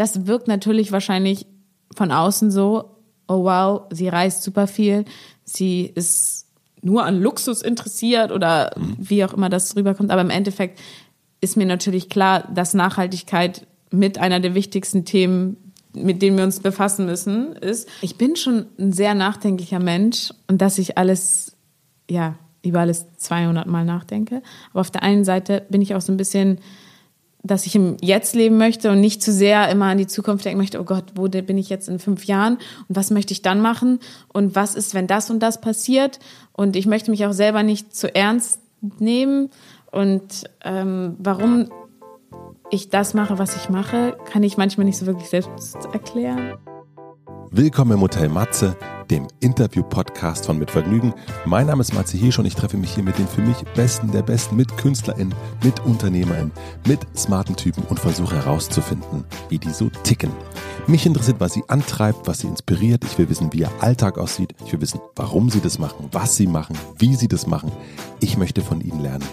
das wirkt natürlich wahrscheinlich von außen so, oh wow, sie reist super viel, sie ist nur an Luxus interessiert oder mhm. wie auch immer das rüberkommt. Aber im Endeffekt ist mir natürlich klar, dass Nachhaltigkeit mit einer der wichtigsten Themen, mit denen wir uns befassen müssen, ist. Ich bin schon ein sehr nachdenklicher Mensch und dass ich alles, ja, über alles 200 Mal nachdenke. Aber auf der einen Seite bin ich auch so ein bisschen, dass ich im Jetzt leben möchte und nicht zu sehr immer an die Zukunft denken möchte, oh Gott, wo bin ich jetzt in fünf Jahren und was möchte ich dann machen und was ist, wenn das und das passiert und ich möchte mich auch selber nicht zu ernst nehmen und ähm, warum ich das mache, was ich mache, kann ich manchmal nicht so wirklich selbst erklären. Willkommen im Hotel Matze, dem Interview-Podcast von Mit Vergnügen. Mein Name ist Matze Hirsch und ich treffe mich hier mit den für mich Besten der Besten, mit KünstlerInnen, mit UnternehmerInnen, mit smarten Typen und versuche herauszufinden, wie die so ticken. Mich interessiert, was sie antreibt, was sie inspiriert. Ich will wissen, wie ihr Alltag aussieht. Ich will wissen, warum sie das machen, was sie machen, wie sie das machen. Ich möchte von ihnen lernen.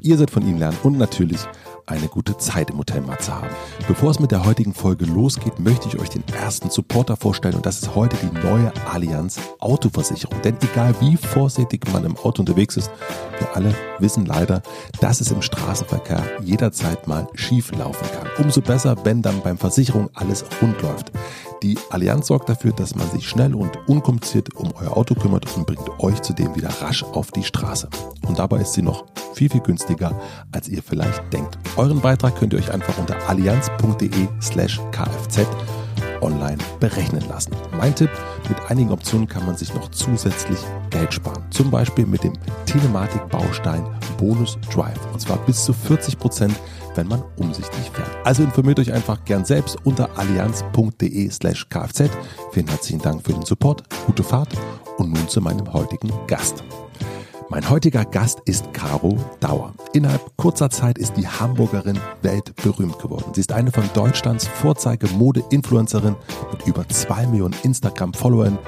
Ihr seid von ihnen lernen und natürlich eine gute Zeit im Hotel Matze haben. Bevor es mit der heutigen Folge losgeht, möchte ich euch den ersten Supporter vorstellen und das ist heute die neue Allianz Autoversicherung. Denn egal wie vorsichtig man im Auto unterwegs ist, wir alle wissen leider, dass es im Straßenverkehr jederzeit mal schief laufen kann. Umso besser, wenn dann beim Versicherung alles rund läuft. Die Allianz sorgt dafür, dass man sich schnell und unkompliziert um euer Auto kümmert und bringt euch zudem wieder rasch auf die Straße. Und dabei ist sie noch viel, viel günstiger, als ihr vielleicht denkt. Euren Beitrag könnt ihr euch einfach unter allianz.de slash kfz online berechnen lassen. Mein Tipp, mit einigen Optionen kann man sich noch zusätzlich Geld sparen. Zum Beispiel mit dem Telematik-Baustein Bonus Drive. Und zwar bis zu 40 Prozent, wenn man umsichtig fährt. Also informiert euch einfach gern selbst unter allianz.de slash kfz. Vielen herzlichen Dank für den Support, gute Fahrt und nun zu meinem heutigen Gast. Mein heutiger Gast ist Caro Dauer. Innerhalb kurzer Zeit ist die Hamburgerin weltberühmt geworden. Sie ist eine von Deutschlands Vorzeige-Mode-Influencerin mit über zwei Millionen Instagram-Followern,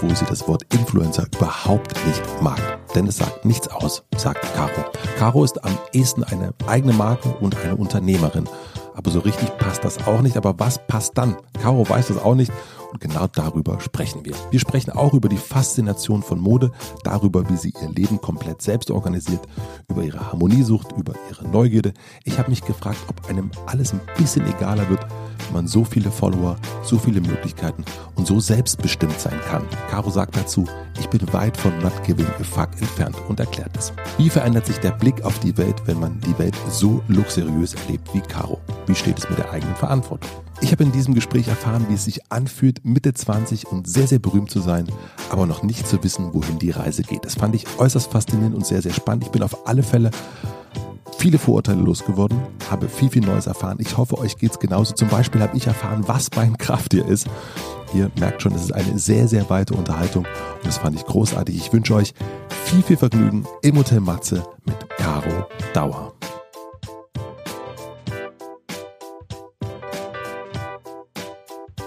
wo sie das Wort Influencer überhaupt nicht mag. Denn es sagt nichts aus, sagt Caro. Caro ist am ehesten eine eigene Marke und eine Unternehmerin. Aber so richtig passt das auch nicht. Aber was passt dann? Caro weiß das auch nicht und genau darüber sprechen wir. Wir sprechen auch über die Faszination von Mode, darüber, wie sie ihr Leben komplett selbst organisiert, über ihre Harmoniesucht, über ihre Neugierde. Ich habe mich gefragt, ob einem alles ein bisschen egaler wird, man so viele Follower, so viele Möglichkeiten und so selbstbestimmt sein kann. Caro sagt dazu, ich bin weit von not giving a fuck entfernt und erklärt es. Wie verändert sich der Blick auf die Welt, wenn man die Welt so luxuriös erlebt wie Caro? Wie steht es mit der eigenen Verantwortung? Ich habe in diesem Gespräch erfahren, wie es sich anfühlt, Mitte 20 und sehr, sehr berühmt zu sein, aber noch nicht zu wissen, wohin die Reise geht. Das fand ich äußerst faszinierend und sehr, sehr spannend. Ich bin auf alle Fälle viele Vorurteile losgeworden, habe viel, viel Neues erfahren. Ich hoffe, euch geht es genauso. Zum Beispiel habe ich erfahren, was mein Krafttier ist. Ihr merkt schon, es ist eine sehr, sehr weite Unterhaltung und das fand ich großartig. Ich wünsche euch viel, viel Vergnügen im Hotel Matze mit Caro Dauer.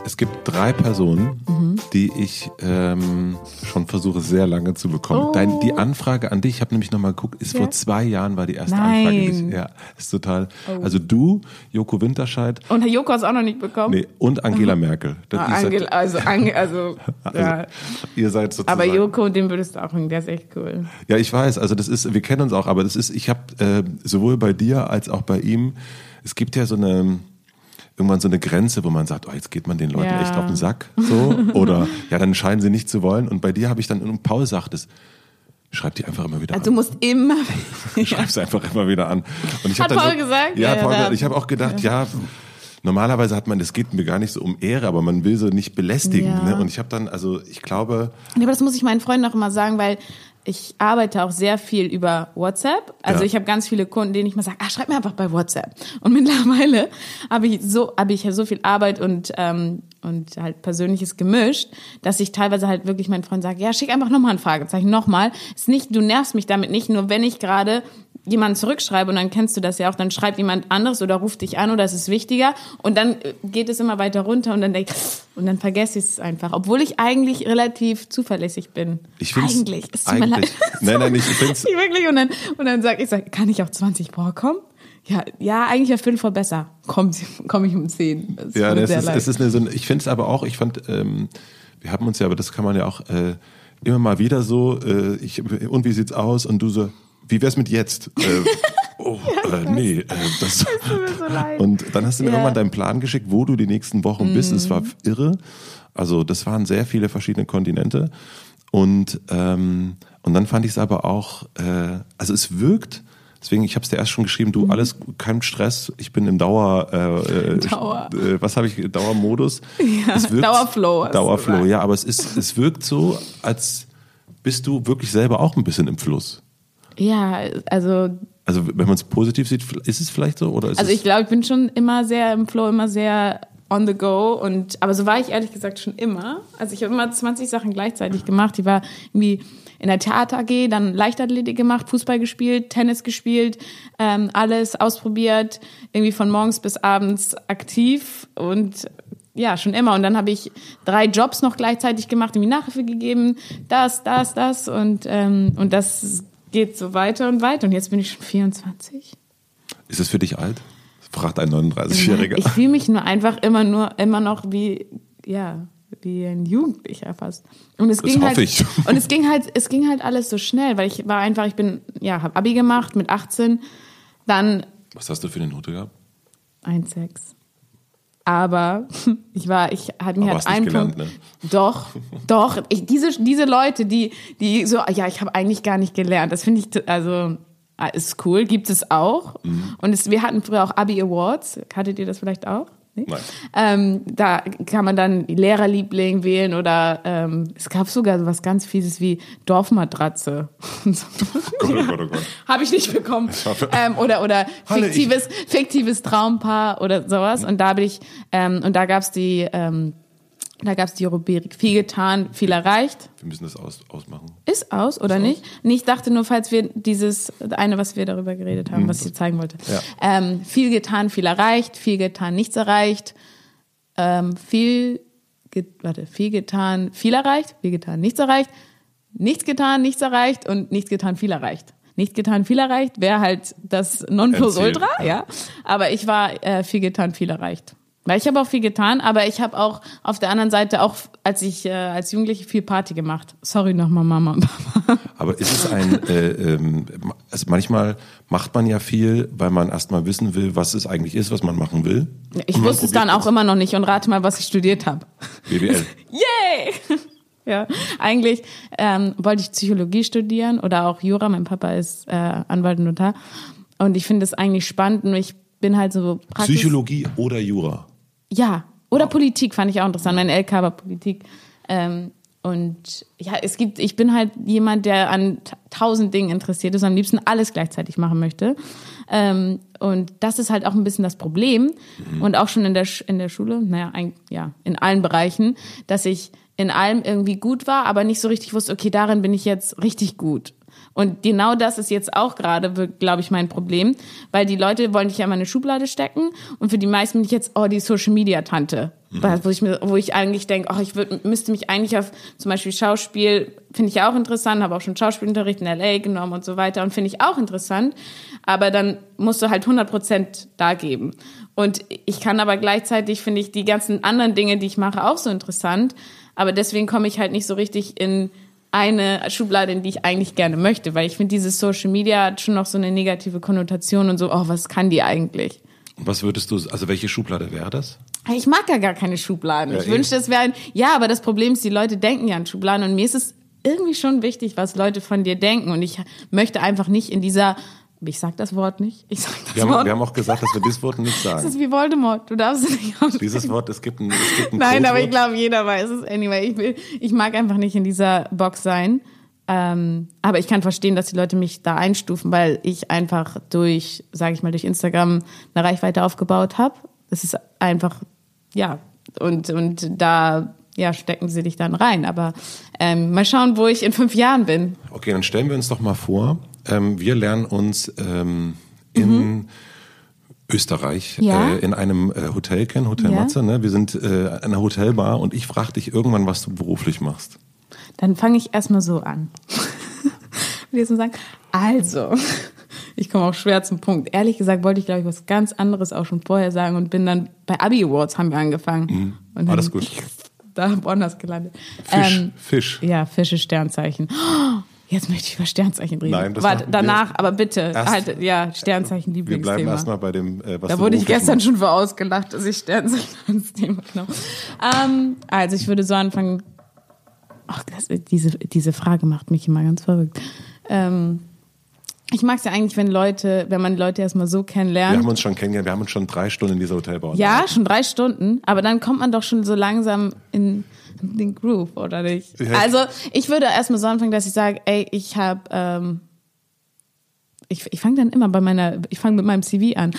Es gibt drei Personen, mhm. Die ich ähm, schon versuche sehr lange zu bekommen. Oh. Dein, die Anfrage an dich, ich habe nämlich nochmal geguckt, ist ja. vor zwei Jahren war die erste Nein. Anfrage. Die, ja, ist total. Oh. Also du, Joko Winterscheid. Und Herr Joko hast auch noch nicht bekommen? Nee, und Angela Merkel. Ah, Angela, also, Ange, also, also ja. Ihr seid sozusagen. Aber Joko, den würdest du auch bringen, der ist echt cool. Ja, ich weiß, also das ist, wir kennen uns auch, aber das ist, ich habe äh, sowohl bei dir als auch bei ihm, es gibt ja so eine irgendwann so eine Grenze, wo man sagt, oh, jetzt geht man den Leuten ja. echt auf den Sack, so oder ja, dann scheinen sie nicht zu wollen. Und bei dir habe ich dann, und Paul sagt es, schreib die einfach immer wieder also an. Du musst immer. Schreib sie einfach immer wieder an. Und ich Hat Paul so, gesagt? Ja, ja Paul gesagt. Ich habe auch gedacht, ja. Normalerweise hat man, es geht mir gar nicht so um Ehre, aber man will so nicht belästigen. Ja. Ne? Und ich habe dann, also ich glaube. Ja, aber das muss ich meinen Freunden auch immer sagen, weil ich arbeite auch sehr viel über WhatsApp. Also ja. ich habe ganz viele Kunden, denen ich mal sage, ah, schreib mir einfach bei WhatsApp. Und mittlerweile habe ich so habe ich ja so viel Arbeit und ähm, und halt persönliches gemischt, dass ich teilweise halt wirklich meinen Freunden sage, ja, schick einfach nochmal ein Fragezeichen, nochmal. Ist nicht, du nervst mich damit nicht, nur wenn ich gerade jemanden zurückschreibe und dann kennst du das ja auch, dann schreibt jemand anderes oder ruft dich an oder es ist wichtiger und dann äh, geht es immer weiter runter und dann denk, und dann vergesse ich es einfach, obwohl ich eigentlich relativ zuverlässig bin. Ich finde eigentlich, es tut mir leid. Nein, nein, ich finde es wirklich und dann und dann sag ich sag, kann ich auch 20 vorkommen? Ja, ja, eigentlich wäre Viertel vor besser. Komme komm ich um zehn. Das ja, das ist, es ist eine, so eine, ich finde es aber auch, ich fand, ähm, wir haben uns ja, aber das kann man ja auch äh, immer mal wieder so, äh, ich, und wie sieht's aus? Und du so, wie wär's mit jetzt? Äh, oh, ja, äh, nee, äh, das, das so Und dann hast du mir ja. irgendwann deinen Plan geschickt, wo du die nächsten Wochen mm. bist. Es war irre. Also das waren sehr viele verschiedene Kontinente. Und, ähm, und dann fand ich es aber auch, äh, also es wirkt, deswegen, ich habe es dir erst schon geschrieben, du, mhm. alles, kein Stress, ich bin im Dauer, äh, äh Dauer. Äh, was habe ich, Dauermodus. Ja, es wirkt, Dauerflow. Dauerflow, ja, aber es ist, es wirkt so, als bist du wirklich selber auch ein bisschen im Fluss. Ja, also also wenn man es positiv sieht, ist es vielleicht so oder Also ich glaube, ich bin schon immer sehr im Flow, immer sehr on the go und aber so war ich ehrlich gesagt schon immer. Also ich habe immer 20 Sachen gleichzeitig gemacht. Ich war irgendwie in der Theater AG, dann Leichtathletik gemacht, Fußball gespielt, Tennis gespielt, ähm, alles ausprobiert, irgendwie von morgens bis abends aktiv und ja, schon immer. Und dann habe ich drei Jobs noch gleichzeitig gemacht, irgendwie Nachhilfe gegeben, das, das, das und, ähm, und das geht so weiter und weiter. Und jetzt bin ich schon 24. Ist es für dich alt? fragt ein 39-Jähriger. Ich fühle mich nur einfach immer nur immer noch wie ja wie ein Jugendlicher fast. Und es das ging halt ich. und es ging halt es ging halt alles so schnell, weil ich war einfach ich bin ja habe Abi gemacht mit 18, dann Was hast du für eine Note gehabt? 1,6. Aber ich war, ich hatte mir halt einen Punkt. Ne? Doch, doch. Ich, diese, diese Leute, die, die so, ja, ich habe eigentlich gar nicht gelernt. Das finde ich, also Ah, ist cool, gibt es auch. Mhm. Und es, wir hatten früher auch Abi Awards. Hattet ihr das vielleicht auch? Nee? Ähm, da kann man dann Lehrerliebling wählen oder ähm, es gab sogar so was ganz Fieses wie Dorfmatratze. oh Gott, oh Gott. Habe ich nicht bekommen. Ähm, oder oder fiktives, fiktives Traumpaar oder sowas. Und da bin ich, ähm, und da gab's die ähm, da gab es die Rubrik viel getan, viel erreicht. Wir müssen das aus, ausmachen. Ist aus, oder Ist nicht? Aus? Nee, ich dachte nur, falls wir dieses eine, was wir darüber geredet haben, hm, was ich dir zeigen wollte. Ja. Ähm, viel getan, viel erreicht, viel getan, nichts erreicht. Ähm, viel, warte, viel getan, viel erreicht, viel getan, nichts erreicht. Nichts getan, nichts erreicht und nichts getan, viel erreicht. Nichts getan, viel erreicht wäre halt das Nonplusultra, ja. ja. Aber ich war äh, viel getan, viel erreicht. Weil ich habe auch viel getan, aber ich habe auch auf der anderen Seite auch, als ich äh, als Jugendliche viel Party gemacht. Sorry nochmal, Mama und Papa. Aber ist es ein, äh, ähm, also manchmal macht man ja viel, weil man erstmal wissen will, was es eigentlich ist, was man machen will. Ich wusste es dann auch immer noch nicht und rate mal, was ich studiert habe. BWL. Yay! ja, eigentlich ähm, wollte ich Psychologie studieren oder auch Jura. Mein Papa ist äh, Anwalt und Notar. Und ich finde es eigentlich spannend und ich bin halt so Praxis Psychologie oder Jura? Ja, oder Politik fand ich auch interessant. Mein LK war Politik. Ähm, und ja, es gibt, ich bin halt jemand, der an tausend Dingen interessiert ist am liebsten alles gleichzeitig machen möchte. Ähm, und das ist halt auch ein bisschen das Problem. Mhm. Und auch schon in der, in der Schule, naja, ein, ja, in allen Bereichen, dass ich in allem irgendwie gut war, aber nicht so richtig wusste, okay, darin bin ich jetzt richtig gut. Und genau das ist jetzt auch gerade, glaube ich, mein Problem, weil die Leute wollen dich ja in eine Schublade stecken und für die meisten bin ich jetzt, oh, die Social Media Tante. Mhm. Wo, ich mir, wo ich eigentlich denke, oh, ich würd, müsste mich eigentlich auf zum Beispiel Schauspiel, finde ich auch interessant, habe auch schon Schauspielunterricht in LA genommen und so weiter und finde ich auch interessant, aber dann musst du halt 100 Prozent da geben. Und ich kann aber gleichzeitig, finde ich, die ganzen anderen Dinge, die ich mache, auch so interessant, aber deswegen komme ich halt nicht so richtig in eine Schublade, in die ich eigentlich gerne möchte, weil ich finde, dieses Social Media hat schon noch so eine negative Konnotation und so, oh, was kann die eigentlich? Was würdest du, also welche Schublade wäre das? Ich mag ja gar keine Schubladen. Ja, ich wünschte, es wären, ja, aber das Problem ist, die Leute denken ja an Schubladen und mir ist es irgendwie schon wichtig, was Leute von dir denken und ich möchte einfach nicht in dieser ich sag das Wort nicht. Ich sag das wir, Wort. Haben, wir haben auch gesagt, dass wir dieses Wort nicht sagen. Das ist wie Voldemort. Du darfst es nicht aussprechen. Dieses Wort, es gibt ein, es gibt ein Nein, Codewort. aber ich glaube, jeder weiß es. Anyway, ich, will, ich mag einfach nicht in dieser Box sein. Ähm, aber ich kann verstehen, dass die Leute mich da einstufen, weil ich einfach durch, sage ich mal, durch Instagram eine Reichweite aufgebaut habe. Das ist einfach, ja, und, und da ja, stecken sie dich dann rein. Aber ähm, mal schauen, wo ich in fünf Jahren bin. Okay, dann stellen wir uns doch mal vor, ähm, wir lernen uns ähm, in mhm. Österreich ja. äh, in einem äh, Hotel kennen, Hotel ja. Matze. Ne? Wir sind äh, an einer Hotelbar und ich frage dich irgendwann, was du beruflich machst. Dann fange ich erstmal so an. Sagen, also, Ich komme auch schwer zum Punkt. Ehrlich gesagt wollte ich, glaube ich, was ganz anderes auch schon vorher sagen und bin dann bei Abi Awards haben wir angefangen. Mhm. Und Alles gut. Da woanders gelandet. Fisch. Ähm, Fisch. Ja, Fische, Sternzeichen. Jetzt möchte ich über Sternzeichen reden. Nein, das Warte, danach, aber bitte, halt, ja, Sternzeichen Lieblingsthema. Wir bleiben erstmal bei dem, äh, was Da wurde ich gestern machst. schon für ausgelacht, dass ich Sternzeichen als Thema genau. Ähm, also ich würde so anfangen. Ach, das, diese, diese Frage macht mich immer ganz verrückt. Ähm, ich mag es ja eigentlich, wenn Leute, wenn man Leute erstmal so kennenlernt. Wir haben uns schon kennengelernt, wir haben uns schon drei Stunden in dieser Hotelbau. Ja, schon drei Stunden, aber dann kommt man doch schon so langsam in den Groove, oder nicht? Ja. Also ich würde erstmal so anfangen, dass ich sage, ey, ich habe, ähm, ich, ich fange dann immer bei meiner, ich fange mit meinem CV an.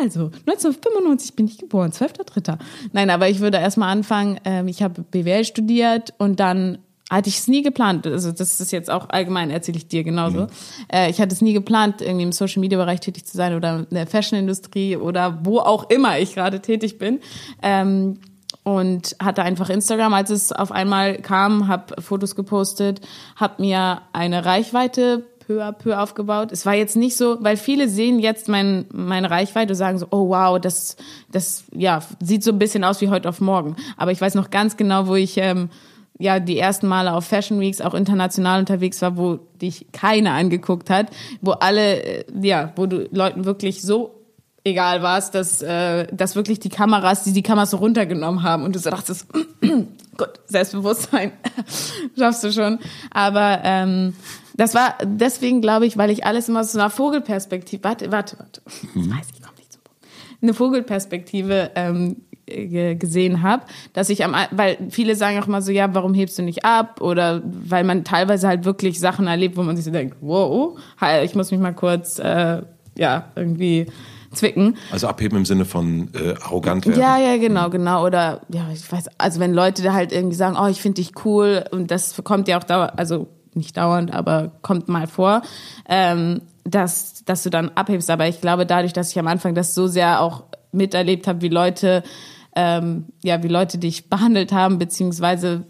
Also, 1995 bin ich geboren, 12.3. Nein, aber ich würde erstmal anfangen, ähm, ich habe BWL studiert und dann hatte ich es nie geplant. Also das ist jetzt auch allgemein, erzähle ich dir genauso. Mhm. Äh, ich hatte es nie geplant, irgendwie im Social Media Bereich tätig zu sein oder in der Fashion Industrie oder wo auch immer ich gerade tätig bin. Ähm, und hatte einfach Instagram, als es auf einmal kam, habe Fotos gepostet, habe mir eine Reichweite peu à peu aufgebaut. Es war jetzt nicht so, weil viele sehen jetzt mein, meine Reichweite und sagen so, oh wow, das, das ja, sieht so ein bisschen aus wie heute auf morgen. Aber ich weiß noch ganz genau, wo ich ähm, ja die ersten Male auf Fashion Weeks auch international unterwegs war, wo dich keiner angeguckt hat, wo alle äh, ja, wo du Leuten wirklich so egal warst, dass äh, dass wirklich die Kameras, die die Kameras so runtergenommen haben und du so dachtest, gut, Selbstbewusstsein schaffst du schon, aber ähm, das war deswegen glaube ich, weil ich alles immer so einer Vogelperspektive, warte, warte, warte, mhm. weiß ich, komme nicht zum Punkt, eine Vogelperspektive ähm, gesehen habe, dass ich am, weil viele sagen auch mal so, ja, warum hebst du nicht ab? Oder weil man teilweise halt wirklich Sachen erlebt, wo man sich so denkt, wow, ich muss mich mal kurz, äh, ja, irgendwie zwicken. Also abheben im Sinne von äh, arrogant werden. Ja, ja, genau, genau. Oder ja, ich weiß, also wenn Leute da halt irgendwie sagen, oh, ich finde dich cool und das kommt ja auch dauernd, also nicht dauernd, aber kommt mal vor, ähm, dass, dass du dann abhebst. Aber ich glaube, dadurch, dass ich am Anfang das so sehr auch miterlebt habe, wie Leute ähm, ja, wie Leute dich behandelt haben, beziehungsweise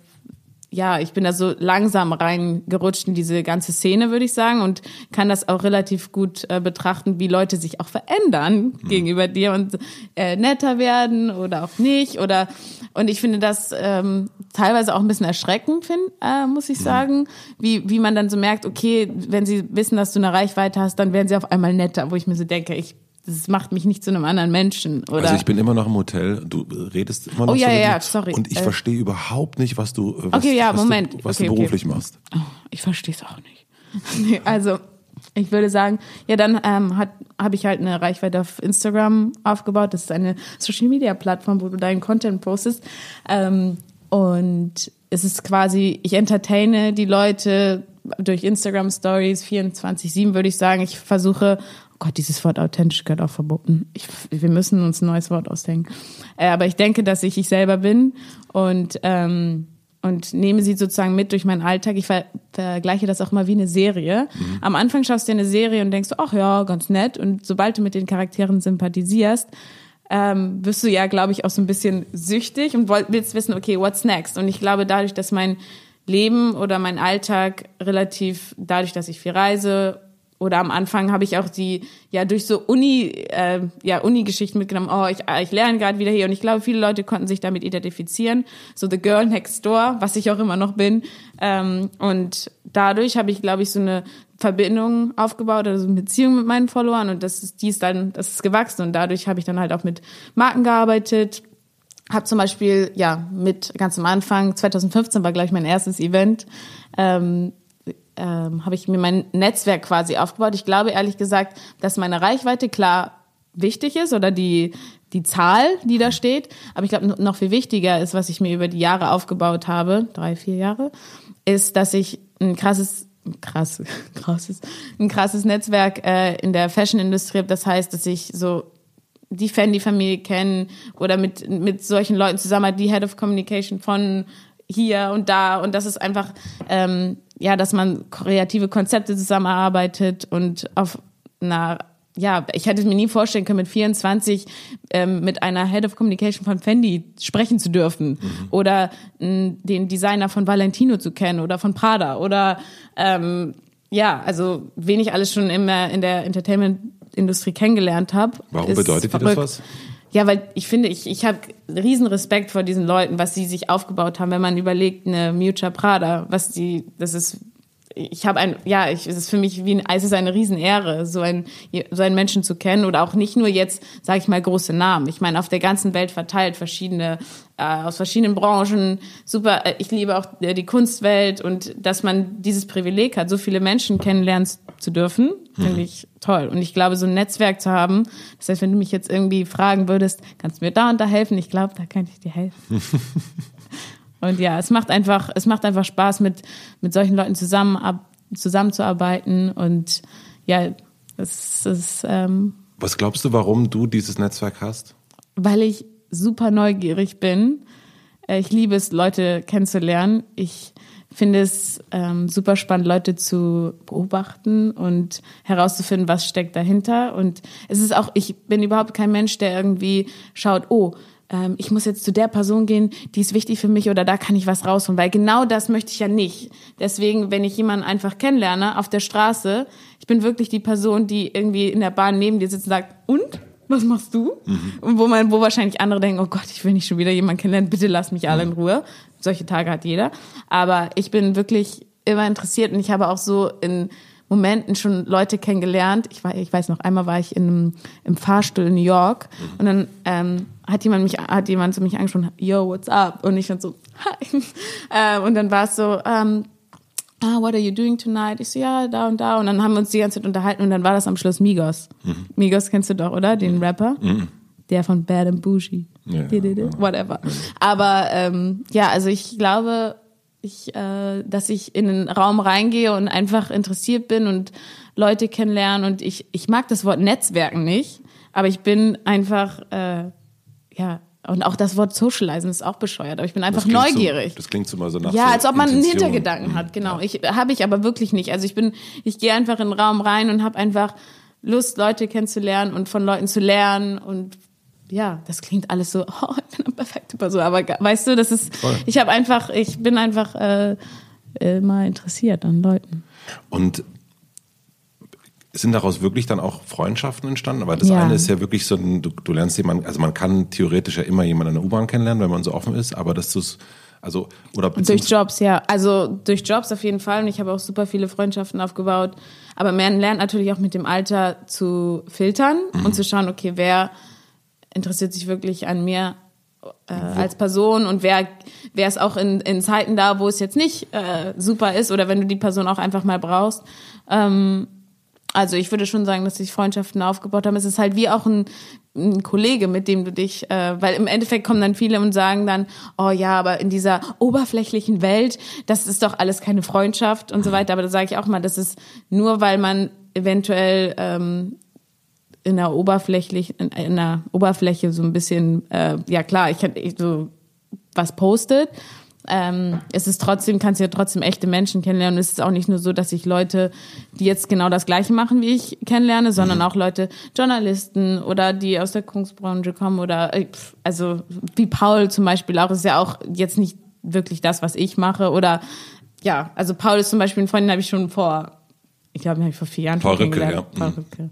ja, ich bin da so langsam reingerutscht in diese ganze Szene, würde ich sagen, und kann das auch relativ gut äh, betrachten, wie Leute sich auch verändern mhm. gegenüber dir und äh, netter werden oder auch nicht. Oder und ich finde das ähm, teilweise auch ein bisschen erschreckend, find, äh, muss ich mhm. sagen, wie, wie man dann so merkt, okay, wenn sie wissen, dass du eine Reichweite hast, dann werden sie auf einmal netter, wo ich mir so denke, ich das macht mich nicht zu einem anderen Menschen. Oder? Also ich bin immer noch im Hotel, du redest immer noch oh, ja, so ja, sorry. und ich äh, verstehe überbaut nicht, was du, was, okay, ja, was Moment. du, was okay, du beruflich okay. machst. Oh, ich verstehe es auch nicht. nee, also ich würde sagen, ja, dann ähm, habe ich halt eine Reichweite auf Instagram aufgebaut. Das ist eine Social Media Plattform, wo du deinen Content postest. Ähm, und es ist quasi, ich entertaine die Leute durch Instagram Stories 24/7 würde ich sagen. Ich versuche Gott, dieses Wort authentisch gehört auch verboten. Ich, wir müssen uns ein neues Wort ausdenken. Äh, aber ich denke, dass ich ich selber bin und ähm, und nehme sie sozusagen mit durch meinen Alltag. Ich ver vergleiche das auch mal wie eine Serie. Mhm. Am Anfang schaust du dir eine Serie und denkst, ach ja, ganz nett. Und sobald du mit den Charakteren sympathisierst, ähm, wirst du ja, glaube ich, auch so ein bisschen süchtig und willst wissen, okay, what's next? Und ich glaube, dadurch, dass mein Leben oder mein Alltag relativ, dadurch, dass ich viel reise oder am Anfang habe ich auch die ja durch so Uni äh, ja Uni-Geschichten mitgenommen. Oh, ich, ich lerne gerade wieder hier und ich glaube, viele Leute konnten sich damit identifizieren. So the girl next door, was ich auch immer noch bin. Ähm, und dadurch habe ich, glaube ich, so eine Verbindung aufgebaut oder so eine Beziehung mit meinen Followern und das ist dies dann das ist gewachsen und dadurch habe ich dann halt auch mit Marken gearbeitet. Hab zum Beispiel ja mit ganz am Anfang 2015 war gleich mein erstes Event. Ähm, ähm, habe ich mir mein Netzwerk quasi aufgebaut. Ich glaube ehrlich gesagt, dass meine Reichweite klar wichtig ist oder die, die Zahl, die da steht. Aber ich glaube, noch viel wichtiger ist, was ich mir über die Jahre aufgebaut habe, drei, vier Jahre, ist, dass ich ein krasses krass, krasses, ein krasses Netzwerk äh, in der Fashion-Industrie habe. Das heißt, dass ich so die Fendi-Familie kenne oder mit, mit solchen Leuten zusammen, die Head of Communication von hier und da. Und das ist einfach ähm, ja, dass man kreative Konzepte zusammenarbeitet und auf einer ja, ich hätte mir nie vorstellen können, mit 24 ähm, mit einer Head of Communication von Fendi sprechen zu dürfen mhm. oder m, den Designer von Valentino zu kennen oder von Prada oder ähm, ja, also wen ich alles schon immer in der Entertainment-Industrie kennengelernt habe. Warum bedeutet dir das was? Ja, weil ich finde, ich, ich habe riesen Respekt vor diesen Leuten, was sie sich aufgebaut haben. Wenn man überlegt, eine Miuccia Prada, was die, das ist ich habe ein, ja, ich, es ist für mich wie ein, es ist eine Riesenehre, so ein, so einen Menschen zu kennen oder auch nicht nur jetzt, sage ich mal, große Namen. Ich meine, auf der ganzen Welt verteilt verschiedene, äh, aus verschiedenen Branchen, super, äh, ich liebe auch äh, die Kunstwelt und dass man dieses Privileg hat, so viele Menschen kennenlernen zu dürfen, mhm. finde ich toll. Und ich glaube, so ein Netzwerk zu haben, das heißt, wenn du mich jetzt irgendwie fragen würdest, kannst du mir da und da helfen? Ich glaube, da kann ich dir helfen. Und ja, es macht einfach, es macht einfach Spaß, mit, mit solchen Leuten zusammen, ab, zusammenzuarbeiten. Und ja, es ist. Ähm, Was glaubst du, warum du dieses Netzwerk hast? Weil ich super neugierig bin. Äh, ich liebe es, Leute kennenzulernen. Ich finde es ähm, super spannend, Leute zu beobachten und herauszufinden, was steckt dahinter. Und es ist auch, ich bin überhaupt kein Mensch, der irgendwie schaut, oh, ähm, ich muss jetzt zu der Person gehen, die ist wichtig für mich oder da kann ich was rausholen, weil genau das möchte ich ja nicht. Deswegen, wenn ich jemanden einfach kennenlerne auf der Straße, ich bin wirklich die Person, die irgendwie in der Bahn neben dir sitzt und sagt, und? Was machst du? Mhm. Und wo man, wo wahrscheinlich andere denken, oh Gott, ich will nicht schon wieder jemanden kennenlernen, bitte lass mich alle in mhm. Ruhe. Solche Tage hat jeder. Aber ich bin wirklich immer interessiert und ich habe auch so in Momenten schon Leute kennengelernt. Ich, war, ich weiß noch, einmal war ich in einem, im Fahrstuhl in New York mhm. und dann ähm, hat jemand mich, hat jemand zu mich angesprochen, yo, what's up? Und ich dann so, hi. Äh, und dann war es so, ähm, ah, what are you doing tonight? Ich so, ja, da und da. Und dann haben wir uns die ganze Zeit unterhalten und dann war das am Schluss Migos. Mhm. Migos kennst du doch, oder? Den mhm. Rapper. Mhm. Der von Bad and Bougie. Ja, Whatever. Aber ähm, ja, also ich glaube, ich, äh, dass ich in den Raum reingehe und einfach interessiert bin und Leute kennenlernen und ich, ich mag das Wort Netzwerken nicht, aber ich bin einfach äh, ja, und auch das Wort Socializen ist auch bescheuert, aber ich bin einfach das neugierig. So, das klingt so mal so nach Ja, so als ob man einen Hintergedanken hat, genau. Ja. Ich habe ich aber wirklich nicht. Also ich bin ich gehe einfach in den Raum rein und habe einfach Lust Leute kennenzulernen und von Leuten zu lernen und ja, das klingt alles so, oh, ich bin eine perfekte Person, aber weißt du, das ist Voll. ich habe einfach ich bin einfach äh, immer interessiert an Leuten. Und sind daraus wirklich dann auch Freundschaften entstanden? Aber das ja. eine ist ja wirklich so, ein, du, du lernst jemanden, also man kann theoretisch ja immer jemanden in der U-Bahn kennenlernen, wenn man so offen ist, aber dass du es, also, oder Durch Jobs, ja. Also durch Jobs auf jeden Fall. Und ich habe auch super viele Freundschaften aufgebaut. Aber man lernt natürlich auch mit dem Alter zu filtern mhm. und zu schauen, okay, wer interessiert sich wirklich an mir äh, als Person und wer wer ist auch in, in Zeiten da, wo es jetzt nicht äh, super ist oder wenn du die Person auch einfach mal brauchst. Ähm, also ich würde schon sagen, dass sich Freundschaften aufgebaut haben. Es ist halt wie auch ein, ein Kollege, mit dem du dich, äh, weil im Endeffekt kommen dann viele und sagen dann, oh ja, aber in dieser oberflächlichen Welt, das ist doch alles keine Freundschaft und so weiter. Aber da sage ich auch mal, das ist nur, weil man eventuell ähm, in der oberflächlich in, in der Oberfläche so ein bisschen, äh, ja klar, ich, ich so was postet ähm, es ist trotzdem, kannst du ja trotzdem echte Menschen kennenlernen. Und es ist auch nicht nur so, dass ich Leute, die jetzt genau das Gleiche machen wie ich, kennenlerne, sondern mhm. auch Leute, Journalisten oder die aus der Kunstbranche kommen oder, äh, also wie Paul zum Beispiel auch, ist ja auch jetzt nicht wirklich das, was ich mache oder, ja, also Paul ist zum Beispiel ein Freund, den habe ich schon vor, ich glaube, den habe ich vor vier Jahren Paul Rücke, ja. Paul Rücke.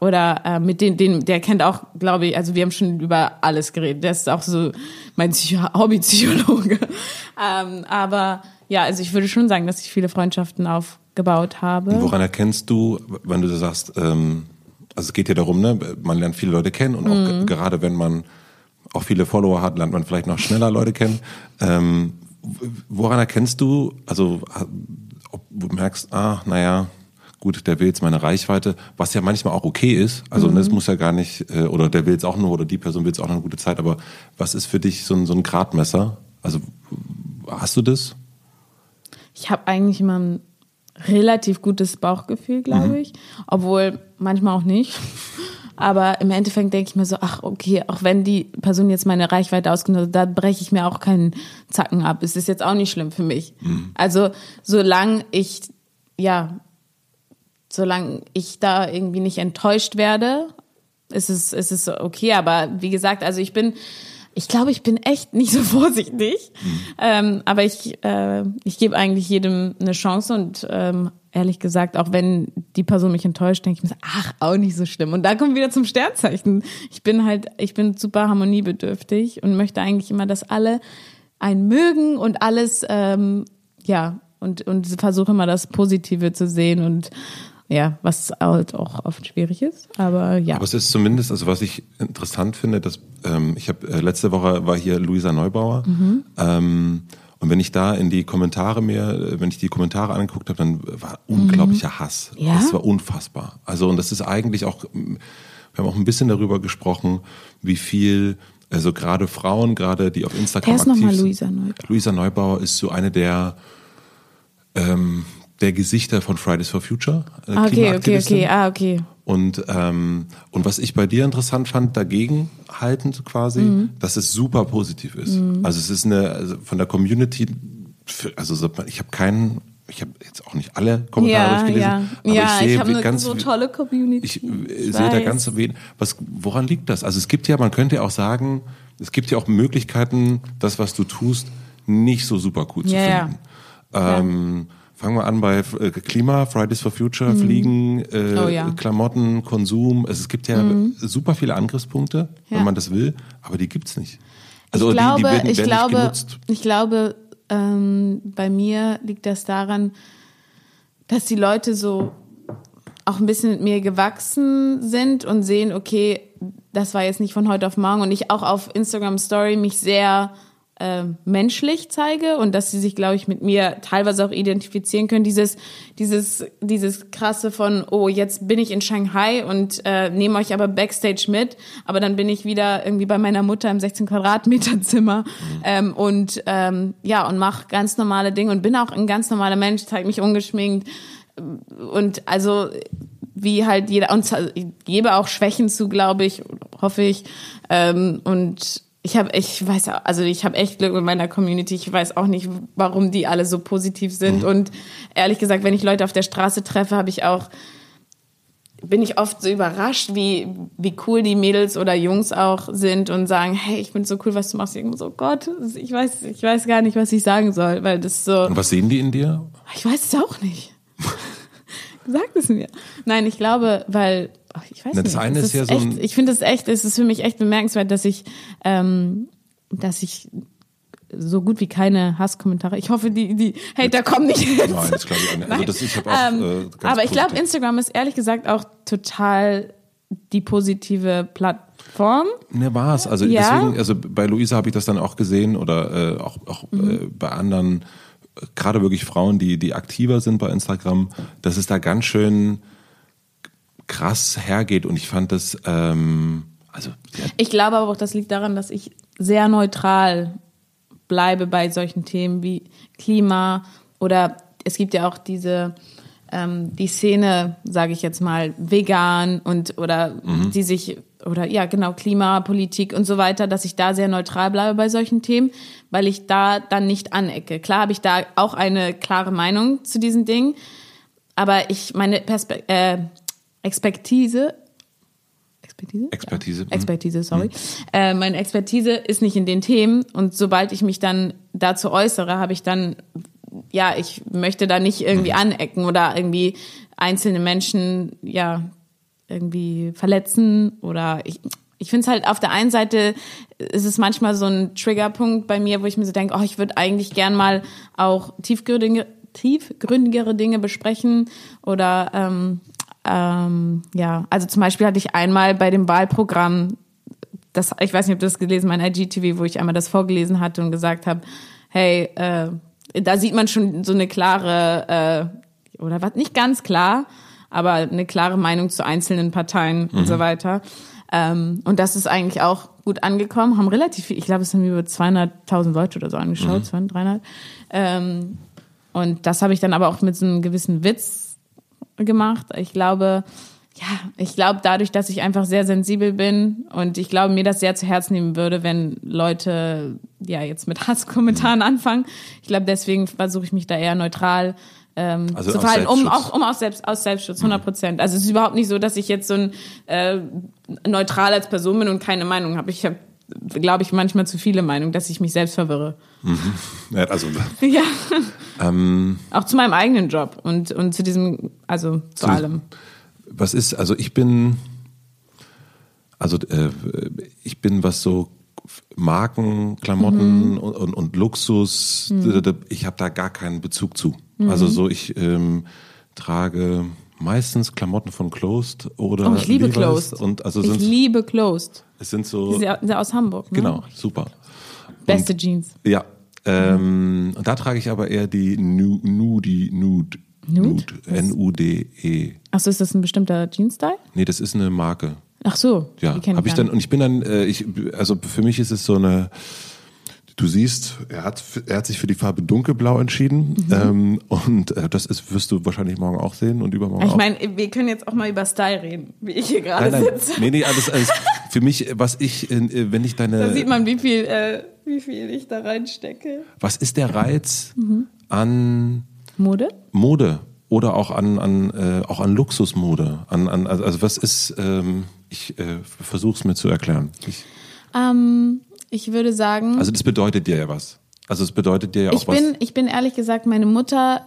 Oder äh, mit den, den, der kennt auch, glaube ich, also wir haben schon über alles geredet. Der ist auch so mein Psycho Hobbypsychologe. ähm, aber ja, also ich würde schon sagen, dass ich viele Freundschaften aufgebaut habe. Und woran erkennst du, wenn du sagst, ähm, also es geht ja darum, ne, man lernt viele Leute kennen und auch mhm. gerade wenn man auch viele Follower hat, lernt man vielleicht noch schneller Leute kennen. Ähm, woran erkennst du, also ob du merkst, ah, naja, gut, der will jetzt meine Reichweite, was ja manchmal auch okay ist. Also mhm. das muss ja gar nicht, äh, oder der will jetzt auch nur, oder die Person will jetzt auch noch eine gute Zeit, aber was ist für dich so ein, so ein Gradmesser? Also hast du das? Ich habe eigentlich immer ein relativ gutes Bauchgefühl, glaube mhm. ich. Obwohl manchmal auch nicht. Aber im Endeffekt denke ich mir so, ach, okay, auch wenn die Person jetzt meine Reichweite ausgenutzt hat, da breche ich mir auch keinen Zacken ab. Es ist jetzt auch nicht schlimm für mich. Mhm. Also, solange ich, ja, solange ich da irgendwie nicht enttäuscht werde, ist es, ist es okay. Aber wie gesagt, also ich bin, Ich glaube, ich bin echt nicht so vorsichtig. Mhm. Ähm, aber ich, äh, ich gebe eigentlich jedem eine Chance und ähm, ehrlich gesagt, auch wenn die Person mich enttäuscht, denke ich mir, ach, auch nicht so schlimm. Und da kommen wir wieder zum Sternzeichen. Ich bin halt, ich bin super harmoniebedürftig und möchte eigentlich immer, dass alle einen mögen und alles, ähm, ja, und, und versuche immer das Positive zu sehen und ja, was halt auch oft schwierig ist, aber ja. Aber es ist zumindest, also was ich interessant finde, dass ähm, ich habe äh, letzte Woche war hier Luisa Neubauer mhm. ähm, und wenn ich da in die Kommentare mehr, äh, wenn ich die Kommentare angeguckt habe, dann war unglaublicher mhm. Hass. Ja? Das war unfassbar. Also und das ist eigentlich auch, wir haben auch ein bisschen darüber gesprochen, wie viel also gerade Frauen, gerade die auf Instagram Wer ist aktiv sind. Luisa Neubauer? Luisa Neubauer ist so eine der ähm, der Gesichter von Fridays for Future. Äh, okay, okay, okay, ah, okay. Und, ähm, und was ich bei dir interessant fand, dagegen haltend quasi, mhm. dass es super positiv ist. Mhm. Also es ist eine, also von der Community, also ich habe keinen ich habe jetzt auch nicht alle Kommentare ja, durchgelesen, ja. aber ja, ich sehe ich eine ganz so tolle Community. Ich, ich sehe da ganz wenig. Was, woran liegt das? Also es gibt ja, man könnte ja auch sagen, es gibt ja auch Möglichkeiten, das, was du tust, nicht so super cool zu finden. Ähm, Fangen wir an bei äh, Klima, Fridays for Future, mhm. Fliegen, äh, oh, ja. Klamotten, Konsum. Also es gibt ja mhm. super viele Angriffspunkte, ja. wenn man das will, aber die gibt's nicht. Also ich die, glaube, die werden, ich, glaube ich glaube, ähm, bei mir liegt das daran, dass die Leute so auch ein bisschen mit mir gewachsen sind und sehen, okay, das war jetzt nicht von heute auf morgen und ich auch auf Instagram Story mich sehr äh, menschlich zeige und dass sie sich, glaube ich, mit mir teilweise auch identifizieren können. Dieses, dieses, dieses krasse von, oh, jetzt bin ich in Shanghai und äh, nehme euch aber Backstage mit, aber dann bin ich wieder irgendwie bei meiner Mutter im 16 Quadratmeter Zimmer ähm, und ähm, ja und mache ganz normale Dinge und bin auch ein ganz normaler Mensch, zeige mich ungeschminkt und also wie halt jeder und ich gebe auch Schwächen zu, glaube ich, hoffe ich ähm, und ich habe, ich weiß, also ich habe echt Glück mit meiner Community. Ich weiß auch nicht, warum die alle so positiv sind. Mhm. Und ehrlich gesagt, wenn ich Leute auf der Straße treffe, habe ich auch bin ich oft so überrascht, wie, wie cool die Mädels oder Jungs auch sind und sagen, hey, ich bin so cool, was du machst. Ich so, Gott, ich weiß, ich weiß gar nicht, was ich sagen soll, weil das so. Und was sehen die in dir? Ich weiß es auch nicht. Sag es mir. Nein, ich glaube, weil ach, ich weiß Na, das nicht. eine ist, ist ja so echt, ich finde es echt, es ist für mich echt bemerkenswert, dass ich, ähm, dass ich so gut wie keine Hasskommentare. Ich hoffe, die, die Hater kommen nicht. Nein, das glaube ich auch nicht. Also das, ich auch, ähm, äh, aber ich glaube, Instagram ist ehrlich gesagt auch total die positive Plattform. Ne, war es. Also ja. deswegen, also bei Luisa habe ich das dann auch gesehen oder äh, auch, auch mhm. äh, bei anderen, gerade wirklich Frauen, die, die aktiver sind bei Instagram, dass es da ganz schön krass hergeht und ich fand das, ähm, also. Ja. Ich glaube aber auch, das liegt daran, dass ich sehr neutral bleibe bei solchen Themen wie Klima oder es gibt ja auch diese ähm, die Szene, sage ich jetzt mal, vegan und oder mhm. die sich oder ja genau Klimapolitik und so weiter, dass ich da sehr neutral bleibe bei solchen Themen, weil ich da dann nicht anecke. Klar habe ich da auch eine klare Meinung zu diesen Dingen, aber ich meine Perspe äh, Expertise Expertise? Expertise. Ja. Expertise, sorry. Mhm. Äh, meine Expertise ist nicht in den Themen und sobald ich mich dann dazu äußere, habe ich dann, ja, ich möchte da nicht irgendwie mhm. anecken oder irgendwie einzelne Menschen, ja, irgendwie verletzen oder ich, ich finde es halt auf der einen Seite ist es manchmal so ein Triggerpunkt bei mir, wo ich mir so denke, oh, ich würde eigentlich gern mal auch tiefgründige, tiefgründigere Dinge besprechen oder ähm, ähm, ja, also zum Beispiel hatte ich einmal bei dem Wahlprogramm, das, ich weiß nicht, ob du das gelesen, mein IGTV, wo ich einmal das vorgelesen hatte und gesagt habe, hey, äh, da sieht man schon so eine klare, äh, oder was, nicht ganz klar, aber eine klare Meinung zu einzelnen Parteien mhm. und so mhm. weiter. Ähm, und das ist eigentlich auch gut angekommen, haben relativ viel, ich glaube, es haben über 200.000 Leute oder so angeschaut, mhm. 200, 300. Ähm, und das habe ich dann aber auch mit so einem gewissen Witz gemacht. Ich glaube, ja, ich glaube dadurch, dass ich einfach sehr sensibel bin und ich glaube, mir das sehr zu Herzen nehmen würde, wenn Leute ja jetzt mit Hasskommentaren anfangen. Ich glaube, deswegen versuche ich mich da eher neutral ähm, also zu verhalten, um auch um aus, Selbst, aus Selbstschutz, 100 Prozent. Also es ist überhaupt nicht so, dass ich jetzt so ein äh, neutral als Person bin und keine Meinung habe. Ich habe glaube ich, manchmal zu viele Meinungen, dass ich mich selbst verwirre. Ja, also, Ja. ähm, Auch zu meinem eigenen Job und, und zu diesem, also zu Zu- allem. was ist, also ich bin, also äh, ich bin, was so Marken, Klamotten Mhm. und, und, und Luxus, ich habe da gar keinen Bezug zu. Also Mhm. so, ich ähm, trage meistens Klamotten von Closed oder Oh, ich liebe Levi's Closed. Und also ich liebe Closed. es sind so ja- sind aus Hamburg. Ne? genau super. Beste Jeans. Ja. Ähm, und da trage ich aber eher die Nu- Nudi Nude. Nude? N-U-D-E. Achso, ist das ein bestimmter Jeans-Style? E. Nee, das ist eine Marke. Ach so, Ja, habe ich dann und ich bin dann, äh, ich, also für mich ist es so eine. Du siehst, er hat, er hat sich für die Farbe dunkelblau entschieden Mhm. ähm, und äh, das ist, wirst du wahrscheinlich morgen auch sehen und übermorgen Ich auch. meine, wir können jetzt auch mal über Style reden, wie ich hier gerade nein, nein, sitze. nee, nee, alles, alles. Für mich, was ich, äh, wenn ich Da deine, sieht man, wie viel, äh, wie viel ich da reinstecke. was ist der Reiz Mhm. an Mode? Mode oder auch an, an äh, auch an Luxusmode, an, an also, also was ist, ähm, ich äh, versuche es mir zu erklären. Ich, Ähm, ich würde sagen, also das bedeutet dir ja was. Also es bedeutet dir ja auch ich was. bin, ich bin ehrlich gesagt, meine Mutter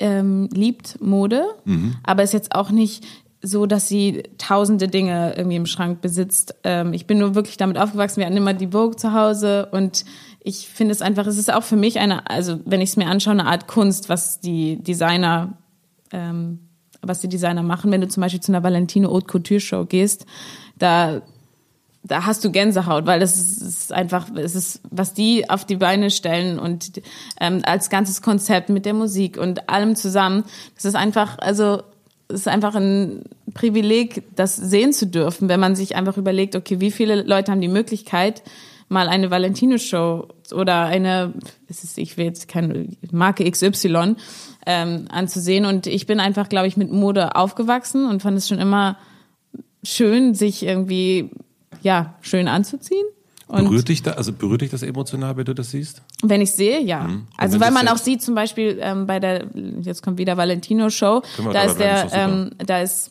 ähm, liebt Mode, Mhm. aber ist jetzt auch nicht so, dass sie tausende Dinge irgendwie im Schrank besitzt. Ähm, ich bin nur wirklich damit aufgewachsen. Wir hatten immer die Vogue zu Hause und ich finde es einfach, es ist auch für mich eine, also wenn ich es mir anschaue, eine Art Kunst, was die Designer, ähm, was die Designer machen. Wenn du zum Beispiel zu einer Valentino Haute Couture Show gehst, da da hast du Gänsehaut, weil das ist, ist einfach, es ist, was die auf die Beine stellen und ähm, als ganzes Konzept mit der Musik und allem zusammen, das ist einfach, also es ist einfach ein Privileg, das sehen zu dürfen, wenn man sich einfach überlegt, okay, wie viele Leute haben die Möglichkeit, mal eine Valentino-Show oder eine, es ist, ich will jetzt keine Marke XY ähm, anzusehen. Und ich bin einfach, glaube ich, mit Mode aufgewachsen und fand es schon immer schön, sich irgendwie ja schön anzuziehen. Und Berührt dich da, also berührt dich das emotional, wenn du das siehst? wenn ich sehe, ja. Und Also weil man auch sieht, zum Beispiel ähm, bei der, jetzt kommt wieder Valentino Show, da ist der, ähm, da ist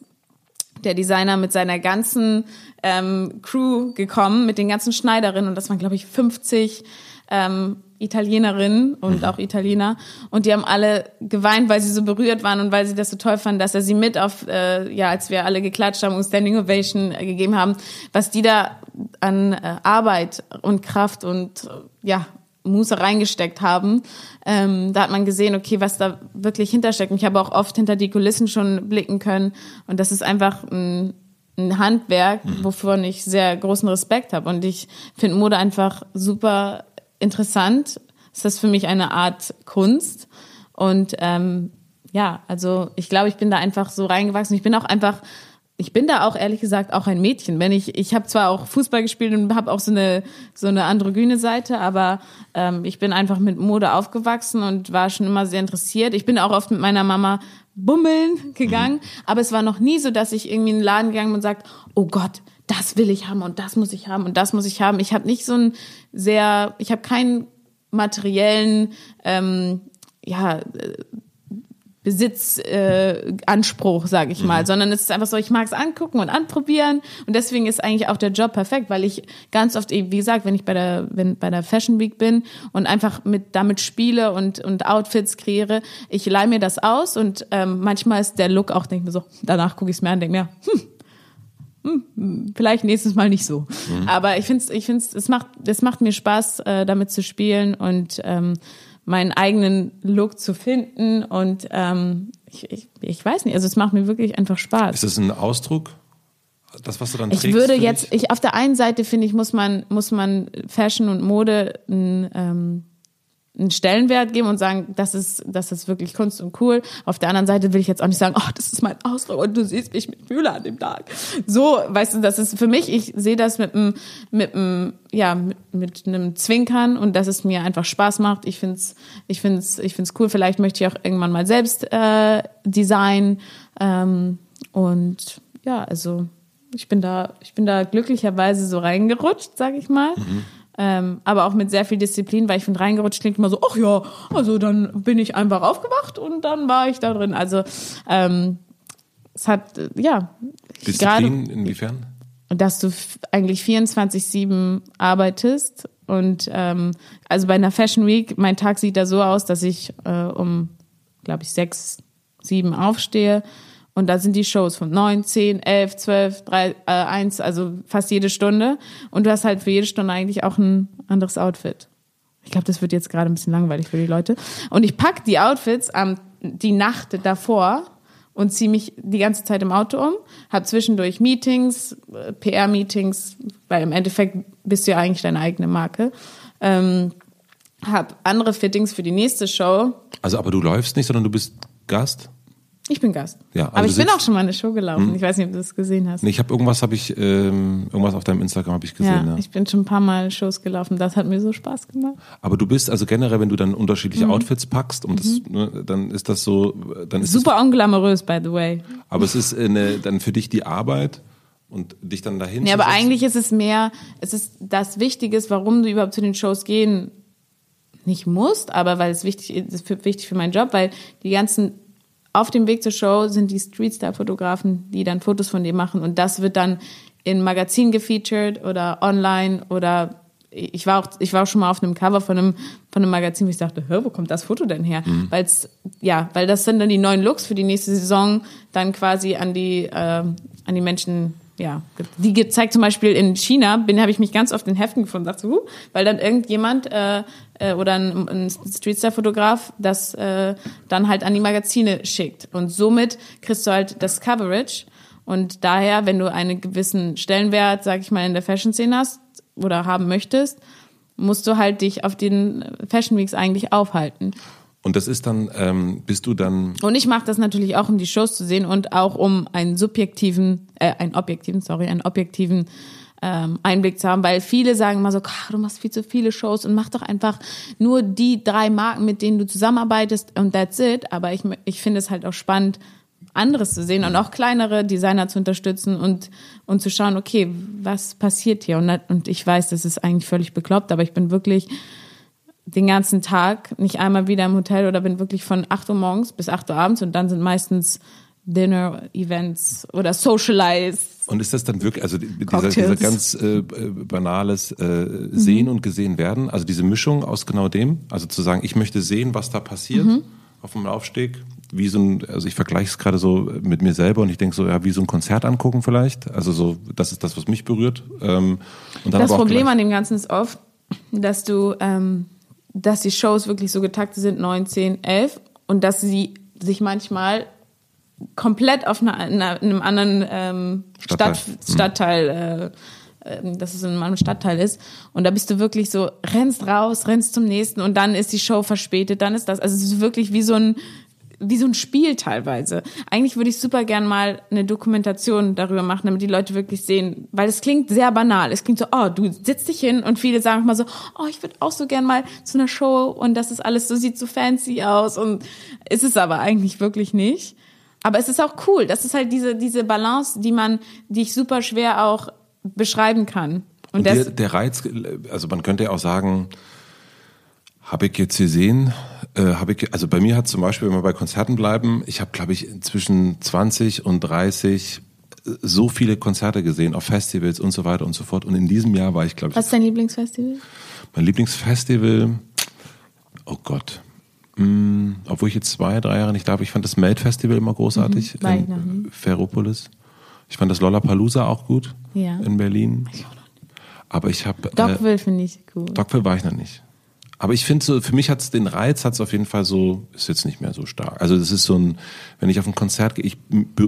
der Designer mit seiner ganzen ähm, Crew gekommen, mit den ganzen Schneiderinnen und das waren glaube ich 50 ähm, Italienerinnen und Mhm. auch Italiener und die haben alle geweint, weil sie so berührt waren und weil sie das so toll fanden, dass er sie mit auf, äh, ja, als wir alle geklatscht haben und Standing Ovation äh, gegeben haben, was die da an äh, Arbeit und Kraft und äh, ja, Muße reingesteckt haben. Ähm, da hat man gesehen, okay, was da wirklich hintersteckt. Und ich habe auch oft hinter die Kulissen schon blicken können und das ist einfach ein, ein Handwerk, wovon ich sehr großen Respekt habe. Und ich finde Mode einfach super interessant. Es ist für mich eine Art Kunst. Und ähm, ja, also ich glaube, ich bin da einfach so reingewachsen. Ich bin auch einfach, ich bin da auch ehrlich gesagt auch ein Mädchen. Wenn ich, ich habe zwar auch Fußball gespielt und habe auch so eine so eine androgyne Seite, aber ähm, ich bin einfach mit Mode aufgewachsen und war schon immer sehr interessiert. Ich bin auch oft mit meiner Mama bummeln gegangen, aber es war noch nie so, dass ich irgendwie in den Laden gegangen bin und sagt, oh Gott, das will ich haben und das muss ich haben und das muss ich haben. Ich habe nicht so ein sehr, ich habe keinen materiellen, ähm, ja, Besitzanspruch, äh, Anspruch, sag ich mal, sondern es ist einfach so, ich mag es angucken und anprobieren und deswegen ist eigentlich auch der Job perfekt, weil ich ganz oft eben, wie gesagt, wenn ich bei der wenn bei der Fashion Week bin und einfach mit damit spiele und und Outfits kreiere, ich leih mir das aus und ähm, manchmal ist der Look auch denke mir so, danach gucke ich es mir an, denke mir, hm, hm, vielleicht nächstes Mal nicht so. Aber ich finde es, ich finde es macht, es macht mir Spaß, äh, damit zu spielen und ähm, meinen eigenen Look zu finden und ähm, ich, ich, ich weiß nicht, also es macht mir wirklich einfach Spaß. Ist das ein Ausdruck? Das, was du dann Ich trägst? würde für jetzt, ich auf der einen Seite finde ich, muss man, muss man Fashion und Mode einen, ähm, einen Stellenwert geben und sagen, das ist, das ist wirklich Kunst und cool. Auf der anderen Seite will ich jetzt auch nicht sagen, oh, das ist mein Ausdruck und du siehst, mich fühle an dem Tag. So, weißt du, das ist für mich, ich sehe das mit einem, mit einem, ja, mit, mit einem Zwinkern und dass es mir einfach Spaß macht. Ich find's, ich find's, ich find's cool. Vielleicht möchte ich auch irgendwann mal selbst äh, designen ähm, und ja, also ich bin da, ich bin da glücklicherweise so reingerutscht, sag ich mal. Ähm, aber auch mit sehr viel Disziplin, weil ich finde, reingerutscht klingt immer so, ach ja, also dann bin ich einfach aufgewacht und dann war ich da drin. Also ähm, es hat, äh, ja, Disziplin inwiefern? dass du eigentlich 24-7 arbeitest. Und ähm, also bei einer Fashion Week, mein Tag sieht da so aus, dass ich äh, um, glaube ich, sechs, sieben aufstehe. Und da sind die Shows von neun, zehn, elf, zwölf, drei, äh, eins, also fast jede Stunde. Und du hast halt für jede Stunde eigentlich auch ein anderes Outfit. Ich glaube, das wird jetzt gerade ein bisschen langweilig für die Leute. Und ich pack die Outfits am die Nacht davor und ziehe mich die ganze Zeit im Auto um, habe zwischendurch Meetings, äh, PR-Meetings, weil im Endeffekt bist du ja eigentlich deine eigene Marke. Ähm, habe andere Fittings für die nächste Show. Also, aber du läufst nicht, sondern du bist Gast? Ich bin Gast. Ja, also Aber ich bin auch schon mal eine Show gelaufen. Ich weiß nicht, ob du das gesehen hast. Nee, ich habe irgendwas habe ich ähm, irgendwas auf deinem Instagram habe ich gesehen, ja, ja. ich bin schon ein paar Mal Shows gelaufen. Das hat mir so Spaß gemacht. Aber du bist also generell, wenn du dann unterschiedliche Mhm. Outfits packst, um das, ne, dann ist das so, dann ist Super unglamourös, by the way. Aber es ist eine, dann für dich die Arbeit und dich dann dahin. Nee, zu aber eigentlich ist es mehr, es ist das Wichtige, ist, warum du überhaupt zu den Shows gehen nicht musst, aber weil es wichtig ist, wichtig für meinen Job, weil die ganzen auf dem Weg zur Show sind die Street-Style-Fotografen, die dann Fotos von dir machen und das wird dann in Magazinen gefeatured oder online oder ich war auch ich war auch schon mal auf einem Cover von einem von einem Magazin, wo ich dachte, hör, wo kommt das Foto denn her? Weil's ja, weil das sind dann die neuen Looks für die nächste Saison dann quasi an die äh, an die Menschen ja, die gezeigt zum Beispiel in China, bin habe ich mich ganz oft in Heften gefunden, dachte, uh, weil dann irgendjemand äh, äh, oder ein, ein Streetstyle-Fotograf das äh, dann halt an die Magazine schickt und somit kriegst du halt das Coverage und daher, wenn du einen gewissen Stellenwert, sag ich mal, in der Fashion-Szene hast oder haben möchtest, musst du halt dich auf den Fashion Weeks eigentlich aufhalten. Und das ist dann, ähm, bist du dann, Und ich mache das natürlich auch, um die Shows zu sehen und auch um einen subjektiven, äh, einen objektiven, sorry, einen objektiven ähm, Einblick zu haben, weil viele sagen immer so, "Ach, du machst viel zu viele Shows und mach doch einfach nur die drei Marken, mit denen du zusammenarbeitest und that's it. Aber ich, ich finde es halt auch spannend, anderes zu sehen und auch kleinere Designer zu unterstützen und, und zu schauen, okay, was passiert hier? Und, und ich weiß, das ist eigentlich völlig bekloppt, aber ich bin wirklich den ganzen Tag, nicht einmal wieder im Hotel oder bin wirklich von 8 Uhr morgens bis 8 Uhr abends und dann sind meistens Dinner-Events oder Socialize. und ist das dann wirklich, also die- dieser, dieser ganz äh, äh, banales äh, Sehen und gesehen werden, also diese Mischung aus genau dem, also zu sagen, ich möchte sehen, was da passiert auf dem Laufsteg, wie so ein, also ich vergleiche es gerade so mit mir selber und ich denke so, ja, wie so ein Konzert angucken vielleicht, also so, das ist das, was mich berührt. Ähm, und dann Das Problem an dem Ganzen ist oft, dass du, ähm, dass die Shows wirklich so getaktet sind, 9, 10, 11 und dass sie sich manchmal komplett auf einer, einer, einem anderen ähm, Stadtteil. Stadt, Stadtteil, äh, äh, dass es in einem Stadtteil ist. Und da bist du wirklich so, rennst raus, rennst zum nächsten und dann ist die Show verspätet, dann ist das. Also es ist wirklich wie so ein wie so ein Spiel teilweise. Eigentlich würde ich super gern mal eine Dokumentation darüber machen, damit die Leute wirklich sehen, weil es klingt sehr banal. Es klingt so, oh, du sitzt dich hin und viele sagen mal so, oh, ich würde auch so gern mal zu einer Show und das ist alles so, sieht so fancy aus und ist es aber eigentlich wirklich nicht. Aber es ist auch cool. Das ist halt diese, diese Balance, die man, die ich super schwer auch beschreiben kann. Und, Und der, der Reiz, also man könnte ja auch sagen, habe ich jetzt gesehen, äh, habe ich, also bei mir hat zum Beispiel, wenn wir bei Konzerten bleiben, ich habe, glaube ich, zwischen 20 und 30 so viele Konzerte gesehen, auf Festivals und so weiter und so fort. Und in diesem Jahr war ich, glaube ich, was ist dein Lieblingsfestival? mein Lieblingsfestival, oh Gott, Hm, obwohl ich jetzt zwei, drei Jahre nicht da war, ich fand das Melt Festival immer großartig Mhm, in. Ferropolis. Ich fand das Lollapalooza auch gut Ja. in Berlin. Aber ich habe äh, Dogville finde ich cool. Dogville war ich noch nicht. Aber ich finde so, für mich hat es den Reiz, hat es auf jeden Fall so, ist jetzt nicht mehr so stark. Also das ist so ein, wenn ich auf ein Konzert gehe, ich,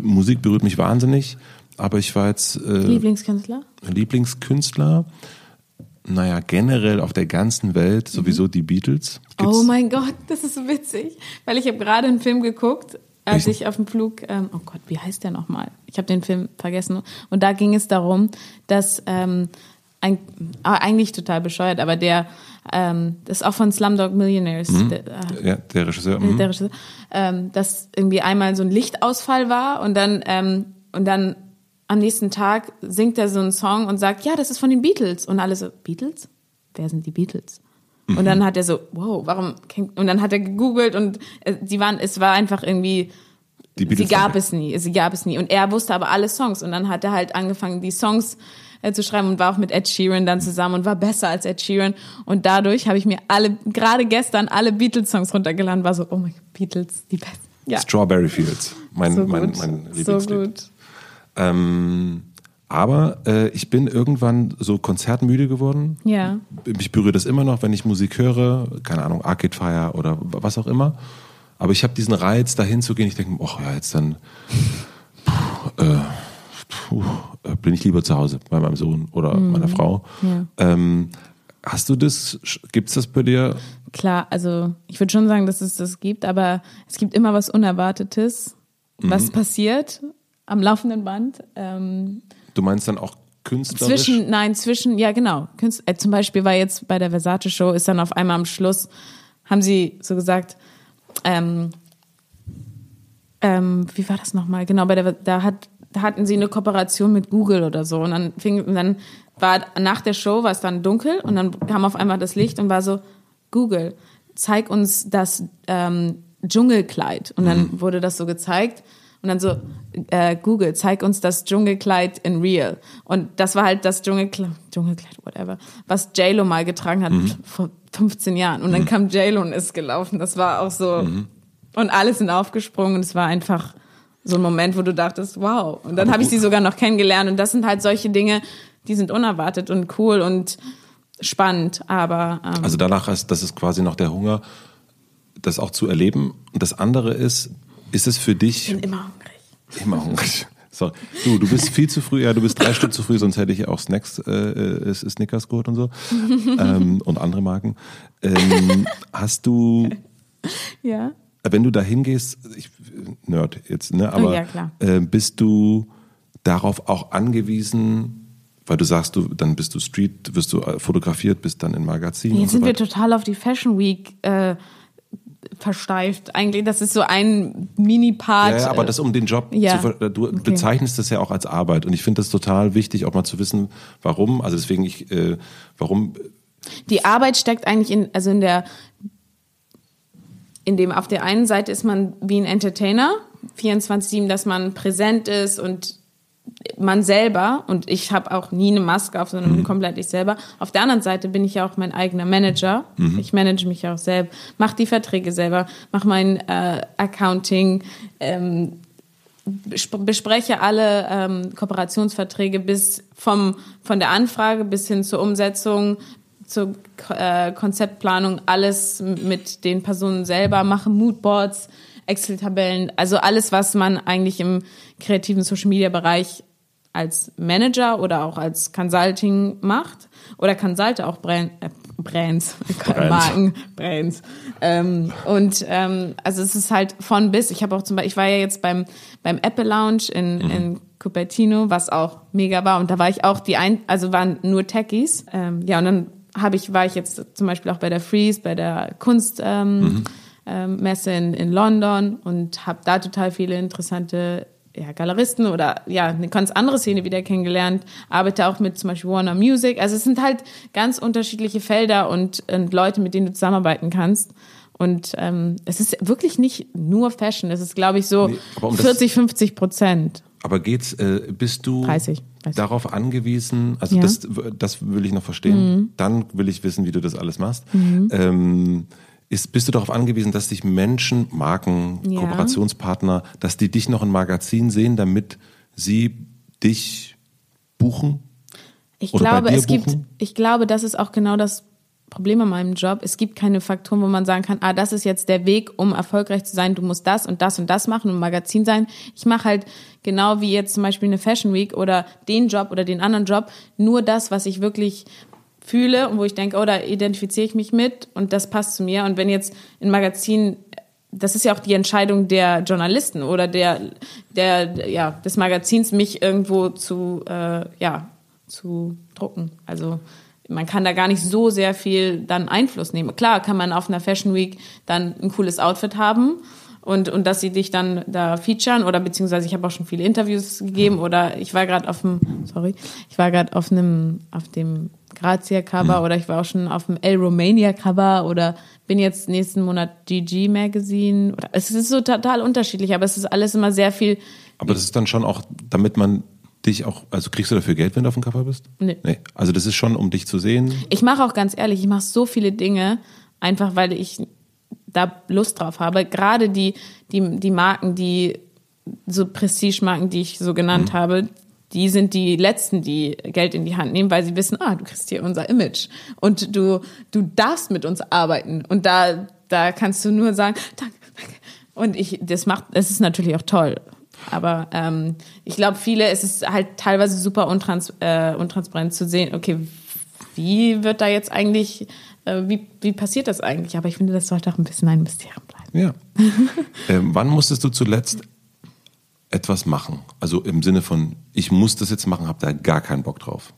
Musik berührt mich wahnsinnig, aber ich war jetzt äh, Lieblingskünstler? Lieblingskünstler, naja, generell auf der ganzen Welt sowieso die Beatles. Gibt's- Oh mein Gott, das ist so witzig. Weil ich habe gerade einen Film geguckt, als Welchen? ich auf dem Flug, ähm, oh Gott, wie heißt der nochmal? Ich habe den Film vergessen. Und da ging es darum, dass ähm, ein, ah, eigentlich total bescheuert, aber der, ähm, das ist auch von Slumdog Millionaires, der, äh, ja, der Regisseur. mhm. der Regisseur, ähm, dass irgendwie einmal so ein Lichtausfall war und dann ähm, und dann am nächsten Tag singt er so einen Song und sagt, ja, das ist von den Beatles und alle so Beatles? Wer sind die Beatles? Und dann hat er so, wow, warum? Und dann hat er gegoogelt und äh, die waren, es war einfach irgendwie Die Beatles sie gab es nie, sie gab es nie. Und er wusste aber alle Songs und dann hat er halt angefangen, die Songs äh, zu schreiben und war auch mit Ed Sheeran dann zusammen und war besser als Ed Sheeran. Und dadurch habe ich mir alle, gerade gestern, alle Beatles-Songs runtergeladen, war so, oh mein Gott, Beatles, die besten. Ja. Strawberry Fields, mein, So mein, mein so Lieblingslied. gut. Ähm, aber äh, ich bin irgendwann so konzertmüde geworden. Ja. Mich berührt das immer noch, wenn ich Musik höre, keine Ahnung, Arcade Fire oder was auch immer. Aber ich habe diesen Reiz, dahin zu gehen. Ich denke, oh ja, jetzt dann puh, äh, puh, äh, bin ich lieber zu Hause bei meinem Sohn oder meiner Frau. Mhm. Ja. Ähm, hast du das? Gibt's das bei dir? Klar, also ich würde schon sagen, dass es das gibt, aber es gibt immer was Unerwartetes, Mhm. was passiert am laufenden Band. Ähm, Du meinst dann auch künstlerisch? zwischen, nein, zwischen, ja genau. Künst, äh, zum Beispiel war jetzt bei der Versace Show, ist dann auf einmal am Schluss, haben sie so gesagt, ähm, ähm, wie war das nochmal? Genau, bei der, da hat, hatten sie eine Kooperation mit Google oder so. Und dann fing, und dann war nach der Show war es dann dunkel und dann kam auf einmal das Licht und war so Google, zeig uns das ähm, Dschungelkleid. Und dann wurde das so gezeigt und dann so äh, Google, zeig uns das Dschungelkleid in real. Und das war halt das Dschungelkleid, Dschungelkleid whatever, was J-Lo mal getragen hat vor 15 Jahren. Und dann kam J-Lo und ist gelaufen, das war auch so und alle sind aufgesprungen und es war einfach so ein Moment, wo du dachtest, wow. Und dann habe ich sie sogar noch kennengelernt. Und das sind halt solche Dinge, die sind unerwartet und cool und spannend. Aber ähm, Also danach ist, das ist quasi noch der Hunger, das auch zu erleben. Und das andere ist, ist es für dich ich bin immer hungrig. immer hungrig? Sorry. Du, du bist viel zu früh, ja, du bist drei Stück zu früh, sonst hätte ich auch Snacks, äh, äh, Snickers geholt und so. ähm, und andere Marken. Ähm, hast du, Ja. Wenn du da hingehst, ich, Nerd jetzt, ne, aber Oh ja. Äh, bist du darauf auch angewiesen, weil du sagst, du, dann bist du Street, wirst du äh, fotografiert, bist dann in Magazinen Jetzt so sind wir total auf die Fashion Week äh, versteift. Eigentlich, das ist so ein Mini-Part. Ja, ja, aber äh, das um den Job ja. zu ver du Okay. bezeichnest das ja auch als Arbeit und ich finde das total wichtig, auch mal zu wissen, warum. Also deswegen ich, äh, warum die Arbeit steckt eigentlich in, also in der, in dem, auf der einen Seite ist man wie ein Entertainer, 24-7, dass man präsent ist und man selber, und ich habe auch nie eine Maske auf, sondern bin komplett ich selber. Auf der anderen Seite bin ich ja auch mein eigener Manager. Ich manage mich auch selbst, mache die Verträge selber, mache mein äh, Accounting, ähm, besp- bespreche alle ähm, Kooperationsverträge bis vom von der Anfrage bis hin zur Umsetzung, zur äh, Konzeptplanung, alles mit den Personen selber, mache Moodboards, Excel-Tabellen, also alles, was man eigentlich im kreativen Social-Media-Bereich als Manager oder auch als Consulting macht oder Consulte auch Brand, äh, Brands, Marken, Brands. Ähm, und ähm, also es ist halt von bis. Ich habe auch zum Beispiel, ich war ja jetzt beim beim Apple Lounge in, in Cupertino, was auch mega war. Und da war ich auch die ein, also waren nur Techies. Ähm, ja, und dann habe ich war ich jetzt zum Beispiel auch bei der Freeze, bei der Kunst. Ähm, ähm, Messe in, in London und habe da total viele interessante ja, Galeristen oder ja, eine ganz andere Szene wieder kennengelernt. Arbeite auch mit zum Beispiel Warner Music. Also es sind halt ganz unterschiedliche Felder und, und Leute, mit denen du zusammenarbeiten kannst. Und ähm, es ist wirklich nicht nur Fashion. Es ist, glaube ich, so Nee, um das- 40, 50 Prozent. Aber geht's, äh, bist du 30, 30. darauf angewiesen, also Ja. Mhm. das, das will ich noch verstehen, dann will ich wissen, wie du das alles machst. Ähm, ist, bist du darauf angewiesen, dass dich Menschen, Marken, Ja. Kooperationspartner, dass die dich noch in Magazin sehen, damit sie dich buchen? Ich Oder glaube, es gibt, buchen? ich glaube, das ist auch genau das Problem an meinem Job. Es gibt keine Faktoren, wo man sagen kann, ah, das ist jetzt der Weg, um erfolgreich zu sein. Du musst das und das und das machen und Magazin sein. Ich mache halt genau wie jetzt zum Beispiel eine Fashion Week oder den Job oder den anderen Job, nur das, was ich wirklich fühle und wo ich denke, oh, da identifiziere ich mich mit und das passt zu mir. Und wenn jetzt ein Magazin das ist ja auch die Entscheidung der Journalisten oder der, der, ja, des Magazins, mich irgendwo zu, äh, ja, zu drucken. Also man kann da gar nicht so sehr viel dann Einfluss nehmen. Klar kann man auf einer Fashion Week dann ein cooles Outfit haben und, und dass sie dich dann da featuren oder beziehungsweise ich habe auch schon viele Interviews gegeben oder ich war gerade auf dem, sorry, ich war gerade auf einem, auf dem Grazia Cover oder ich war auch schon auf dem El Romania Cover oder bin jetzt nächsten Monat GG Magazine. Oder, es ist so total unterschiedlich, aber es ist alles immer sehr viel. Aber das ist dann schon auch, damit man dich auch, also kriegst du dafür Geld, wenn du auf dem Cover bist? Nee. nee. Also das ist schon, um dich zu sehen. Ich mache auch ganz ehrlich, ich mache so viele Dinge, einfach weil ich da Lust drauf habe. Gerade die, die, die Marken, die so Prestige-Marken, die ich so genannt mhm. habe, die sind die letzten, die Geld in die Hand nehmen, weil sie wissen, ah, du kriegst hier unser Image und du du darfst mit uns arbeiten und da da kannst du nur sagen, danke, danke. Und ich das macht, es ist natürlich auch toll, aber ähm, ich glaube, viele, es ist halt teilweise super untrans, äh, untransparent zu sehen, okay, wie wird da jetzt eigentlich, äh, wie, wie passiert das eigentlich? Aber ich finde, das sollte auch ein bisschen ein Mysterium bleiben. Ja. ähm, wann musstest du zuletzt etwas machen? Also im Sinne von, ich muss das jetzt machen, habe da gar keinen Bock drauf.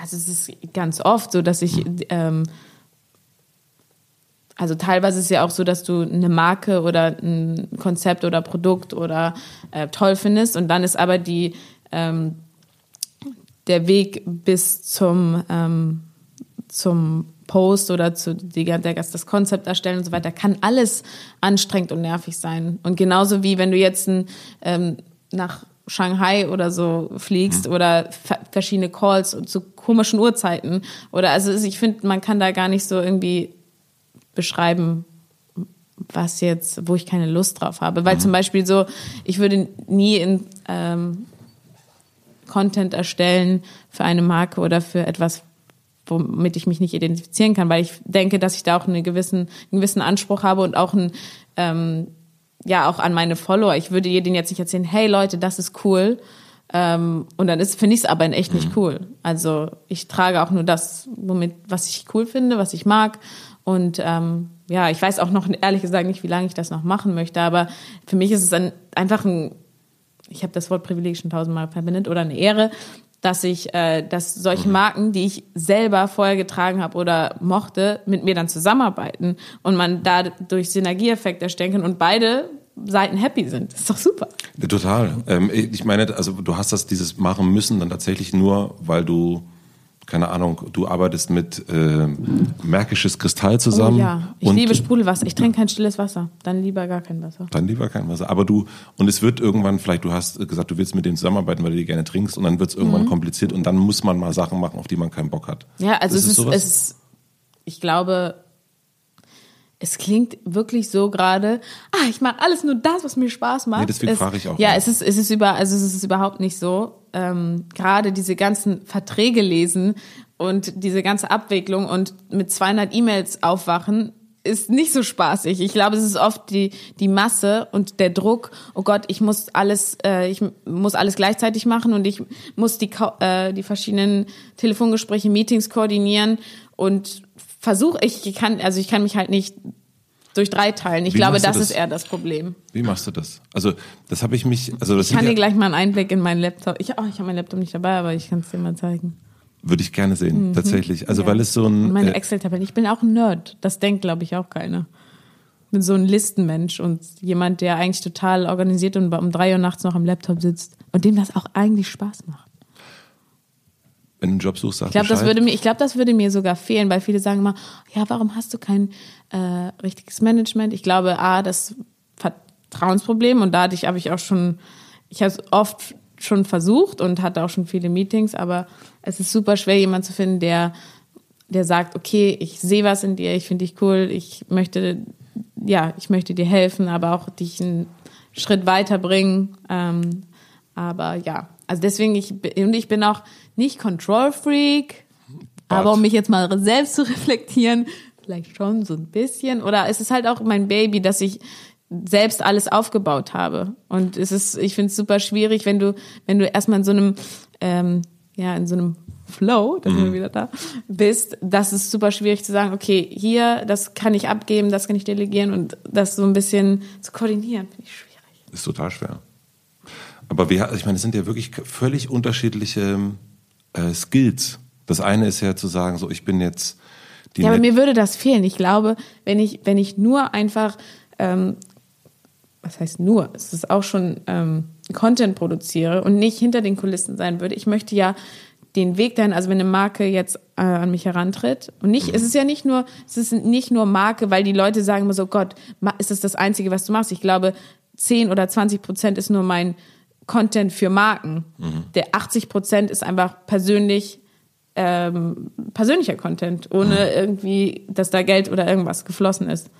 Also es ist ganz oft so, dass ich hm. ähm, also teilweise ist es ja auch so, dass du eine Marke oder ein Konzept oder Produkt oder äh, toll findest und dann ist aber die ähm, der Weg bis zum ähm, zum Post oder zu die, der, das Konzept erstellen und so weiter kann alles anstrengend und nervig sein und genauso wie wenn du jetzt ein, ähm, nach Shanghai oder so fliegst mhm. oder verschiedene Calls zu komischen Uhrzeiten oder also ich finde man kann da gar nicht so irgendwie beschreiben, was jetzt, wo ich keine Lust drauf habe. Weil mhm. zum Beispiel so, ich würde nie in ähm, Content erstellen für eine Marke oder für etwas, womit ich mich nicht identifizieren kann, weil ich denke, dass ich da auch einen gewissen, einen gewissen Anspruch habe und auch ein, ähm, ja, auch an meine Follower. Ich würde denen jetzt nicht erzählen, hey Leute, das ist cool. Ähm, und dann ist, finde ich es aber in echt mhm. nicht cool. Also ich trage auch nur das, womit, was ich cool finde, was ich mag. Und ähm, ja, ich weiß auch noch ehrlich gesagt nicht, wie lange ich das noch machen möchte, aber für mich ist es ein, einfach ein, ich habe das Wort Privileg schon tausendmal verwendet, oder eine Ehre, dass ich, äh, dass solche mhm. Marken, die ich selber vorher getragen habe oder mochte, mit mir dann zusammenarbeiten und man dadurch Synergieeffekte erstellen kann und beide Seiten happy sind. Das ist doch super. Total. Ähm, ich meine, also du hast das dieses machen müssen dann tatsächlich nur, weil du keine Ahnung, du arbeitest mit äh, märkisches Kristall zusammen. Oh ja, ich liebe Sprudelwasser. Ich trinke kein stilles Wasser. Dann lieber gar kein Wasser. Dann lieber kein Wasser. Aber du, und es wird irgendwann, vielleicht du hast gesagt, du willst mit denen zusammenarbeiten, weil du die gerne trinkst und dann wird es irgendwann mhm. kompliziert und dann muss man mal Sachen machen, auf die man keinen Bock hat. Ja, also es ist, es ist, ich glaube, es klingt wirklich so gerade, ah, ich mache alles nur das, was mir Spaß macht. Nee, deswegen frage ich auch. Ja, es ist, es ist über, also es ist überhaupt nicht so. Ähm, gerade diese ganzen Verträge lesen und diese ganze Abwicklung und mit 200 E-Mails aufwachen, ist nicht so spaßig. Ich glaube, es ist oft die die Masse und der Druck. Oh Gott, ich muss alles, äh, ich muss alles gleichzeitig machen und ich muss die äh, die verschiedenen Telefongespräche, Meetings koordinieren und versuche ich kann also ich kann mich halt nicht durch drei teilen. Ich Wie glaube, das, das, ist eher das Problem. Wie machst du das? Also, das habe ich mich. Also das ich kann dir gleich mal einen Einblick in meinen Laptop. Ich, oh, ich habe meinen Laptop nicht dabei, aber ich kann es dir mal zeigen. Würde ich gerne sehen, mhm. tatsächlich. Also, ja. weil es so ein. Meine äh, Excel-Tabellen. Ich bin auch ein Nerd. Das denkt, glaube ich, auch keiner. Ich bin so ein Listenmensch und jemand, der eigentlich total organisiert und um drei Uhr nachts noch am Laptop sitzt und dem das auch eigentlich Spaß macht wenn du einen Job suchst, sag ich glaube, das würde mir, ich glaube, das würde mir sogar fehlen, weil viele sagen immer, ja, warum hast du kein äh, richtiges Management? Ich glaube, a, das Vertrauensproblem und dadurch habe ich auch schon, ich habe es oft schon versucht und hatte auch schon viele Meetings, aber es ist super schwer, jemanden zu finden, der, der sagt, okay, ich sehe was in dir, ich finde dich cool, ich möchte, ja, ich möchte dir helfen, aber auch dich einen Schritt weiterbringen. Ähm, aber ja, also deswegen, ich, und ich bin auch nicht Control Freak, But. aber um mich jetzt mal selbst zu reflektieren, vielleicht schon so ein bisschen. Oder es ist halt auch mein Baby, dass ich selbst alles aufgebaut habe. Und es ist, ich finde es super schwierig, wenn du, wenn du erstmal in so einem, ähm, ja, in so einem Flow, da sind wir mhm. wieder da, bist, das ist super schwierig zu sagen, okay, hier, das kann ich abgeben, das kann ich delegieren und das so ein bisschen zu koordinieren, finde ich schwierig. Ist total schwer. Aber wir, ich meine, es sind ja wirklich völlig unterschiedliche äh, Skills. Das eine ist ja zu sagen, so ich bin jetzt die. Ja, aber mir würde das fehlen. Ich glaube, wenn ich, wenn ich nur einfach, ähm, was heißt nur, es ist auch schon ähm, Content produziere und nicht hinter den Kulissen sein würde. Ich möchte ja den Weg dahin, also wenn eine Marke jetzt äh, an mich herantritt und nicht, Mhm. es ist ja nicht nur, es ist nicht nur Marke, weil die Leute sagen immer so, Gott, ist das das Einzige, was du machst? Ich glaube, 10 oder 20 Prozent ist nur mein Content für Marken. Mhm. Der 80 Prozent ist einfach persönlich, ähm, persönlicher Content, ohne Mhm. irgendwie, dass da Geld oder irgendwas geflossen ist.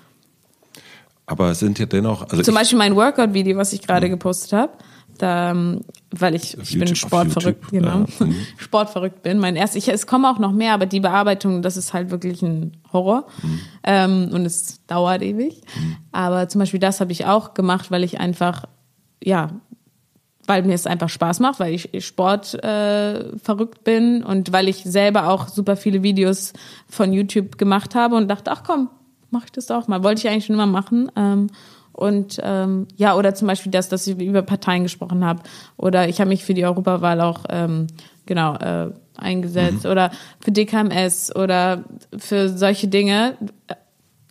Aber es sind ja dennoch, also Zum Beispiel mein Workout-Video, was ich gerade gepostet habe, da, ähm, weil ich, ich bin YouTube- auf sportverrückt, YouTube, genau, ja. Mhm. sportverrückt bin. Mein erst, ich, es kommen auch noch mehr, aber die Bearbeitung, das ist halt wirklich ein Horror Mhm. ähm, und es dauert ewig. Aber zum Beispiel das habe ich auch gemacht, weil ich einfach, ja, weil mir es einfach Spaß macht, weil ich Sport äh, verrückt bin und weil ich selber auch super viele Videos von YouTube gemacht habe und dachte, ach komm, mach ich das auch mal. Wollte ich eigentlich schon immer machen. Ähm, und ähm, ja, oder zum Beispiel das, dass ich über Parteien gesprochen habe. Oder ich habe mich für die Europawahl auch ähm, genau äh, eingesetzt oder für DKMS oder für solche Dinge.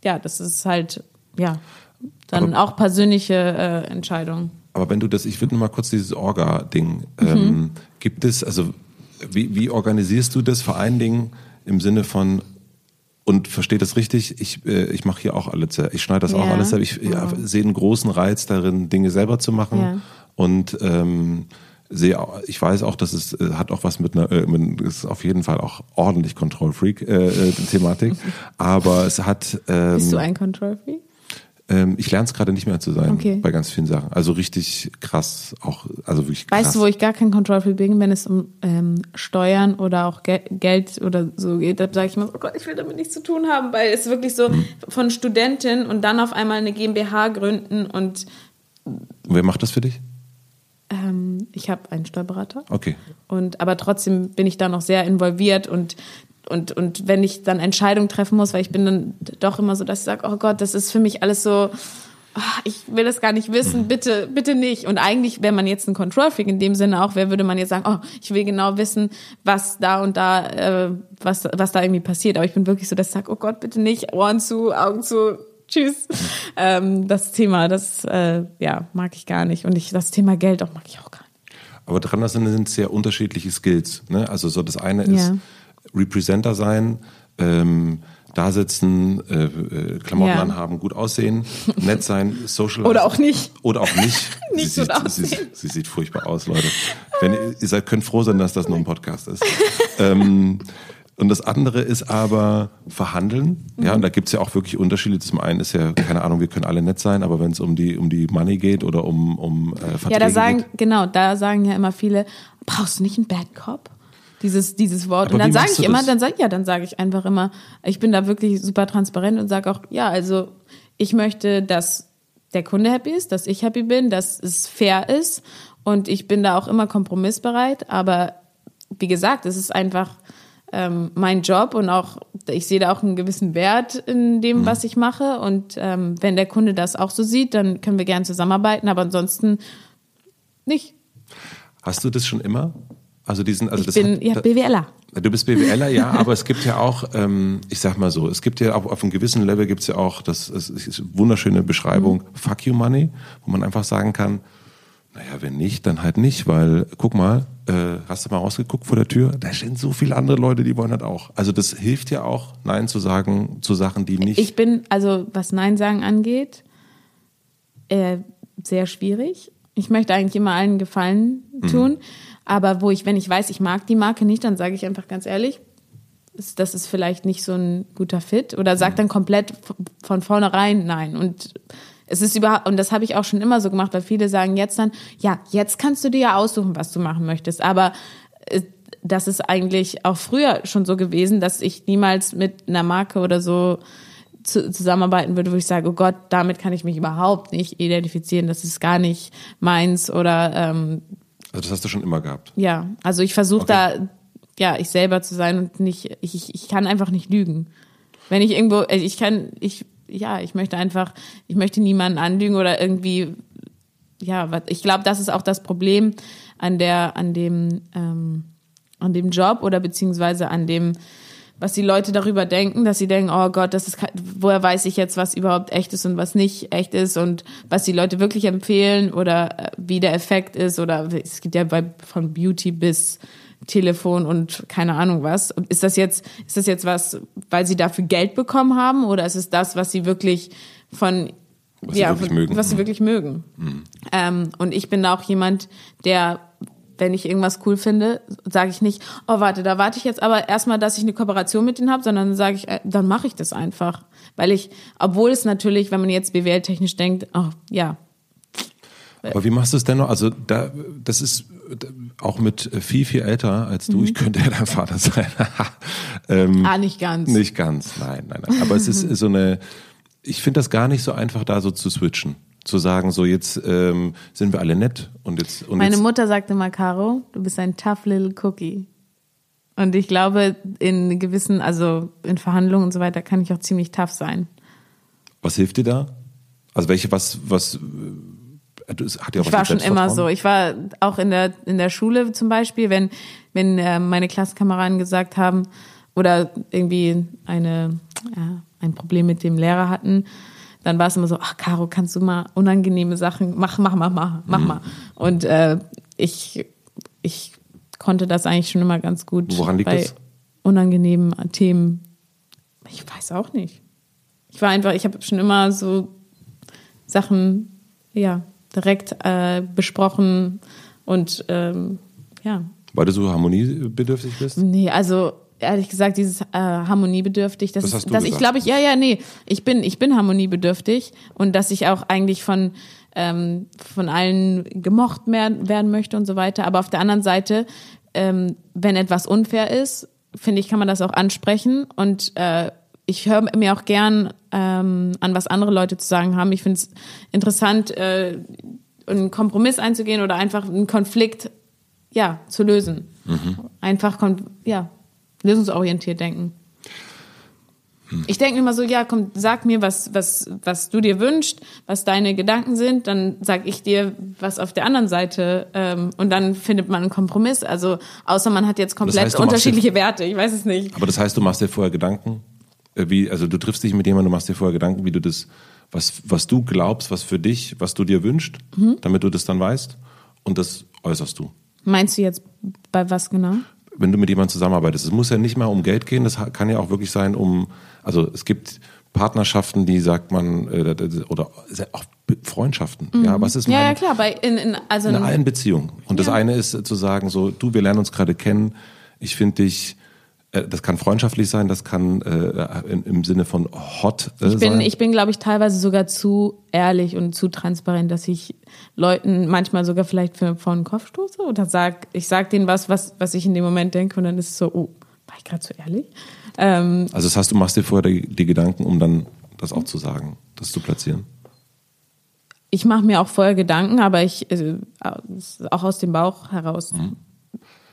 Ja, das ist halt, ja, dann Aber- auch persönliche äh, Entscheidungen. Aber wenn du das, ich würde mal kurz dieses Orga-Ding, Mhm. ähm, gibt es, also wie, wie organisierst du das vor allen Dingen im Sinne von, und versteht das richtig, ich, äh, ich mache hier auch alles, ich schneide das auch Ja. alles selber, ich ja, sehe einen großen Reiz darin, Dinge selber zu machen Ja. und ähm, sehe, auch- ich weiß auch, dass es äh, hat auch was mit einer, äh, mit, ist auf jeden Fall auch ordentlich Control-Freak äh, äh, Thematik, aber es hat ähm, Bist du ein Control Freak? Ähm, ich lerne es gerade nicht mehr zu sein Okay. bei ganz vielen Sachen. Also richtig krass, auch also wirklich krass. Weißt du, wo ich gar kein Control Freak bin, wenn es um ähm, Steuern oder auch Gel Geld oder so geht, da sage ich immer, so, oh Gott, ich will damit nichts zu tun haben, weil es wirklich so Mhm. von Studentin und dann auf einmal eine GmbH gründen und Wer macht das für dich? ähm, ich habe einen Steuerberater. Okay. Und aber trotzdem bin ich da noch sehr involviert und und und wenn ich dann Entscheidungen treffen muss, weil ich bin dann doch immer so, dass ich sage, oh Gott, das ist für mich alles so, ah, ich will das gar nicht wissen, bitte, bitte nicht. Und eigentlich, wäre man jetzt ein Control Freak in dem Sinne auch, wer würde man jetzt sagen, oh, ich will genau wissen, was da und da, äh, was was da irgendwie passiert. Aber ich bin wirklich so, dass ich sage, oh Gott, bitte nicht, Ohren zu, Augen zu. Tschüss. Ähm, das Thema, das äh, ja mag ich gar nicht und ich das Thema Geld auch mag ich auch gar nicht. Aber dran sind, sind sehr unterschiedliche Skills. Ne? Also so das eine ist Ja. Representer sein, ähm, da sitzen, äh, äh, Klamotten Ja. anhaben, gut aussehen, nett sein, social Oder auch nicht. Oder auch nicht. Nicht sie, sieht, sie, sie sieht furchtbar aus, Leute. Wenn ihr, ihr seid, könnt froh sein, dass das nur ein Podcast ist. ähm, und das andere ist aber verhandeln. Ja, Mhm. und da gibt's ja auch wirklich Unterschiede. Zum einen ist ja, keine Ahnung, wir können alle nett sein, aber wenn es um die, um die Money geht oder um, um äh, Verträge Ja, da sagen, geht, genau, da sagen ja immer viele, brauchst du nicht einen Bad Cop? Dieses, dieses Wort. Aber und dann sage ich immer, das? dann sag, ja, dann sage ich einfach immer, ich bin da wirklich super transparent und sage auch, ja, also ich möchte, dass der Kunde happy ist, dass ich happy bin, dass es fair ist und ich bin da auch immer kompromissbereit, aber wie gesagt, es ist einfach ähm, mein Job und auch ich sehe da auch einen gewissen Wert in dem, Mhm. was ich mache und ähm, wenn der Kunde das auch so sieht, dann können wir gerne zusammenarbeiten, aber ansonsten nicht. Hast du das schon immer? Also diesen, also Ich das bin hat, ja BWLer. Du bist BWLer, ja, aber es gibt ja auch, ähm, ich sag mal so, es gibt ja auch auf einem gewissen Level gibt's ja auch, das ist, ist eine wunderschöne Beschreibung, Mhm. Fuck you Money, wo man einfach sagen kann, naja, wenn nicht, dann halt nicht, weil, guck mal, äh, hast du mal rausgeguckt vor der Tür? Da stehen so viele andere Leute, die wollen das auch. Also das hilft ja auch, Nein zu sagen zu Sachen, die nicht. Ich bin, also was Nein sagen angeht, äh, sehr schwierig. Ich möchte eigentlich immer allen Gefallen Mhm. Aber wo ich, wenn ich weiß, ich mag die Marke nicht, dann sage ich einfach ganz ehrlich, das ist vielleicht nicht so ein guter Fit oder Mhm. sag dann komplett von vornherein nein. Und es ist überhaupt, und das habe ich auch schon immer so gemacht, weil viele sagen jetzt dann, ja, jetzt kannst du dir ja aussuchen, was du machen möchtest, aber äh, das ist eigentlich auch früher schon so gewesen, dass ich niemals mit einer Marke oder so zu, zusammenarbeiten würde, wo ich sage, oh Gott, damit kann ich mich überhaupt nicht identifizieren, das ist gar nicht meins oder ähm, also das hast du schon immer gehabt. ja, also ich versuche Okay. da, ja, ich selber zu sein und nicht, ich, ich, ich kann einfach nicht lügen. Wenn ich irgendwo, äh, ich kann, ich, ja, ich möchte einfach, ich möchte niemanden anlügen oder irgendwie, ja, was- ich glaube, das ist auch das Problem an der, an dem, ähm, an dem Job oder beziehungsweise an dem, was die Leute darüber denken, dass sie denken, oh Gott, das ist, woher weiß ich jetzt, was überhaupt echt ist und was nicht echt ist und was die Leute wirklich empfehlen oder äh, wie der Effekt ist oder es gibt ja bei, von Beauty bis Telefon und keine Ahnung was. Ist das jetzt, ist das jetzt was, weil sie dafür Geld bekommen haben oder ist es das, was sie wirklich von Was sie ja, wirklich von- mögen. was sie Mhm. wirklich mögen. Ähm, und ich bin auch jemand, der, wenn ich irgendwas cool finde, sage ich nicht, oh warte, da warte ich jetzt aber erstmal, dass ich eine Kooperation mit denen habe, sondern sage ich, äh, dann mache ich das einfach. Weil ich, obwohl es natürlich, wenn man jetzt BWL-technisch denkt, oh ja, Aber wie machst du es denn noch? Also da, das ist auch mit viel, viel älter als du. Ich könnte ja dein Vater sein. ähm, ah, nicht ganz. Nicht ganz, nein, nein, nein. Aber es ist so eine, ich finde das gar nicht so einfach, da so zu switchen. Zu sagen, so jetzt ähm, sind wir alle nett und jetzt und Meine jetzt, Mutter sagte mal, Caro, du bist ein tough little cookie. Und ich glaube, in gewissen, also in Verhandlungen und so weiter, kann ich auch ziemlich tough sein. was hilft dir da? Also welche, was, was, äh, das hat ja auch Ich was war schon immer so. Ich war auch in der, in der Schule zum Beispiel, wenn, wenn äh, meine Klassenkameraden gesagt haben oder irgendwie eine, ja, ein Problem mit dem Lehrer hatten, dann war es immer so, ach Caro, kannst du mal unangenehme Sachen, mach, mach mal, mach, mach Mhm. mal. Und äh, ich, ich konnte das eigentlich schon immer ganz gut Woran liegt bei das? unangenehmen Themen. Ich weiß auch nicht. Ich war einfach, ich habe schon immer so Sachen ja direkt äh, besprochen und ähm, ja Weil du so harmoniebedürftig bist? nee also ehrlich gesagt dieses äh, harmoniebedürftig das, Das du dass ich glaube ich ja ja nee ich bin ich bin harmoniebedürftig und dass ich auch eigentlich von ähm, von allen gemocht werden, werden möchte und so weiter aber auf der anderen Seite ähm, wenn etwas unfair ist finde ich kann man das auch ansprechen und äh, ich höre mir auch gern ähm, an, was andere Leute zu sagen haben. Ich finde es interessant, äh, einen Kompromiss einzugehen oder einfach einen Konflikt ja, zu lösen. Einfach kon- ja, lösungsorientiert denken. Ich denke immer so, ja, komm, sag mir, was, was, was du dir wünschst, was deine Gedanken sind, dann sag ich dir, was auf der anderen Seite ähm, und dann findet man einen Kompromiss. Also außer man hat jetzt komplett heißt, du machst unterschiedliche Werte, ich weiß es nicht. Aber das heißt, du machst dir vorher Gedanken, äh, wie, also du triffst dich mit jemandem, du machst dir vorher Gedanken, wie du das, was, was du glaubst, was für dich, was du dir wünschst, Mhm. damit du das dann weißt und das äußerst du. Meinst du jetzt bei was genau? Wenn du mit jemandem zusammenarbeitest. Es muss ja nicht mal um Geld gehen, das kann ja auch wirklich sein um, also es gibt Partnerschaften, die sagt man, äh, oder auch Freundschaften. Ja, was ist Mhm. Ja, mein, ja klar, bei in, in also in allen Beziehungen. Und das eine ist äh, zu sagen, so, du, wir lernen uns gerade kennen, ich finde dich, das kann freundschaftlich sein, das kann äh, in, im Sinne von hot äh, ich bin, sein. ich bin, glaube ich, teilweise sogar zu ehrlich und zu transparent, dass ich Leuten manchmal sogar vielleicht für, vor den Kopf stoße oder sag, ich sag denen was, was, was ich in dem Moment denke und dann ist es so, oh, war ich gerade zu ehrlich? Ähm, also das heißt, du machst dir vorher die, die Gedanken, um dann das auch zu sagen, das zu platzieren. ich mache mir auch vorher Gedanken, aber ich äh, auch aus dem Bauch heraus.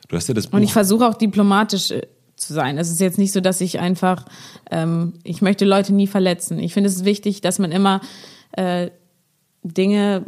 Du hast ja das Buch. Und ich versuche auch diplomatisch äh, zu sein. Es ist jetzt nicht so, dass ich einfach, ähm, ich möchte Leute nie verletzen. Ich finde es wichtig, dass man immer äh, Dinge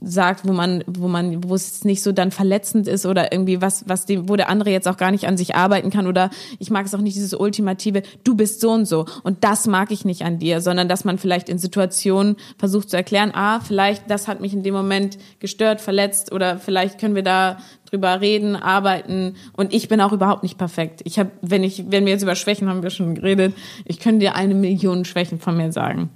sagt, wo man, wo man, wo es nicht so dann verletzend ist oder irgendwie was, was dem, wo der andere jetzt auch gar nicht an sich arbeiten kann oder ich mag es auch nicht dieses ultimative, du bist so und so und das mag ich nicht an dir, sondern dass man vielleicht in Situationen versucht zu erklären, ah, vielleicht das hat mich in dem Moment gestört, verletzt oder vielleicht können wir da drüber reden, arbeiten und ich bin auch überhaupt nicht perfekt. Ich habe, wenn ich, wenn wir jetzt über Schwächen haben wir schon geredet, ich könnte dir eine Million Schwächen von mir sagen.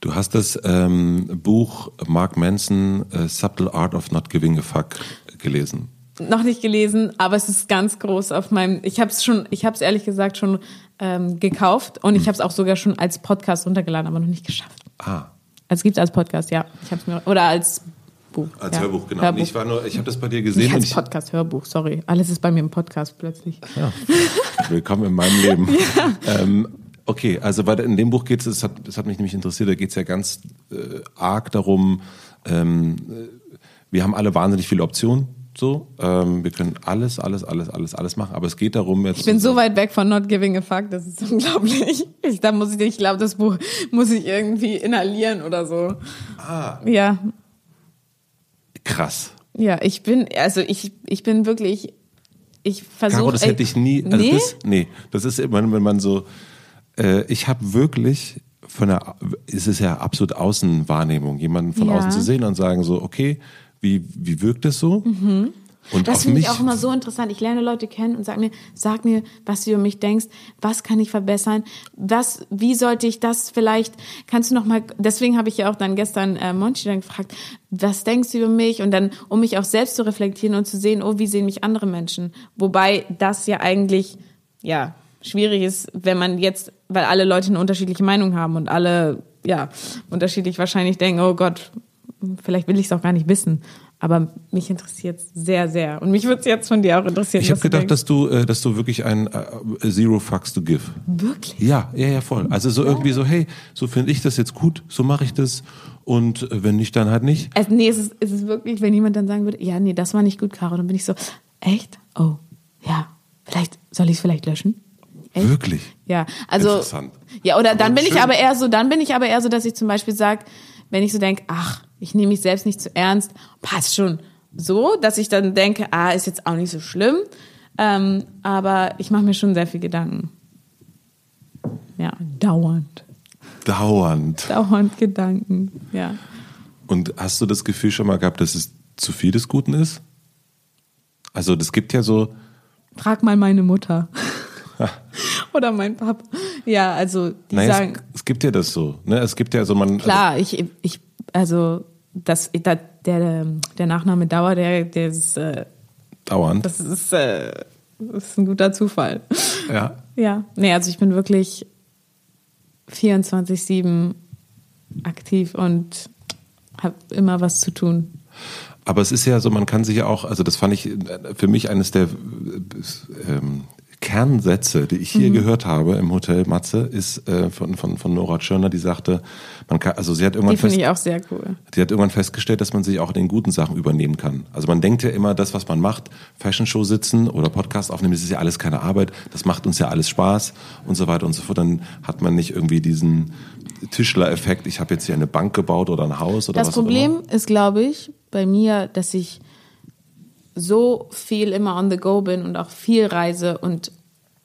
Du hast das ähm, Buch Mark Manson, äh, Subtle Art of Not Giving a Fuck, gelesen. noch nicht gelesen, aber es ist ganz groß auf meinem. Ich habe es schon, ich habe es ehrlich gesagt schon ähm, gekauft und ich habe es auch sogar schon als Podcast runtergeladen, aber noch nicht geschafft. Ah. Also gibt's als Podcast, ja. Ich habe mir oder als Buch. Als ja. Hörbuch, genau. Hörbuch. Ich war nur, ich habe das bei dir gesehen Nicht als Podcast, Hörbuch, sorry. Alles ist bei mir im Podcast plötzlich. ja, willkommen in meinem Leben. Ähm, okay, also weil in dem Buch geht es, das hat, das hat mich nämlich interessiert, da geht es ja ganz äh, arg darum, ähm, äh, wir haben alle wahnsinnig viele Optionen, so, ähm, wir können alles, alles, alles, alles, alles machen, aber es geht darum jetzt. Ich bin so weit weg von Not Giving a Fuck, das ist unglaublich. Ich, da muss ich, ich glaube, das Buch muss ich irgendwie inhalieren oder so. Ah. Ja, krass. ja, ich bin, also ich, ich bin wirklich, ich versuche. Caro, das hätte ich nie. Also nee? das, nee, das ist immer, wenn man so. Äh, ich habe wirklich von der. Es ist ja absolut Außenwahrnehmung, jemanden von Ja. außen zu sehen und sagen so, okay, wie wie wirkt es so? Mhm. Und das finde ich auch immer so interessant. Ich lerne Leute kennen und sag mir, sag mir, was du über mich denkst, was kann ich verbessern, was, wie sollte ich das vielleicht, kannst du noch mal, deswegen habe ich ja auch dann gestern äh, Monchi dann gefragt, was denkst du über mich und dann, um mich auch selbst zu reflektieren und zu sehen, oh, wie sehen mich andere Menschen. Wobei das ja eigentlich, ja, schwierig ist, wenn man jetzt, weil alle Leute eine unterschiedliche Meinung haben und alle, ja, unterschiedlich wahrscheinlich denken, oh Gott, vielleicht will ich es auch gar nicht wissen. Aber mich interessiert sehr, sehr. Und mich würde es jetzt von dir auch interessieren. Ich habe du gedacht, denkst. dass du, äh, dass du wirklich ein äh, Zero Fucks to Give. Wirklich? Ja, ja, ja, voll. Also so irgendwie so, hey, so finde ich das jetzt gut, so mache ich das. Und äh, wenn nicht, dann halt nicht. Also, nee, es ist, es ist wirklich, wenn jemand dann sagen würde, ja, nee, das war nicht gut, Caro, dann bin ich so, echt? Oh, ja, vielleicht, soll ich es vielleicht löschen? Echt? Wirklich. Ja, also Interessant. ja, oder Aber dann bin ich schön. aber eher so, dann bin ich aber eher so, dass ich zum Beispiel sage, wenn ich so denke, ach, ich nehme mich selbst nicht zu ernst, passt schon. So, dass ich dann denke, ah, ist jetzt auch nicht so schlimm, ähm, aber ich mache mir schon sehr viel Gedanken. Ja, dauernd, Dauernd. dauernd Gedanken, ja. Und hast du das Gefühl schon mal gehabt, dass es zu viel des Guten ist? Also das gibt ja so, Frag mal meine Mutter. Oder mein Papa. Ja, also die naja, sagen, es, es gibt ja das so. Ne? Es gibt ja so, man. klar, ich, ich, also das, der, der, der Nachname Dauer, der, der ist, äh, Also, dauernd. das ist, äh, das ist ein guter Zufall. ja. Ja, nee, also ich bin wirklich 24-7 aktiv und habe immer was zu tun. Aber es ist ja so, man kann sich ja auch, also das fand ich äh, für mich eines der äh, ähm, Kernsätze, die ich hier Mhm. gehört habe im Hotel Matze, ist äh, von, von, von Nora Tschirner, die sagte, man kann, also sie hat irgendwann Die finde ich auch sehr cool. die hat irgendwann festgestellt, dass man sich auch in den guten Sachen übernehmen kann. Also man denkt ja immer, das, was man macht, Fashion Show sitzen oder Podcast aufnehmen, das ist ja alles keine Arbeit, das macht uns ja alles Spaß und so weiter und so fort. Dann hat man nicht irgendwie diesen Tischler-Effekt, ich habe jetzt hier eine Bank gebaut oder ein Haus oder Das was auch Problem immer. ist, glaube ich, bei mir, dass ich so viel immer on the go bin und auch viel reise und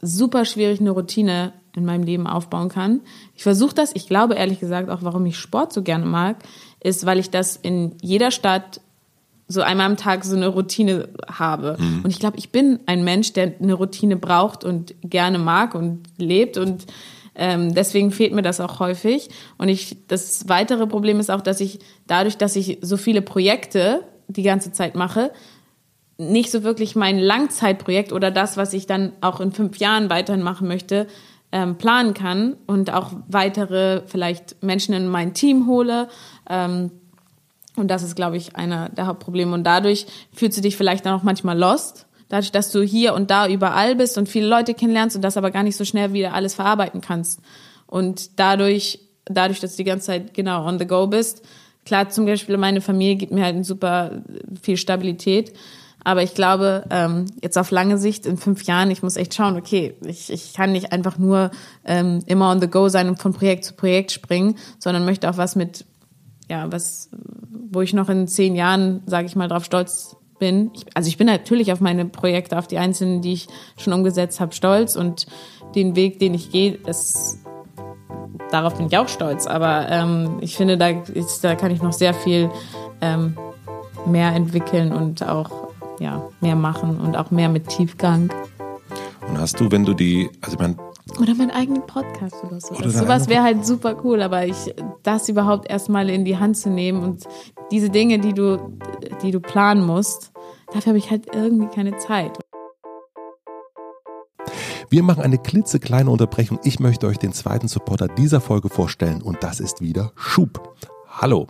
super schwierig eine Routine in meinem Leben aufbauen kann. Ich versuche das, ich glaube ehrlich gesagt auch, warum ich Sport so gerne mag, ist, weil ich das in jeder Stadt so einmal am Tag so eine Routine habe. Und ich glaube, ich bin ein Mensch, der eine Routine braucht und gerne mag und lebt und ähm, deswegen fehlt mir das auch häufig. Und ich, das weitere Problem ist auch, dass ich dadurch, dass ich so viele Projekte die ganze Zeit mache, nicht so wirklich mein Langzeitprojekt oder das, was ich dann auch in fünf Jahren weiterhin machen möchte, ähm, planen kann und auch weitere vielleicht Menschen in mein Team hole. Ähm, und das ist, glaube ich, einer der Hauptprobleme. Und dadurch fühlst du dich vielleicht dann auch manchmal lost. Dadurch, dass du hier und da überall bist und viele Leute kennenlernst und das aber gar nicht so schnell wieder alles verarbeiten kannst. Und dadurch, dadurch, dass du die ganze Zeit genau on the go bist, klar, zum Beispiel meine Familie gibt mir halt super viel Stabilität. Aber ich glaube, ähm, jetzt auf lange Sicht, in fünf Jahren, ich muss echt schauen, okay, ich, ich kann nicht einfach nur ähm, immer on the go sein und von Projekt zu Projekt springen, sondern möchte auch was mit, ja, was, wo ich noch in zehn Jahren, sage ich mal, drauf stolz bin. Ich, also ich bin natürlich auf meine Projekte, auf die einzelnen, die ich schon umgesetzt habe, stolz und den Weg, den ich gehe, das, darauf bin ich auch stolz. Aber ähm, ich finde, da, ist, da kann ich noch sehr viel ähm, mehr entwickeln und auch ja, mehr machen und auch mehr mit Tiefgang. Und hast du, wenn du die, also meine, Oder meinen eigenen Podcast oder so. Oder sowas wäre halt super cool, aber ich, das überhaupt erstmal in die Hand zu nehmen und diese Dinge, die du, die du planen musst, dafür habe ich halt irgendwie keine Zeit. Wir machen eine klitzekleine Unterbrechung. Ich möchte euch den zweiten Supporter dieser Folge vorstellen und das ist wieder Schub. Hallo.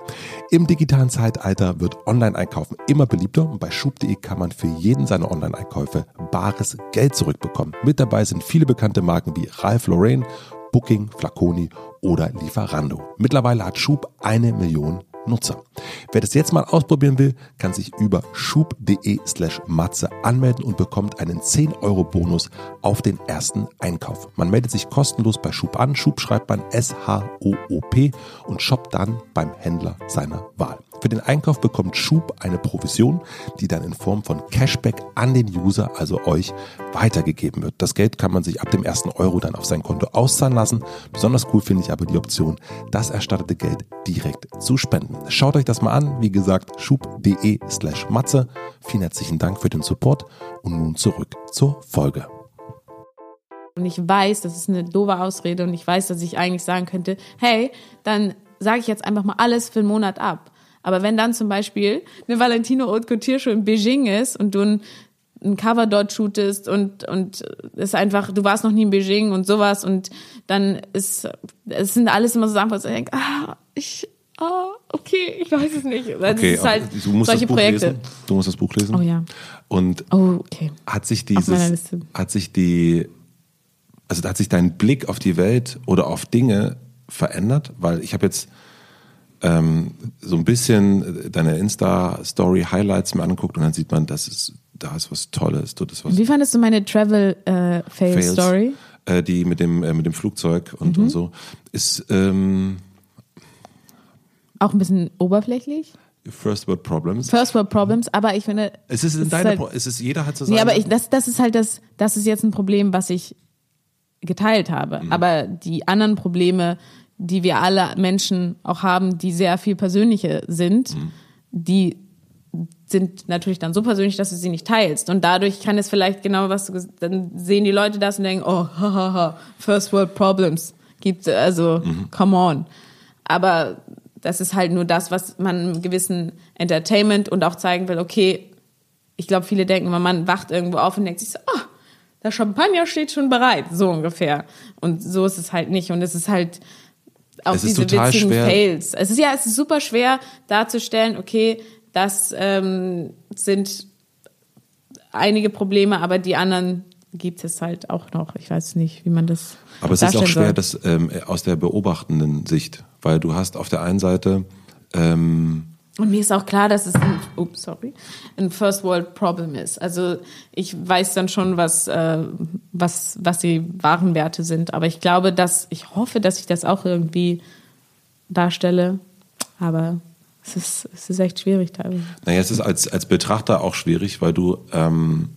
Im digitalen Zeitalter wird Online-Einkaufen immer beliebter und bei schub.de kann man für jeden seiner Online-Einkäufe bares Geld zurückbekommen. Mit dabei sind viele bekannte Marken wie Ralph Lauren, Booking, Flaconi oder Lieferando. Mittlerweile hat Schub eine Million Nutzer. Wer das jetzt mal ausprobieren will, kann sich über schub.de slash matze anmelden und bekommt einen 10 Euro Bonus auf den ersten Einkauf. Man meldet sich kostenlos bei Schub an. Schub schreibt man S-H-O-O-P und shoppt dann beim Händler seiner Wahl. Für den Einkauf bekommt Schub eine Provision, die dann in Form von Cashback an den User, also euch, weitergegeben wird. Das Geld kann man sich ab dem ersten Euro dann auf sein Konto auszahlen lassen. Besonders cool finde ich aber die Option, das erstattete Geld direkt zu spenden. Schaut euch das mal an. Wie gesagt, schub.de slash Matze. Vielen herzlichen Dank für den Support und nun zurück zur Folge. Und ich weiß, das ist eine doofe Ausrede und ich weiß, dass ich eigentlich sagen könnte, hey, dann sage ich jetzt einfach mal alles für einen Monat ab. Aber wenn dann zum Beispiel eine Valentino Haute Couture Show in Beijing ist und du ein, ein Cover dort shootest und und ist einfach, du warst noch nie in Beijing und sowas und dann ist es sind alles immer so Sachen, wo ich denke, ah, ich ah, okay, ich weiß es nicht. Also Okay, es ist halt du musst solche das Buch Projekte. lesen. Du musst das Buch lesen. Oh ja. Und Oh, okay. hat sich dieses, hat sich die, also hat sich dein Blick auf die Welt oder auf Dinge verändert? Weil ich habe jetzt ähm, so ein bisschen deine Insta-Story-Highlights mir angeguckt und dann sieht man, das ist, da ist was Tolles, das was Wie fandest du meine Travel äh? Äh, die mit dem, äh, mit dem Flugzeug und, und so, ist ähm, Auch ein bisschen oberflächlich. First World Problems. First World Problems, aber ich finde. es ist in es deine, halt- es ist, jeder hat so Nee, seine, aber ich, das, das ist halt das, das ist jetzt ein Problem, was ich geteilt habe. Mhm. Aber die anderen Probleme, die wir alle Menschen auch haben, die sehr viel persönliche sind, Mhm. die sind natürlich dann so persönlich, dass du sie nicht teilst. Und dadurch kann es vielleicht genau, was dann sehen die Leute das und denken, oh, hahaha, First World Problems. Gibt, also, Mhm. come on. Aber das ist halt nur das, was man einem gewissen Entertainment und auch zeigen will, okay, ich glaube, viele denken, immer, man wacht irgendwo auf und denkt sich so, ah, der Champagner steht schon bereit, so ungefähr. Und so ist es halt nicht. Und es ist halt auch Es diese total witzigen schwer. Fails. Es ist ja, es ist super schwer darzustellen, okay, das ähm, sind einige Probleme, aber die anderen gibt es halt auch noch. Ich weiß nicht, wie man das. Aber es ist auch schwer, soll. das ähm, aus der beobachtenden Sicht, weil du hast auf der einen Seite ähm, Und mir ist auch klar, dass es ein, ups, sorry, ein First World Problem ist. Also ich weiß dann schon, was, äh, was, was die wahren Werte sind. Aber ich glaube, dass, ich hoffe, dass ich das auch irgendwie darstelle. Aber es ist, es ist echt schwierig teilweise. Naja, es ist als, als Betrachter auch schwierig, weil du ähm,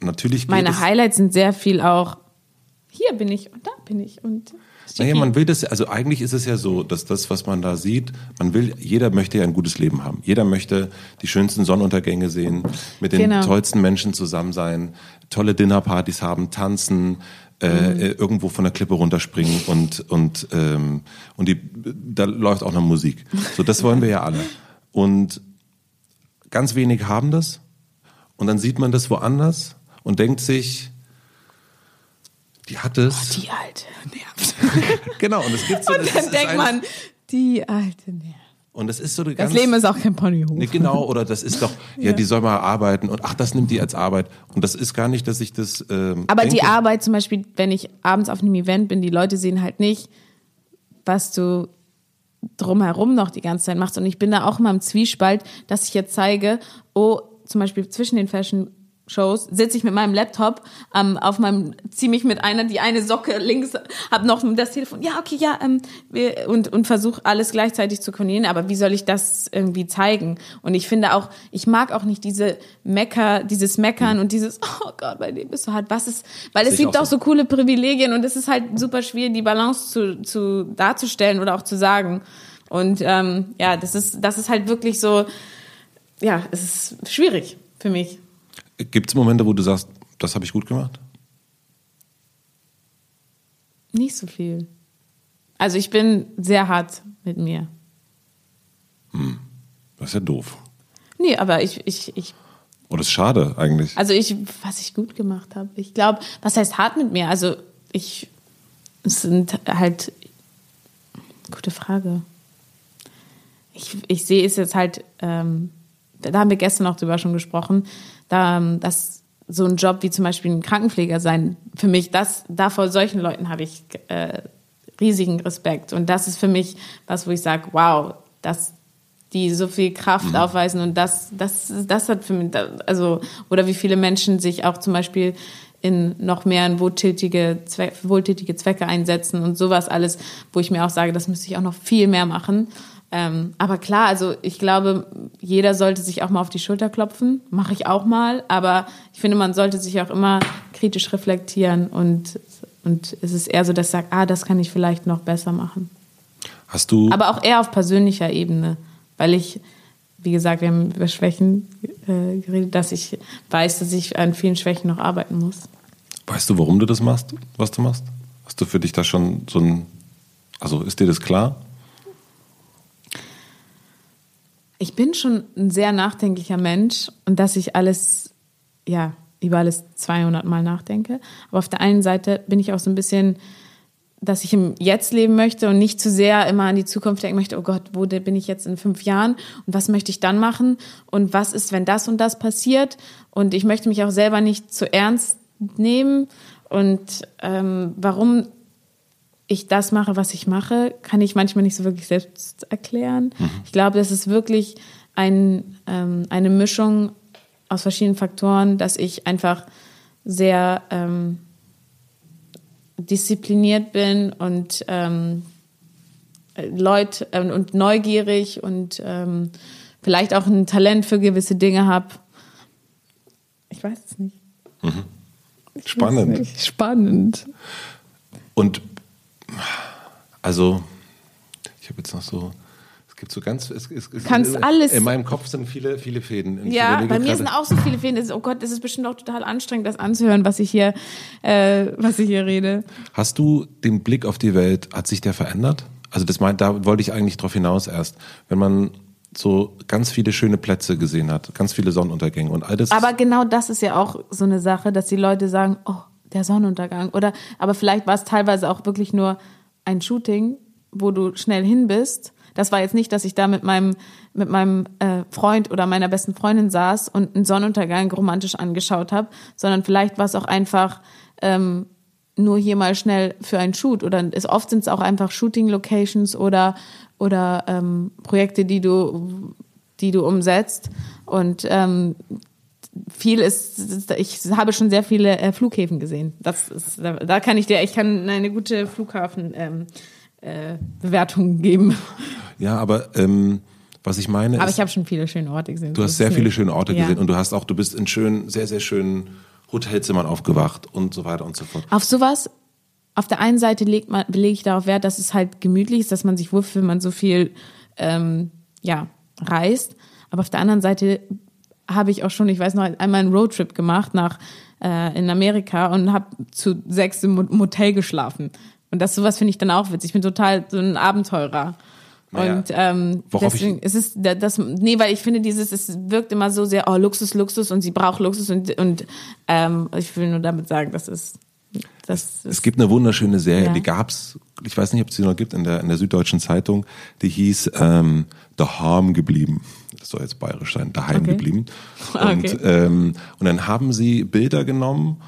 natürlich Meine Highlights sind sehr viel auch, hier bin ich und da bin ich und Naja, man will das, also eigentlich ist es ja so, dass das, was man da sieht, man will, jeder möchte ja ein gutes Leben haben. Jeder möchte die schönsten Sonnenuntergänge sehen, mit den Genau. tollsten Menschen zusammen sein, tolle Dinnerpartys haben, tanzen, äh, Mhm. äh, irgendwo von der Klippe runterspringen und und ähm, und die, da läuft auch noch Musik. So, das wollen wir ja alle. Und ganz wenig haben das. Und dann sieht man das woanders und denkt sich, die hat es. die alte nervt. Genau, und es gibt so Und das dann denkt man, die alte nervt. Und das ist so eine Das ganz, Leben ist auch kein Ponyhof. Nee, genau, oder das ist doch, ja, die soll mal arbeiten und ach, das nimmt die als Arbeit. Und das ist gar nicht, dass ich das. Ähm, Aber denke. die Arbeit zum Beispiel, wenn ich abends auf einem Event bin, die Leute sehen halt nicht, was du drumherum noch die ganze Zeit machst. Und ich bin da auch immer im Zwiespalt, dass ich jetzt zeige, oh, zum Beispiel zwischen den Fashion Shows sitze ich mit meinem Laptop ähm, auf meinem zieh mich mit einer die eine Socke links hab noch das Telefon. Ja okay ja ähm, wir, und und versuche alles gleichzeitig zu koordinieren aber wie soll ich das irgendwie zeigen? Und ich finde auch ich mag auch nicht diese Mecker dieses Meckern und dieses oh Gott bei dem bist du hart. Was ist weil es Sehe ich gibt auch auch so. so coole Privilegien und es ist halt super schwierig die Balance zu, zu darzustellen oder auch zu sagen. Und ähm, ja das ist das ist halt wirklich so ja es ist schwierig für mich Gibt es Momente, wo du sagst, das habe ich gut gemacht? Nicht so viel. Also ich bin sehr hart mit mir. Das ist ja doof. Nee, aber ich, ich, ich, Oder das ist schade eigentlich. also ich, was ich gut gemacht habe. Ich glaube, was heißt hart mit mir? Also ich, es sind halt, gute Frage. Ich, ich sehe es jetzt halt, ähm, da haben wir gestern auch drüber schon gesprochen, da, ähm, dass so ein Job wie zum Beispiel ein Krankenpfleger sein, für mich, das, da vor solchen Leuten habe ich äh, riesigen Respekt. Und das ist für mich was, wo ich sage, wow, dass die so viel Kraft aufweisen und das, das, das hat für mich, also, oder wie viele Menschen sich auch zum Beispiel in noch mehr in wohltätige, Zwe wohltätige Zwecke einsetzen und sowas alles, wo ich mir auch sage, das müsste ich auch noch viel mehr machen. Ähm, aber klar, also ich glaube, jeder sollte sich auch mal auf die Schulter klopfen. Mache ich auch mal. Aber ich finde, man sollte sich auch immer kritisch reflektieren und, und es ist eher so, dass ich sage, ah, das kann ich vielleicht noch besser machen. Hast du. Aber auch eher auf persönlicher Ebene, weil ich, wie gesagt, wir haben über Schwächen äh, geredet, dass ich weiß, dass ich an vielen Schwächen noch arbeiten muss. Weißt du, warum du das machst, was du machst? Hast du für dich da schon so ein. Also ist dir das klar? Ich bin schon ein sehr nachdenklicher Mensch und dass ich alles, ja, über alles 200 Mal nachdenke. Aber auf der einen Seite bin ich auch so ein bisschen, dass ich im Jetzt leben möchte und nicht zu sehr immer an die Zukunft denken möchte, oh Gott, wo bin ich jetzt in fünf Jahren und was möchte ich dann machen und was ist, wenn das und das passiert. Und ich möchte mich auch selber nicht zu ernst nehmen. Und ähm, warum ich das mache, was ich mache, kann ich manchmal nicht so wirklich selbst erklären. Mhm. Ich glaube, das ist wirklich ein, ähm, eine Mischung aus verschiedenen Faktoren, dass ich einfach sehr ähm, diszipliniert bin und ähm, Leute äh, und neugierig und ähm, vielleicht auch ein Talent für gewisse Dinge habe. Ich weiß es nicht. Mhm. Spannend. Nicht. Spannend. Und also, ich habe jetzt noch so, es gibt so ganz, es, es, es Kannst in, alles. In meinem Kopf sind viele, viele Fäden. Ja, bei mir gerade, sind auch so viele Fäden. Oh Gott, das ist bestimmt auch total anstrengend, das anzuhören, was ich hier, äh, was ich hier rede. Hast du den Blick auf die Welt, hat sich der verändert? Also das meint, da wollte ich eigentlich drauf hinaus erst. Wenn man so ganz viele schöne Plätze gesehen hat, ganz viele Sonnenuntergänge und all das. Aber genau das ist ja auch so eine Sache, dass die Leute sagen, oh, der Sonnenuntergang. Oder, aber vielleicht war es teilweise auch wirklich nur ein Shooting, wo du schnell hin bist. Das war jetzt nicht, dass ich da mit meinem, mit meinem äh, Freund oder meiner besten Freundin saß und einen Sonnenuntergang romantisch angeschaut habe, sondern vielleicht war es auch einfach ähm, nur hier mal schnell für einen Shoot. Oder es, oft sind es auch einfach Shooting-Locations oder, oder ähm, Projekte, die du, die du umsetzt. Und ähm, viel ist, ich habe schon sehr viele äh, Flughäfen gesehen. Das ist, da, da, kann ich dir, ich kann eine gute Flughafen ähm, äh, Bewertung geben. Ja, aber ähm, was ich meine aber ist, ich habe schon viele schöne Orte gesehen. Du hast sehr viele schöne Orte ja. gesehen und du hast auch, du bist in schönen, sehr sehr schönen Hotelzimmern aufgewacht und so weiter und so fort. Auf sowas auf der einen Seite legt man, lege ich darauf Wert, dass es halt gemütlich ist, dass man sich wohlfühlt, wenn man so viel ähm, ja, reist. Aber auf der anderen Seite habe ich auch schon, ich weiß noch, einmal einen Roadtrip gemacht nach äh, in Amerika und habe zu sechs im Motel geschlafen. Und das sowas finde ich dann auch witzig. Ich bin total so ein Abenteurer. Naja, und ähm, deswegen ist es das nee, weil ich finde dieses es wirkt immer so sehr oh Luxus Luxus und sie braucht Luxus und und ähm, ich will nur damit sagen, das ist das es gibt eine wunderschöne Serie, ja. die gab's, ich weiß nicht, ob es sie noch gibt in der in der Süddeutschen Zeitung, die hieß ähm, Daheim geblieben soll jetzt bayerisch sein, daheim okay. geblieben. Und, okay. ähm, und dann haben sie Bilder genommen,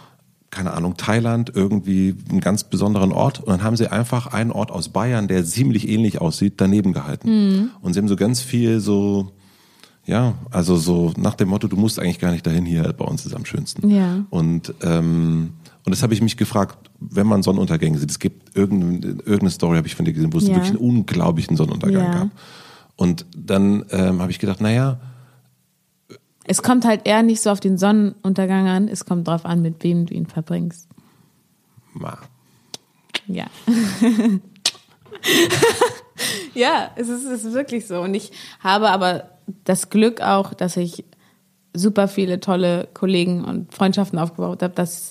keine Ahnung, Thailand, irgendwie einen ganz besonderen Ort. Und dann haben sie einfach einen Ort aus Bayern, der ziemlich ähnlich aussieht, daneben gehalten. Mhm. Und sie haben so ganz viel so, ja, also so nach dem Motto, du musst eigentlich gar nicht dahin, hier bei uns ist am schönsten. Ja. Und, ähm, und das habe ich mich gefragt, wenn man Sonnenuntergänge sieht, es gibt irgendeine, irgendeine Story, habe ich von dir gesehen, wo es ja. wirklich einen unglaublichen Sonnenuntergang ja. gab. Und dann ähm, habe ich gedacht, naja. Es kommt halt eher nicht so auf den Sonnenuntergang an, es kommt drauf an, mit wem du ihn verbringst. Ma. Ja. ja, es ist, es ist wirklich so. Und ich habe aber das Glück auch, dass ich super viele tolle Kollegen und Freundschaften aufgebaut habe, dass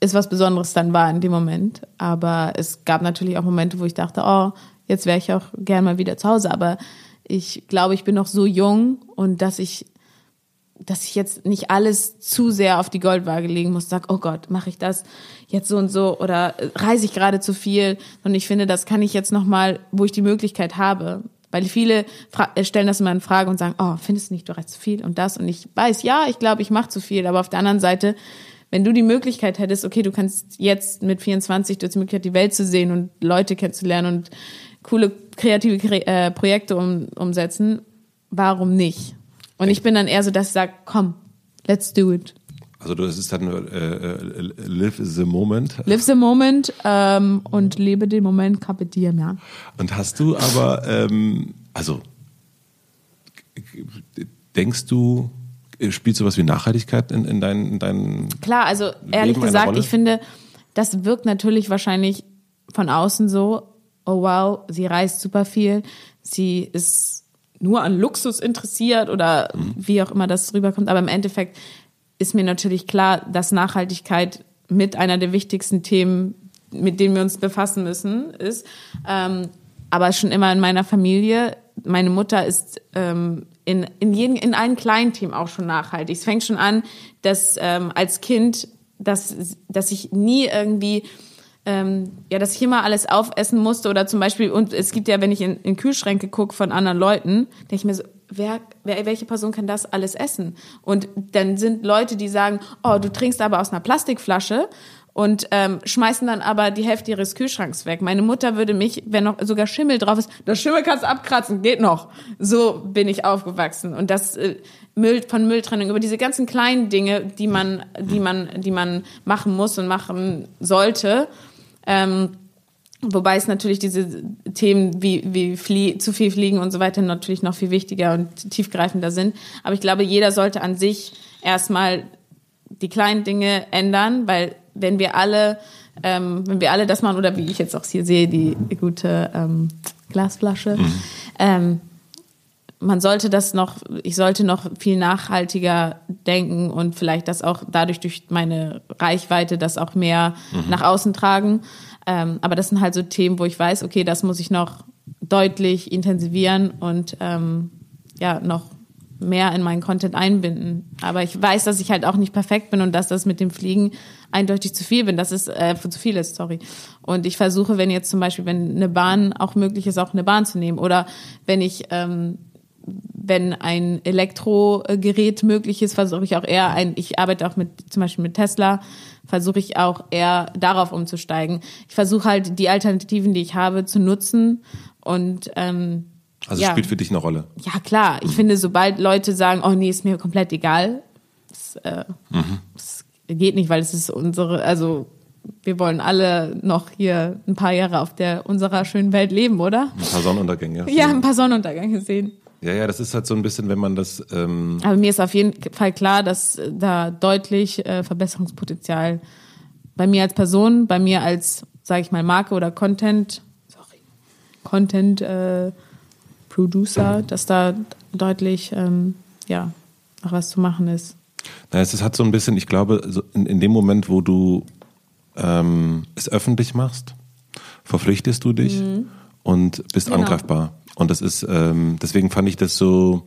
es was Besonderes dann war in dem Moment. Aber es gab natürlich auch Momente, wo ich dachte, oh, Jetzt wäre ich auch gern mal wieder zu Hause, aber ich glaube, ich bin noch so jung und dass ich, dass ich jetzt nicht alles zu sehr auf die Goldwaage legen muss, sag, oh Gott, mache ich das jetzt so und so oder reise ich gerade zu viel? Und ich finde, das kann ich jetzt noch mal, wo ich die Möglichkeit habe, weil viele äh, stellen das immer in Frage und sagen, oh, findest du nicht, du reist zu viel und das? Und ich weiß, ja, ich glaube, ich mache zu viel, aber auf der anderen Seite wenn du die Möglichkeit hättest, okay, du kannst jetzt mit 24 du hast die Möglichkeit, die Welt zu sehen und Leute kennenzulernen und coole kreative äh, Projekte um, umsetzen, warum nicht? Und ich bin dann eher so, dass ich sage, komm, let's do it. Also das ist dann äh, live the moment. Live the moment ähm, und lebe den Moment, carpe diem, ja. Und hast du aber, ähm, also denkst du, spielt sowas wie Nachhaltigkeit in, in deinen, in deinen Klar, also ehrlich Leben gesagt, ich finde, das wirkt natürlich wahrscheinlich von außen so, oh wow, sie reist super viel, sie ist nur an Luxus interessiert oder Mhm. wie auch immer das rüberkommt, aber im Endeffekt ist mir natürlich klar, dass Nachhaltigkeit mit einer der wichtigsten Themen, mit denen wir uns befassen müssen, ist. Ähm, aber schon immer in meiner Familie. Meine Mutter ist ähm, in, in, jeden, in allen kleinen Themen auch schon nachhaltig. Es fängt schon an, dass ähm, als Kind, dass, dass ich nie irgendwie ähm, ja, dass ich immer alles aufessen musste oder zum Beispiel, und es gibt ja, wenn ich in, in Kühlschränke gucke von anderen Leuten, denke ich mir so, wer, wer, welche Person kann das alles essen? Und dann sind Leute, die sagen, oh, du trinkst aber aus einer Plastikflasche und ähm, schmeißen dann aber die Hälfte ihres Kühlschranks weg. Meine Mutter würde mich, wenn noch sogar Schimmel drauf ist, das Schimmel kannst du abkratzen, geht noch. So bin ich aufgewachsen. Und das äh, Müll von Mülltrennung über diese ganzen kleinen Dinge, die man, die man, die man machen muss und machen sollte. Ähm, wobei es natürlich diese Themen wie, wie Flie zu viel Fliegen und so weiter natürlich noch viel wichtiger und tiefgreifender sind. Aber ich glaube, jeder sollte an sich erstmal die kleinen Dinge ändern, weil wenn wir alle, ähm, wenn wir alle das machen, oder wie ich jetzt auch hier sehe, die gute ähm, Glasflasche, ähm, man sollte das noch, ich sollte noch viel nachhaltiger denken und vielleicht das auch dadurch durch meine Reichweite das auch mehr nach außen tragen. Ähm, aber das sind halt so Themen, wo ich weiß, okay, das muss ich noch deutlich intensivieren und ähm, ja, noch mehr in meinen Content einbinden. Aber ich weiß, dass ich halt auch nicht perfekt bin und dass das mit dem Fliegen eindeutig zu viel bin. Das ist äh, zu viel ist, sorry. Und ich versuche, wenn jetzt zum Beispiel, wenn eine Bahn auch möglich ist, auch eine Bahn zu nehmen. Oder wenn ich ähm, wenn ein Elektrogerät möglich ist, versuche ich auch eher ein, ich arbeite auch mit, zum Beispiel mit Tesla, versuche ich auch eher darauf umzusteigen. Ich versuche halt die Alternativen, die ich habe, zu nutzen und ähm, Also ja. spielt für dich eine Rolle. Ja, klar. Ich finde, sobald Leute sagen, oh nee, ist mir komplett egal, das, äh, das geht nicht, weil es ist unsere, also wir wollen alle noch hier ein paar Jahre auf der unserer schönen Welt leben, oder? Ein paar Sonnenuntergänge. Ja, ein paar Sonnenuntergänge sehen. Ja, ja, das ist halt so ein bisschen, wenn man das, ähm, Aber mir ist auf jeden Fall klar, dass da deutlich äh, Verbesserungspotenzial bei mir als Person, bei mir als, sage ich mal, Marke oder Content, sorry, Content äh, Producer, dass da deutlich, ähm, ja, noch was zu machen ist. naja, es ist- hat so ein bisschen, ich glaube, so in, in dem Moment, wo du ähm, es öffentlich machst, verpflichtest du dich und bist Genau. angreifbar. Und das ist, ähm, deswegen fand ich das so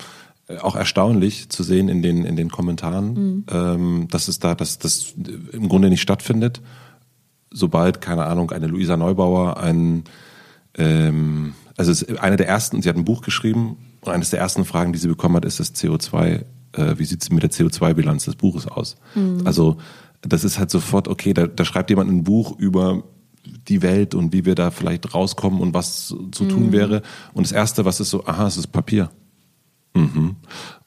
äh, auch erstaunlich zu sehen in den, in den Kommentaren, ähm, dass es da, dass das im Grunde nicht stattfindet, sobald, keine Ahnung, eine Luisa Neubauer, ein, ähm, also es ist eine der ersten, sie hat ein Buch geschrieben und eines der ersten Fragen, die sie bekommen hat, ist das CO2, äh, wie sieht es mit der CO2-Bilanz des Buches aus? Also das ist halt sofort, okay, da, da schreibt jemand ein Buch über die Welt und wie wir da vielleicht rauskommen und was zu tun wäre. Und das Erste, was ist so, aha, es ist Papier. Mhm.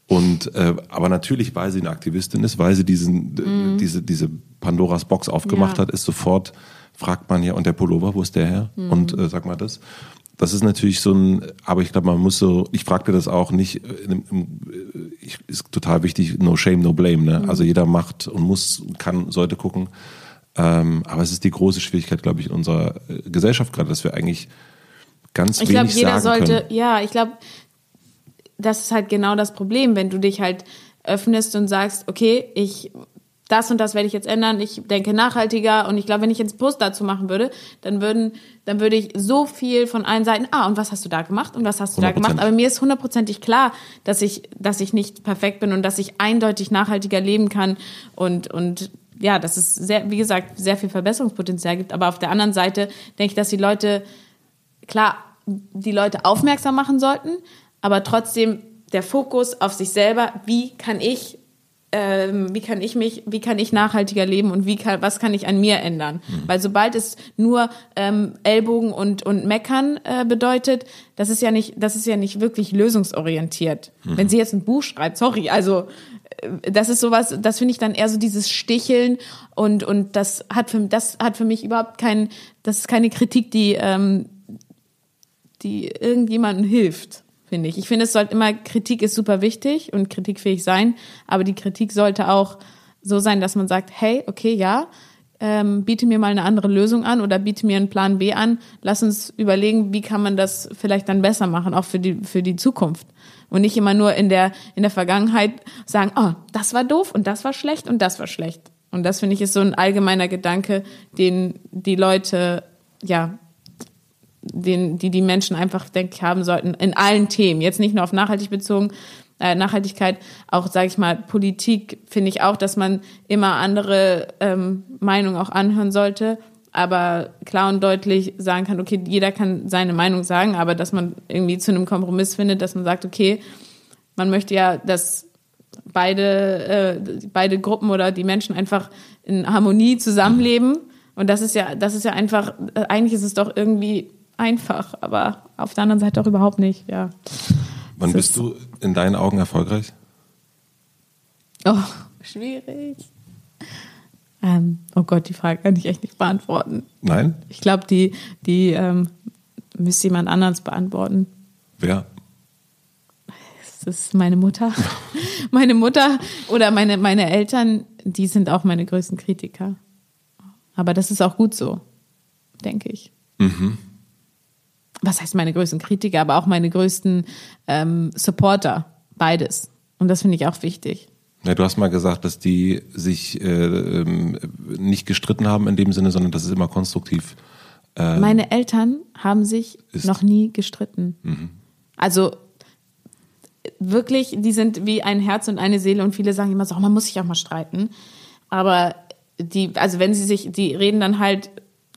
Und äh, aber natürlich, weil sie eine Aktivistin ist, weil sie diesen äh, diese diese Pandoras Box aufgemacht Ja. hat, ist sofort fragt man ja und der Pullover, wo ist der her? Und äh, sag mal das. Das ist natürlich so ein, aber ich glaube, man muss so, ich fragte das auch nicht, äh, äh, ist total wichtig, no shame, no blame, ne? Also jeder macht und muss, kann, sollte gucken. Ähm, aber es ist die große Schwierigkeit, glaube ich, in unserer äh, Gesellschaft gerade, dass wir eigentlich ganz Ich glaube, wenig jeder sagen sollte, können. ja, ich glaube, das ist halt genau das Problem, wenn du dich halt öffnest und sagst, okay, ich das und das werde ich jetzt ändern, ich denke nachhaltiger und ich glaube, wenn ich jetzt Post dazu machen würde, dann würden, dann würde ich so viel von allen Seiten, ah, und was hast du da gemacht und was hast du da 100%. gemacht? Aber mir ist hundertprozentig klar, dass ich, dass ich nicht perfekt bin und dass ich eindeutig nachhaltiger leben kann und, und ja, dass es sehr, wie gesagt, sehr viel Verbesserungspotenzial gibt. Aber auf der anderen Seite denke ich, dass die Leute klar die Leute aufmerksam machen sollten, aber trotzdem der Fokus auf sich selber, wie kann ich, ähm, wie kann ich mich, wie kann ich nachhaltiger leben und wie kann, was kann ich an mir ändern? Weil sobald es nur ähm, Ellbogen und und Meckern äh, bedeutet, das ist ja nicht, das ist ja nicht wirklich lösungsorientiert. Wenn sie jetzt ein Buch schreibt, sorry, also das ist sowas, das finde ich dann eher so dieses Sticheln und und das hat für das hat für mich überhaupt kein, das ist keine Kritik, die ähm, die irgendjemandem hilft, finde ich. Ich finde, es sollte immer Kritik ist super wichtig und kritikfähig sein, aber die Kritik sollte auch so sein, dass man sagt, hey, okay, ja, ähm, biete mir mal eine andere Lösung an oder biete mir einen Plan B an. Lass uns überlegen, wie kann man das vielleicht dann besser machen, auch für die, für die Zukunft. Und nicht immer nur in der, in der Vergangenheit sagen, oh, das war doof und das war schlecht und das war schlecht. Und das finde ich ist so ein allgemeiner Gedanke, den die Leute, ja, den, die die Menschen einfach, denke ich, haben sollten in allen Themen. Jetzt nicht nur auf nachhaltig bezogen, äh, Nachhaltigkeit, auch sage ich mal Politik, finde ich auch, dass man immer andere ähm, Meinungen auch anhören sollte, aber klar und deutlich sagen kann, okay, jeder kann seine Meinung sagen, aber dass man irgendwie zu einem Kompromiss findet, dass man sagt, okay, man möchte ja, dass beide äh, beide Gruppen oder die Menschen einfach in Harmonie zusammenleben und das ist ja das ist ja einfach äh, eigentlich ist es doch irgendwie einfach, aber auf der anderen Seite auch überhaupt nicht, ja. Wann bist du in deinen Augen erfolgreich? Oh, schwierig. Ähm, oh Gott, die Frage kann ich echt nicht beantworten. Nein? Ich glaube, die, die ähm, müsste jemand anderes beantworten. Wer? Das ist meine Mutter. meine Mutter oder meine, meine Eltern, die sind auch meine größten Kritiker. Aber das ist auch gut so, denke ich. Mhm was heißt meine größten Kritiker, aber auch meine größten ähm, Supporter, beides. Und das finde ich auch wichtig. Ja, du hast mal gesagt, dass die sich äh, ähm, nicht gestritten haben in dem Sinne, sondern dass es immer konstruktiv. Äh, meine Eltern haben sich ist. noch nie gestritten. Mhm. Also wirklich, die sind wie ein Herz und eine Seele und viele sagen immer so, oh, man muss sich auch mal streiten. Aber die, also wenn sie sich, die reden dann halt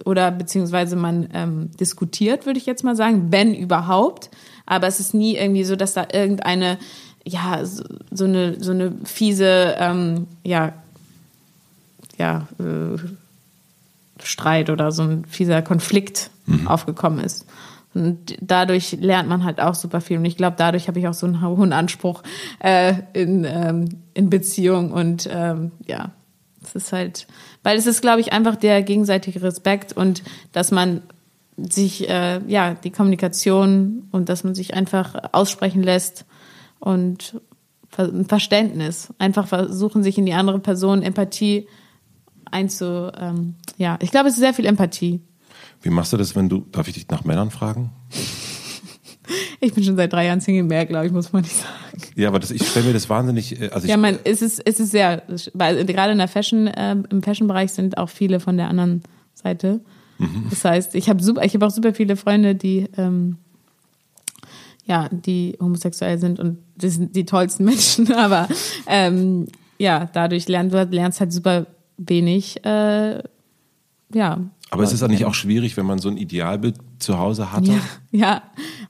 oder beziehungsweise man ähm, diskutiert, würde ich jetzt mal sagen, wenn überhaupt. Aber es ist nie irgendwie so, dass da irgendeine, ja, so, so eine, so eine fiese, ähm, ja, ja, äh, Streit oder so ein fieser Konflikt mhm. aufgekommen ist. Und dadurch lernt man halt auch super viel. Und ich glaube, dadurch habe ich auch so einen hohen Anspruch äh, in, ähm, in Beziehung. Und ähm, ja, es ist halt, weil es ist, glaube ich, einfach der gegenseitige Respekt und dass man sich, äh, ja, die Kommunikation und dass man sich einfach aussprechen lässt und ein Verständnis. Einfach versuchen, sich in die andere Person Empathie einzu, ähm, ja, ich glaube, es ist sehr viel Empathie. Wie machst du das, wenn du, darf ich dich nach Männern fragen? Ich bin schon seit drei Jahren Single mehr, glaube ich, muss man nicht sagen. Ja, aber das, ich stelle mir das wahnsinnig. Äh, also ja, man, es ist, es ist sehr, weil gerade in der Fashion, äh, im Fashion-Bereich sind auch viele von der anderen Seite. Mhm. Das heißt, ich habe super, ich habe auch super viele Freunde, die ähm, ja, die homosexuell sind und das sind die tollsten Menschen, aber ähm, ja, dadurch lernst du lernst halt super wenig, äh, ja, aber es ist nicht auch schwierig, wenn man so ein Idealbild zu Hause hatte? Ja, ja.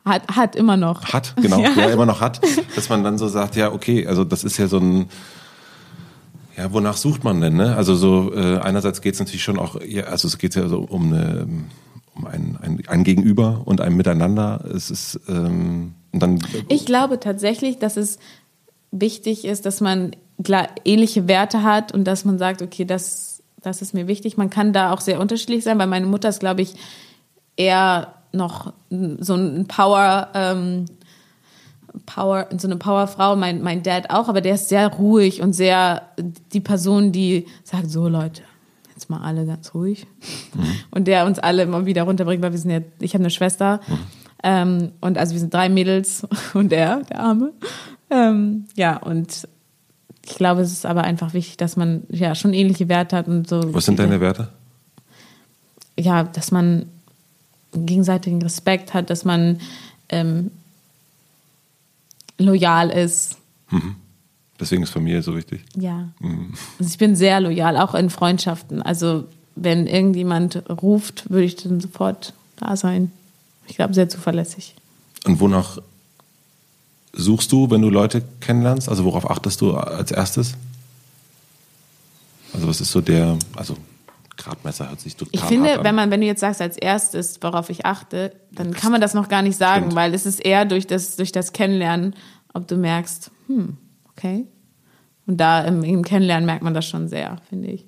Hat, hat immer noch. Hat, genau, ja. ja, immer noch hat, dass man dann so sagt, ja, okay, also das ist ja so ein, ja, wonach sucht man denn, ne? Also so, äh, einerseits geht es natürlich schon auch, ja, also es geht ja so um eine, um ein, ein, ein Gegenüber und ein Miteinander. Es ist, ähm, dann. Ich glaube tatsächlich, dass es wichtig ist, dass man ähnliche Werte hat und dass man sagt, okay, das das ist mir wichtig. Man kann da auch sehr unterschiedlich sein, weil meine Mutter ist, glaube ich, eher noch so ein Power, ähm, Power, so eine Powerfrau, mein, mein Dad auch, aber der ist sehr ruhig und sehr die Person, die sagt, so Leute, jetzt mal alle ganz ruhig. Mhm. Und der uns alle immer wieder runterbringt, weil wir sind ja, ich habe eine Schwester. Mhm. Ähm, und also wir sind drei Mädels und er, der Arme. Ähm, ja, und ich glaube, es ist aber einfach wichtig, dass man ja schon ähnliche Werte hat und so. Was sind deine Werte? Ja, dass man gegenseitigen Respekt hat, dass man ähm, loyal ist. Mhm. Deswegen ist Familie so wichtig. Ja. Mhm. Also ich bin sehr loyal, auch in Freundschaften. Also wenn irgendjemand ruft, würde ich dann sofort da sein. Ich glaube, sehr zuverlässig. Und wonach suchst du, wenn du Leute kennenlernst? Also worauf achtest du als erstes? Also was ist so der, also Gradmesser hört sich total Ich finde, wenn man, wenn du jetzt sagst als erstes, worauf ich achte, dann kann man das noch gar nicht sagen, Stimmt. weil es ist eher durch das, durch das Kennenlernen, ob du merkst, hm, okay, Und da im, im Kennenlernen merkt man das schon sehr, finde ich.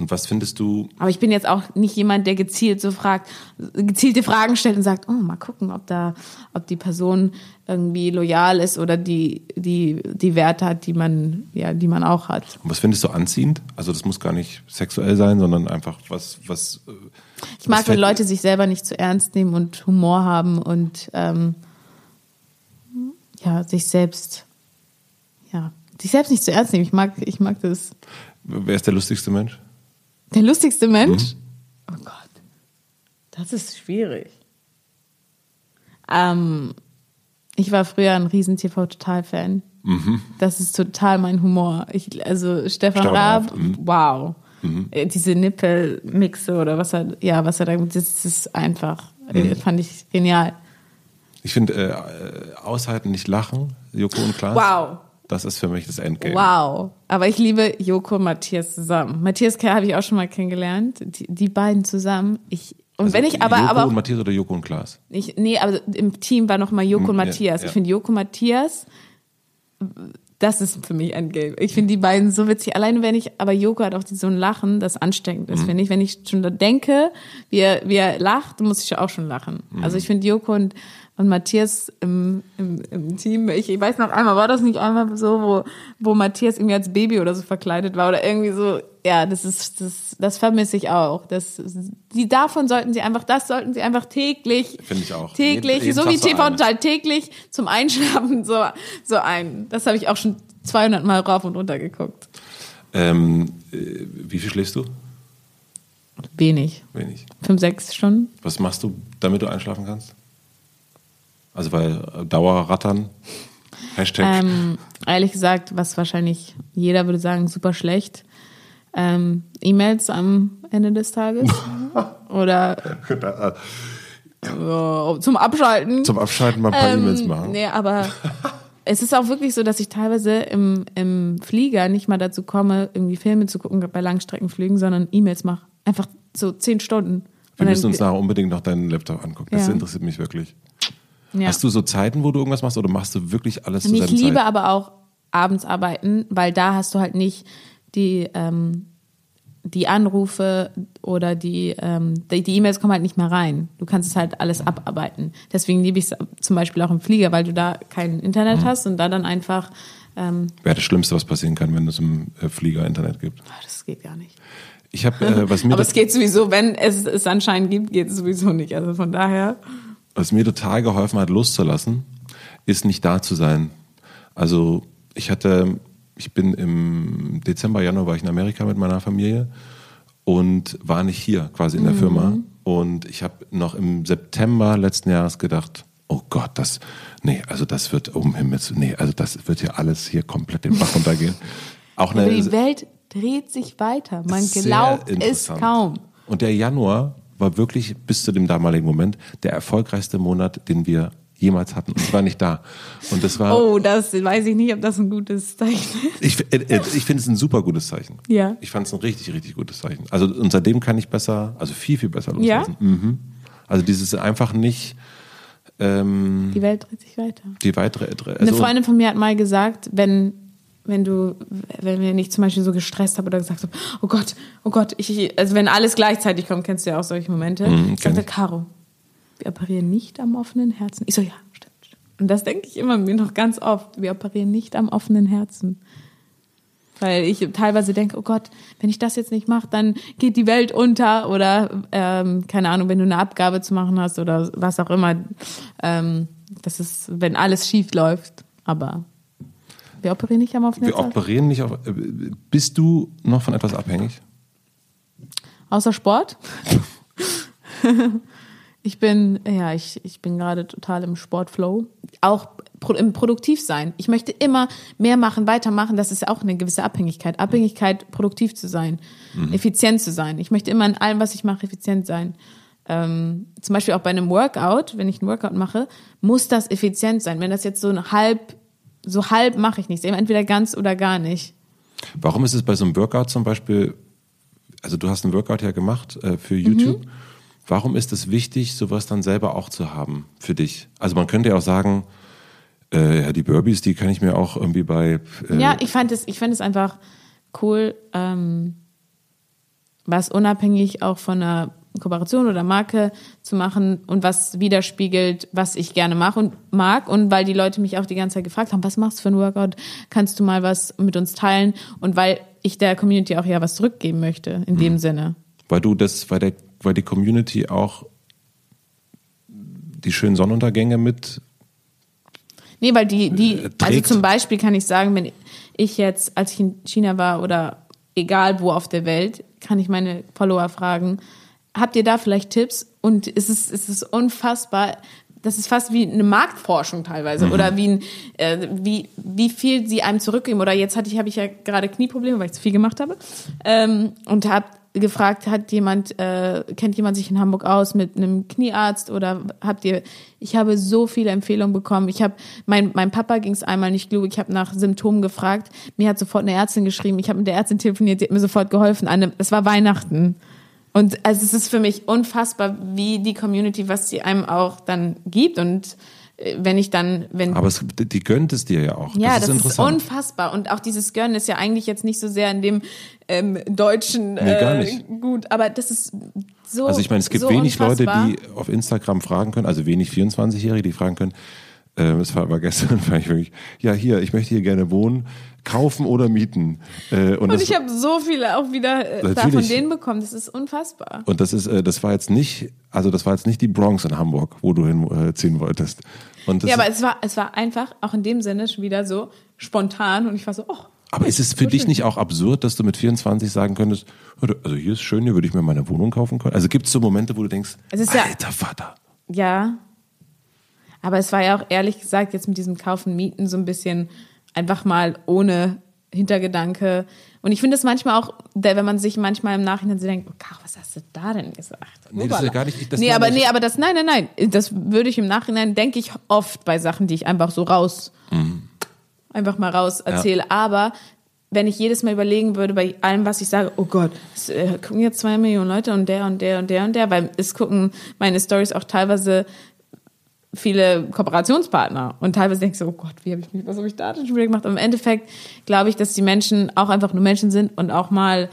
Und was findest du? Aber ich bin jetzt auch nicht jemand, der gezielt so fragt, gezielte Fragen stellt und sagt, oh, mal gucken, ob da, ob die Person irgendwie loyal ist oder die, die, die Werte hat, die man, ja, die man auch hat. Und was findest du anziehend? Also das muss gar nicht sexuell sein, sondern einfach was, was. äh, Ich mag, was wenn fällt- Leute sich selber nicht zu ernst nehmen und Humor haben und ähm, ja, sich selbst, ja, sich selbst nicht zu ernst nehmen. Ich mag, ich mag das. Wer ist der lustigste Mensch? Der lustigste Mensch? Mhm. Oh Gott, das ist schwierig. Ähm, ich war früher ein riesen TV-Total-Fan. Das ist total mein Humor. Ich, also Stefan Raab, mhm. wow. Äh, Diese Nippelmixe oder was er, ja, was er da, das ist einfach, äh, fand ich genial. Ich finde, äh, äh, aushalten, nicht lachen, Joko und Klaas. Wow. Das ist für mich das Endgame. Wow. Aber ich liebe Joko und Matthias zusammen. Matthias Kerr habe ich auch schon mal kennengelernt. Die, die beiden zusammen. Ich, und Also wenn ich aber, Joko aber und Matthias oder Joko und Klaas? Ich, nee, aber im Team war noch mal Joko und Hm, ja, Matthias. ja. Ich finde Joko und Matthias, das ist für mich Endgame. Ich finde die beiden so witzig. Alleine wenn ich, aber Joko hat auch so ein Lachen, das ansteckend ist, finde ich. Wenn ich schon da denke, wie er, wie er lacht, muss ich auch schon lachen. Hm. Also ich finde Joko und, und Matthias im, im, im Team, ich, ich weiß noch einmal, war das nicht einmal so, wo, wo Matthias irgendwie als Baby oder so verkleidet war oder irgendwie so, ja, das ist, das, das vermisse ich auch. Das, die, davon sollten sie einfach, das sollten sie einfach täglich, Finde ich auch. täglich, Jeden- jeden so Tag wie so TV. Total täglich zum Einschlafen so, so ein. Das habe ich auch schon 200 Mal rauf und runter geguckt. Ähm, äh, wie viel schläfst du? Wenig. Wenig. Fünf, sechs Stunden. Was machst du, damit du einschlafen kannst? Also weil äh, Dauerrattern, Hashtag, Ähm, ehrlich gesagt, was wahrscheinlich jeder würde sagen, super schlecht. Ähm, E-Mails am Ende des Tages. Oder äh, zum Abschalten. zum Abschalten mal ein paar Ähm, E-Mails machen. Nee, aber es ist auch wirklich so, dass ich teilweise im, im Flieger nicht mal dazu komme, irgendwie Filme zu gucken bei Langstreckenflügen, sondern E-Mails mache. Einfach so zehn Stunden. Wir müssen uns nachher unbedingt noch deinen Laptop angucken. Das Ja. interessiert mich wirklich. Ja. Hast du so Zeiten, wo du irgendwas machst oder machst du wirklich alles zu Nee, ich liebe Zeit? aber auch abends arbeiten, weil da hast du halt nicht die, ähm, die Anrufe oder die ähm, die E-Mails kommen halt nicht mehr rein. Du kannst es halt alles abarbeiten. Deswegen liebe ich es zum Beispiel auch im Flieger, weil du da kein Mhm. Internet hast und da dann einfach, ähm, Wäre das Schlimmste, was passieren kann, wenn es im äh, Flieger Internet gibt. ah, das geht gar nicht. Ich habe, äh, was mir Aber es geht sowieso, wenn es, es anscheinend gibt, geht es sowieso nicht. Also von daher. Was mir total geholfen hat, loszulassen, ist nicht da zu sein. Also ich hatte, ich bin im Dezember, Januar war ich in Amerika mit meiner Familie und war nicht hier quasi in der Firma. Und ich habe noch im September letzten Jahres gedacht, oh Gott, das, nee, also das wird um Himmels, nee, also das wird ja alles hier komplett den Bach runtergehen. Auch eine, die Welt dreht sich weiter. Man glaubt es kaum. Und der Januar war wirklich bis zu dem damaligen Moment der erfolgreichste Monat, den wir jemals hatten. Und ich war nicht da. Und das war, Oh, das weiß ich nicht, ob das ein gutes Zeichen ist. ich, äh, äh, ich finde es ein super gutes Zeichen. Ja. Ich fand es ein richtig, richtig gutes Zeichen. Also und seitdem kann ich besser, also viel, viel besser Ja? loslassen. Mhm. Also dieses einfach nicht ähm, Die Welt dreht sich weiter. die weitere, also, Eine Freundin von mir hat mal gesagt, wenn, wenn du, wenn wir nicht zum Beispiel so gestresst haben oder gesagt haben, oh Gott, oh Gott, ich, also wenn alles gleichzeitig kommt, kennst du ja auch solche Momente. Mhm, ich sagte. Caro, wir operieren nicht am offenen Herzen. Ich so, ja, stimmt, stimmt. Und das denke ich immer mir noch ganz oft. Wir operieren nicht am offenen Herzen. Weil ich teilweise denke, oh Gott, wenn ich das jetzt nicht mache, dann geht die Welt unter oder ähm, keine Ahnung, wenn du eine Abgabe zu machen hast oder was auch immer. Ähm, das ist, wenn alles schief läuft. Aber wir operieren nicht am offenen wir Herzen. operieren nicht auf. äh, Bist du noch von etwas abhängig? Außer Sport. ich bin, ja, ich, ich bin gerade total im Sportflow. Auch pro, im Produktivsein. Ich möchte immer mehr machen, weitermachen. Das ist auch eine gewisse Abhängigkeit. Abhängigkeit, produktiv zu sein, effizient zu sein. Ich möchte immer in allem, was ich mache, effizient sein. Ähm, zum Beispiel auch bei einem Workout, wenn ich einen Workout mache, muss das effizient sein. Wenn das jetzt so ein halb, so halb mache ich nichts. Entweder ganz oder gar nicht. Warum ist es bei so einem Workout zum Beispiel, also du hast einen Workout ja gemacht äh, für YouTube, warum ist es wichtig, sowas dann selber auch zu haben für dich? Also man könnte ja auch sagen, Äh, ja, die Burbies, die kann ich mir auch irgendwie bei. Äh, Ja, ich fand es, ich fand es einfach cool, ähm, was unabhängig auch von einer Kooperation oder Marke zu machen und was widerspiegelt, was ich gerne mache und mag und weil die Leute mich auch die ganze Zeit gefragt haben, was machst du für ein Workout? Kannst du mal was mit uns teilen? Und weil ich der Community auch ja was zurückgeben möchte in dem Sinne. weil du das, weil der, weil die Community auch die schönen Sonnenuntergänge mit. Nee, weil die, die, Äh, also trägt. zum Beispiel kann ich sagen, wenn ich jetzt, als ich in China war oder egal wo auf der Welt, kann ich meine Follower fragen, habt ihr da vielleicht Tipps? Und es ist, es ist unfassbar, das ist fast wie eine Marktforschung teilweise Mhm. oder wie, ein, äh, wie, wie viel sie einem zurückgeben. Oder jetzt hatte ich, habe ich ja gerade Knieprobleme, weil ich zu viel gemacht habe ähm, und habe gefragt, hat jemand, äh, kennt jemand sich in Hamburg aus mit einem Kniearzt oder habt ihr, ich habe so viele Empfehlungen bekommen. Ich habe, mein, mein Papa ging es einmal nicht gut, ich habe nach Symptomen gefragt, mir hat sofort eine Ärztin geschrieben, ich habe mit der Ärztin telefoniert, die hat mir sofort geholfen. An einem, es war Weihnachten. Und also es ist für mich unfassbar, wie die Community, was sie einem auch dann gibt. Und äh, wenn ich dann, wenn Aber es, die gönnt es dir ja auch. ja, das ist interessant. unfassbar. Und auch dieses Gönnen ist ja eigentlich jetzt nicht so sehr in dem ähm, deutschen Nee, gar äh, nicht. gut, aber das ist so. Also ich meine, es gibt so wenig unfassbar. Leute, die auf Instagram fragen können, also wenig 24-Jährige, die fragen können, äh, das war aber gestern, war ich wirklich, ja hier, ich möchte hier gerne wohnen, kaufen oder mieten. Äh, und, Und ich habe so viele auch wieder äh, da von denen bekommen. Das ist unfassbar. und das ist, äh, das war jetzt nicht, also das war jetzt nicht die Bronx in Hamburg, wo du hinziehen wolltest. Und Ja, aber es war, es war einfach auch in dem Sinne schon wieder so spontan und ich war so, oh. Aber ist es für dich nicht auch absurd, dass du mit 24 sagen könntest, also hier ist schön, hier würde ich mir meine Wohnung kaufen können? Also gibt es so Momente, wo du denkst, Es ist ja- alter Vater. Ja. Aber es war ja auch ehrlich gesagt jetzt mit diesem Kaufen, Mieten so ein bisschen einfach mal ohne Hintergedanke. Und ich finde es manchmal auch, wenn man sich manchmal im Nachhinein so denkt, oh, was hast du da denn gesagt? Nee, das ist ja gar nicht- das nee, aber nee, aber das, nein, nein, nein. Das würde ich im Nachhinein, denke ich oft bei Sachen, die ich einfach so raus, Mhm. einfach mal raus erzähle. Aber wenn ich jedes Mal überlegen würde, bei allem, was ich sage, oh Gott, es äh, gucken jetzt zwei Millionen Leute und der und der und der und der, weil es gucken meine Stories auch teilweise viele Kooperationspartner und teilweise denke ich so, oh Gott, wie habe ich mich, was habe ich da denn schon wieder gemacht? Aber im Endeffekt glaube ich, dass die Menschen auch einfach nur Menschen sind und auch mal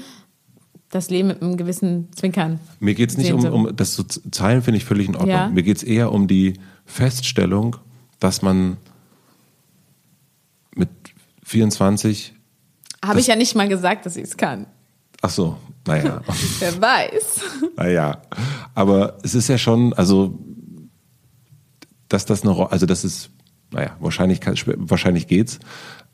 das Leben mit einem gewissen Zwinkern. Mir geht es nicht um, um das so z- Zahlen finde ich völlig in Ordnung. Ja. Mir geht es eher um die Feststellung, dass man mit 24, Habe ich ja nicht mal gesagt, dass ich es kann. ach so, naja, Wer weiß. naja, aber es ist ja schon, also, dass das eine also das ist, naja, wahrscheinlich, wahrscheinlich geht's,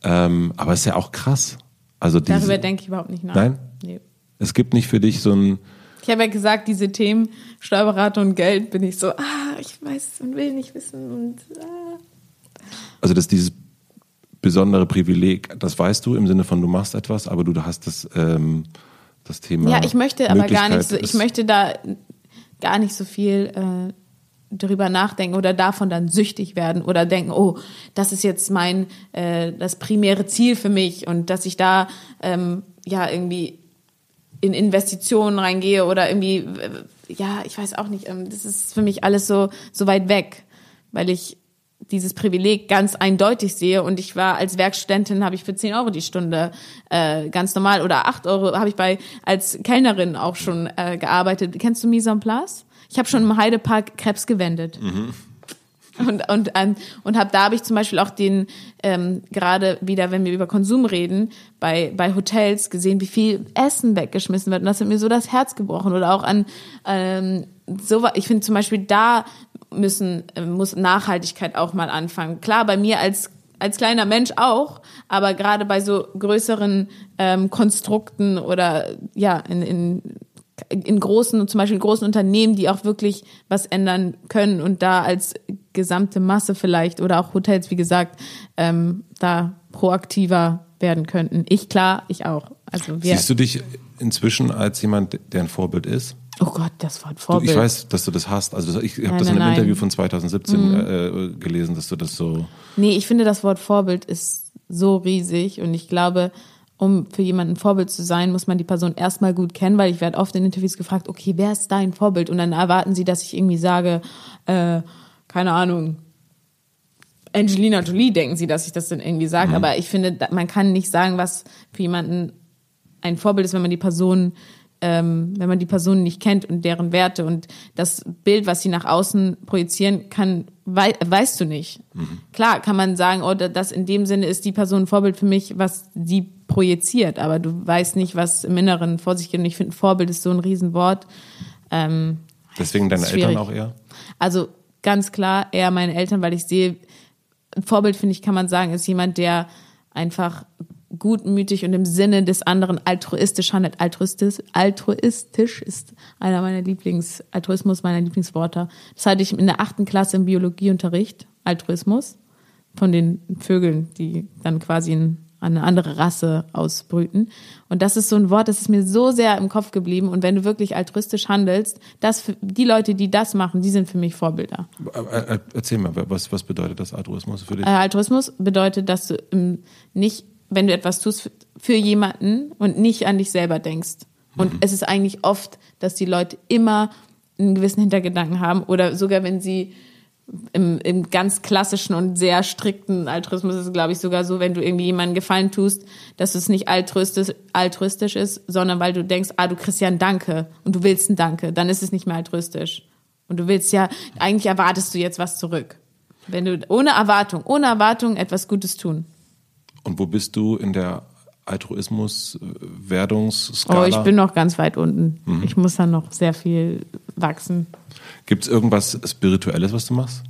ähm, aber es ist ja auch krass. Also diese, Darüber denke ich überhaupt nicht nach. Nein? Nee. es gibt nicht für dich so ein, Ich habe ja gesagt, diese Themen Steuerberater und Geld bin ich so, ah, ich weiß und will nicht wissen und ah. also dass dieses besondere Privileg, das weißt du im Sinne von du machst etwas, aber du hast das, ähm, das Thema. Ja, ich möchte aber gar nicht so, ich möchte da gar nicht so viel äh, drüber nachdenken oder davon dann süchtig werden oder denken, oh, das ist jetzt mein, äh, das primäre Ziel für mich und dass ich da ähm, ja irgendwie in Investitionen reingehe oder irgendwie, äh, ja, ich weiß auch nicht, ähm, das ist für mich alles so, so weit weg, weil ich dieses Privileg ganz eindeutig sehe und ich war als Werkstudentin, habe ich für 10 Euro die Stunde äh, ganz normal oder 8 Euro habe ich bei als Kellnerin auch schon äh, gearbeitet. Kennst du Mise en Place? Ich habe schon im Heidepark Krebs gewendet. Und, und, ähm, und hab, da habe ich zum Beispiel auch den, ähm, gerade wieder, wenn wir über Konsum reden, bei, bei Hotels gesehen, wie viel Essen weggeschmissen wird. Und das hat mir so das Herz gebrochen. Oder auch an ähm, so ich finde zum Beispiel, da müssen, äh, muss Nachhaltigkeit auch mal anfangen. Klar, bei mir als als kleiner Mensch auch, aber gerade bei so größeren ähm, Konstrukten oder ja, in, in in großen, zum Beispiel in großen Unternehmen, die auch wirklich was ändern können und da als gesamte Masse vielleicht oder auch Hotels, wie gesagt, ähm, da proaktiver werden könnten. Ich klar, ich auch. Also wir. Siehst du dich inzwischen als jemand, der ein Vorbild ist? oh Gott, das Wort Du, Vorbild. ich weiß, dass du das hast. Also ich habe das in einem nein. Mhm. Interview von 2017 äh, gelesen, dass du das so. Nee, ich finde, das Wort Vorbild ist so riesig und ich glaube, um für jemanden ein Vorbild zu sein, muss man die Person erstmal gut kennen, weil ich werde oft in Interviews gefragt, okay, wer ist dein Vorbild? Und dann erwarten sie, dass ich irgendwie sage, äh, keine Ahnung, Angelina Jolie denken sie, dass ich das dann irgendwie sage. Mhm. Aber ich finde, man kann nicht sagen, was für jemanden ein Vorbild ist, wenn man die Person, ähm, wenn man die Person nicht kennt und deren Werte und das Bild, was sie nach außen projizieren kann, wei weißt du nicht. Klar kann man sagen, oh, da- das in dem Sinne ist die Person ein Vorbild für mich, was sie projiziert, aber du weißt nicht, was im Inneren vor sich geht. Und ich finde, Vorbild ist so ein Riesenwort. Ähm, Deswegen deine Eltern auch eher? also ganz klar eher meine Eltern, weil ich sehe, ein Vorbild finde ich, kann man sagen, ist jemand, der einfach gutmütig und im Sinne des anderen altruistisch handelt. Altruistisch, altruistisch ist einer meiner Lieblings, Altruismus meiner Lieblingsworte. Das hatte ich in der achten Klasse im Biologieunterricht, Altruismus, von den Vögeln, die dann quasi in eine andere Rasse ausbrüten. Und das ist so ein Wort, das ist mir so sehr im Kopf geblieben. Und wenn du wirklich altruistisch handelst, das die Leute, die das machen, die sind für mich Vorbilder. Äh, äh, Erzähl mal, was, was bedeutet das Altruismus für dich? Äh, Altruismus bedeutet, dass du nicht, wenn du etwas tust für, jemanden und nicht an dich selber denkst. Und es ist eigentlich oft, dass die Leute immer einen gewissen Hintergedanken haben oder sogar wenn sie im, im ganz klassischen und sehr strikten Altruismus ist es, glaube ich, sogar so, wenn du irgendwie jemandem Gefallen tust, dass es nicht altruistisch, altruistisch ist, sondern weil du denkst, ah, du kriegst ja ein Danke und du willst ein Danke, dann ist es nicht mehr altruistisch. Und du willst ja, eigentlich erwartest du jetzt was zurück. Wenn du ohne Erwartung, ohne Erwartung etwas Gutes tun. Und wo bist du in der Altruismus-Werdungsskala? Oh, ich bin noch ganz weit unten. Ich muss da noch sehr viel wachsen. Gibt es irgendwas Spirituelles, was du machst?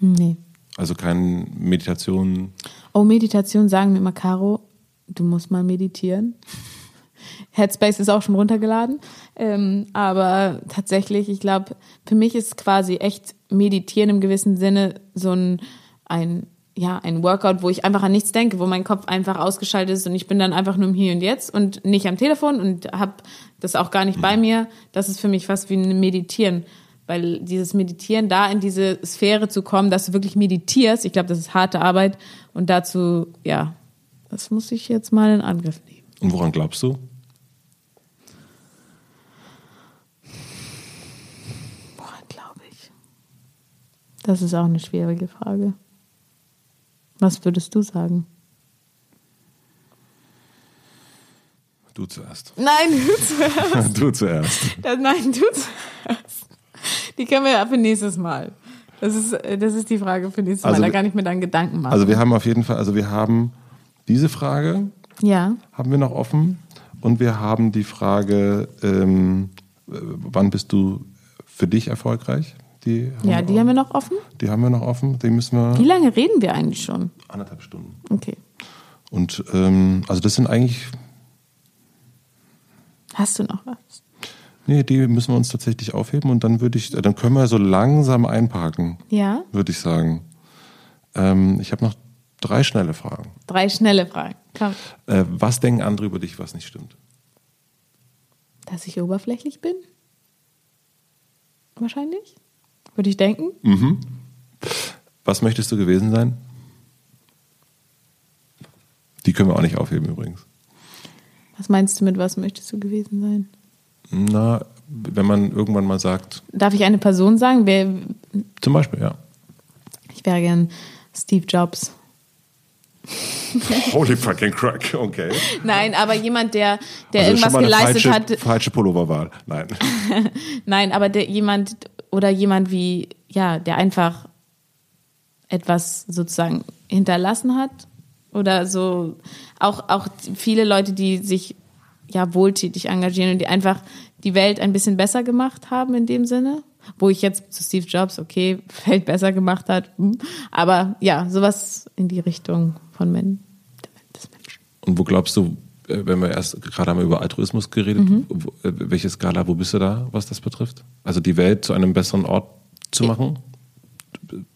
Nee. Also keine Meditation? Oh, Meditation sagen mir immer, Caro, du musst mal meditieren. Headspace ist auch schon runtergeladen. Ähm, aber tatsächlich, ich glaube, für mich ist quasi echt Meditieren im gewissen Sinne so ein, ein, ja, ein Workout, wo ich einfach an nichts denke, wo mein Kopf einfach ausgeschaltet ist und ich bin dann einfach nur im Hier und Jetzt und nicht am Telefon und habe das auch gar nicht bei mir. Das ist für mich fast wie ein Meditieren. Weil dieses Meditieren, da in diese Sphäre zu kommen, dass du wirklich meditierst, ich glaube, das ist harte Arbeit. Und dazu, ja, das muss ich jetzt mal in Angriff nehmen. Und woran glaubst du? Woran glaube ich? Das ist auch eine schwierige Frage. Was würdest du sagen? Du zuerst. Nein, du zuerst. du zuerst. Nein, du zuerst. Die können wir ja für nächstes Mal. Das ist, das ist die Frage für nächstes Also Mal. Da kann ich mir dann Gedanken machen. Also wir haben auf jeden Fall, also wir haben diese Frage, ja. haben wir noch offen und wir haben die Frage, ähm, äh, wann bist du für dich erfolgreich? Die Ja, die haben wir noch offen. die haben wir noch offen. Die müssen Wie wir lange reden wir eigentlich schon? anderthalb Stunden. Okay. Und ähm, also das sind eigentlich, Hast du noch was? nee, die müssen wir uns tatsächlich aufheben und dann würde ich, dann können wir so langsam einparken, Ja? würde ich sagen. Ähm, ich habe noch drei schnelle Fragen. Drei schnelle Fragen. Komm. Äh, was denken andere über dich, was nicht stimmt? Dass ich oberflächlich bin? Wahrscheinlich. Würde ich denken. Was möchtest du gewesen sein? Die können wir auch nicht aufheben übrigens. Was meinst du mit was möchtest du gewesen sein? Na, wenn man irgendwann mal sagt, Darf ich eine Person sagen? Wer, zum Beispiel, ja. ich wäre gern Steve Jobs. Holy fucking crack, okay. Nein, aber jemand, der, der Also irgendwas geleistet falsche, hat. falsche Pulloverwahl. Nein. Nein, aber der jemand oder jemand wie, ja, der einfach etwas sozusagen hinterlassen hat. Oder so auch, auch viele Leute, die sich ja wohltätig engagieren und die einfach die Welt ein bisschen besser gemacht haben in dem Sinne. Wo ich jetzt zu Steve Jobs, okay, Welt besser gemacht hat. hm. Aber ja, sowas in die Richtung von Men des Menschen. Und wo glaubst du, äh, wenn wir erst gerade haben wir über Altruismus geredet, Mhm. äh, welche Skala, wo bist du da, was das betrifft? Also die Welt zu einem besseren Ort zu machen?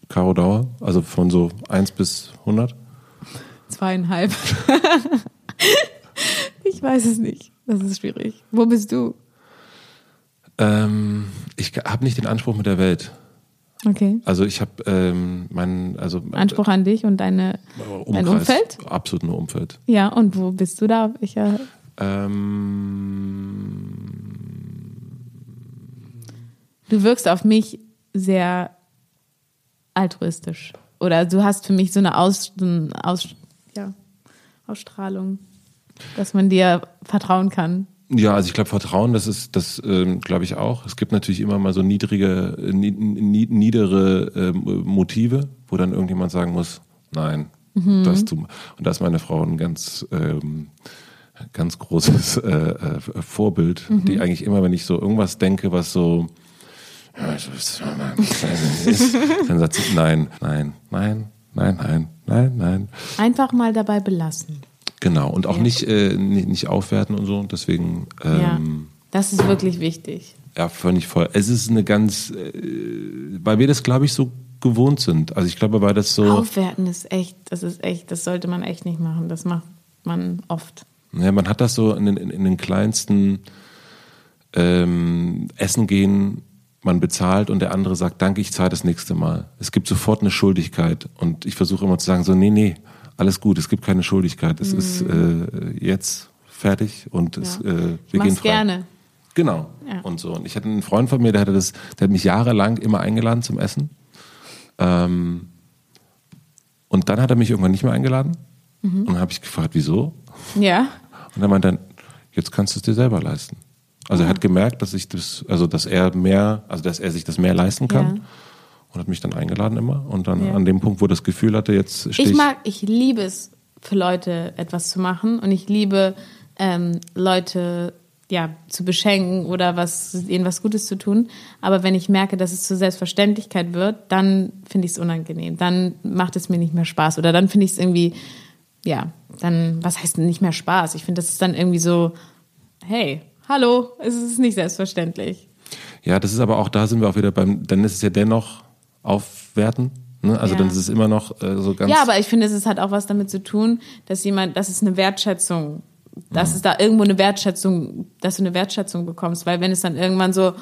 Caro Dauer, also von so 1 bis 100? Zweieinhalb. ich weiß es nicht. Das ist schwierig. Wo bist du? Ähm, ich habe nicht den Anspruch mit der Welt. Okay. Also ich habe ähm, meinen, also Anspruch an dich und deine, dein Umfeld? Absolut nur Umfeld. Ja, und wo bist du da? Auf Welcher? Ähm, Du wirkst auf mich sehr altruistisch oder du hast für mich so eine Aus, Aus, ja, Ausstrahlung, dass man dir vertrauen kann. Ja, also ich glaube, Vertrauen, das ist, das ähm, glaube ich auch. Es gibt natürlich immer mal so niedrige, äh, ni ni niedere ähm, Motive, wo dann irgendjemand sagen muss, nein, mhm. das tu. Und da ist meine Frau ein ganz, ähm, ganz großes äh, äh, Vorbild, mhm. die eigentlich immer, wenn ich so irgendwas denke, was so ist, dann sagt sie, nein, nein, nein, nein, nein, nein, nein. Einfach mal dabei belassen. Genau, und auch ja. nicht, äh, nicht, nicht aufwerten und so. Deswegen. Ähm, ja, das ist wirklich wichtig. Ja, völlig voll. Es ist eine ganz, äh, weil wir das, glaube ich, so gewohnt sind. Also ich glaube, weil das so. Aufwerten ist echt, das ist echt, das sollte man echt nicht machen. Das macht man oft. Ja, man hat das so in, in, in den kleinsten ähm, Essen gehen, man bezahlt und der andere sagt, danke, ich zahle das nächste Mal. Es gibt sofort eine Schuldigkeit. Und ich versuche immer zu sagen, so, nee, nee, alles gut, es gibt keine Schuldigkeit. Es mhm. ist äh, jetzt fertig und es, äh, wir ich gehen frei. gerne. Genau. Ja. Und so. Und ich hatte einen Freund von mir, der hatte das, der hat mich jahrelang immer eingeladen zum Essen. Ähm, und dann hat er mich irgendwann nicht mehr eingeladen. Mhm. Und dann habe ich gefragt, wieso? Ja. Und er meinte dann, jetzt kannst du es dir selber leisten. Also er hat gemerkt, dass ich das, also dass er mehr, also dass er sich das mehr leisten kann. Und hat mich dann eingeladen immer. Und dann ja. an dem Punkt, wo das Gefühl hatte, jetzt stehe ich. mag, ich liebe es, für Leute etwas zu machen und ich liebe ähm, Leute ja, zu beschenken oder was, ihnen was Gutes zu tun. Aber wenn ich merke, dass es zur Selbstverständlichkeit wird, dann finde ich es unangenehm. Dann macht es mir nicht mehr Spaß. Oder dann finde ich es irgendwie, ja, dann, was heißt denn nicht mehr Spaß? Ich finde, das ist dann irgendwie so, hey, hallo, es ist nicht selbstverständlich. Ja, das ist aber auch, da sind wir auch wieder beim, dann ist es ja dennoch aufwerten. Ne? Also ja. dann ist es immer noch äh, so ganz. Ja, aber ich finde, es hat auch was damit zu tun, dass jemand, dass es eine Wertschätzung, dass mhm. es da irgendwo eine Wertschätzung, dass du eine Wertschätzung bekommst, weil wenn es dann irgendwann so,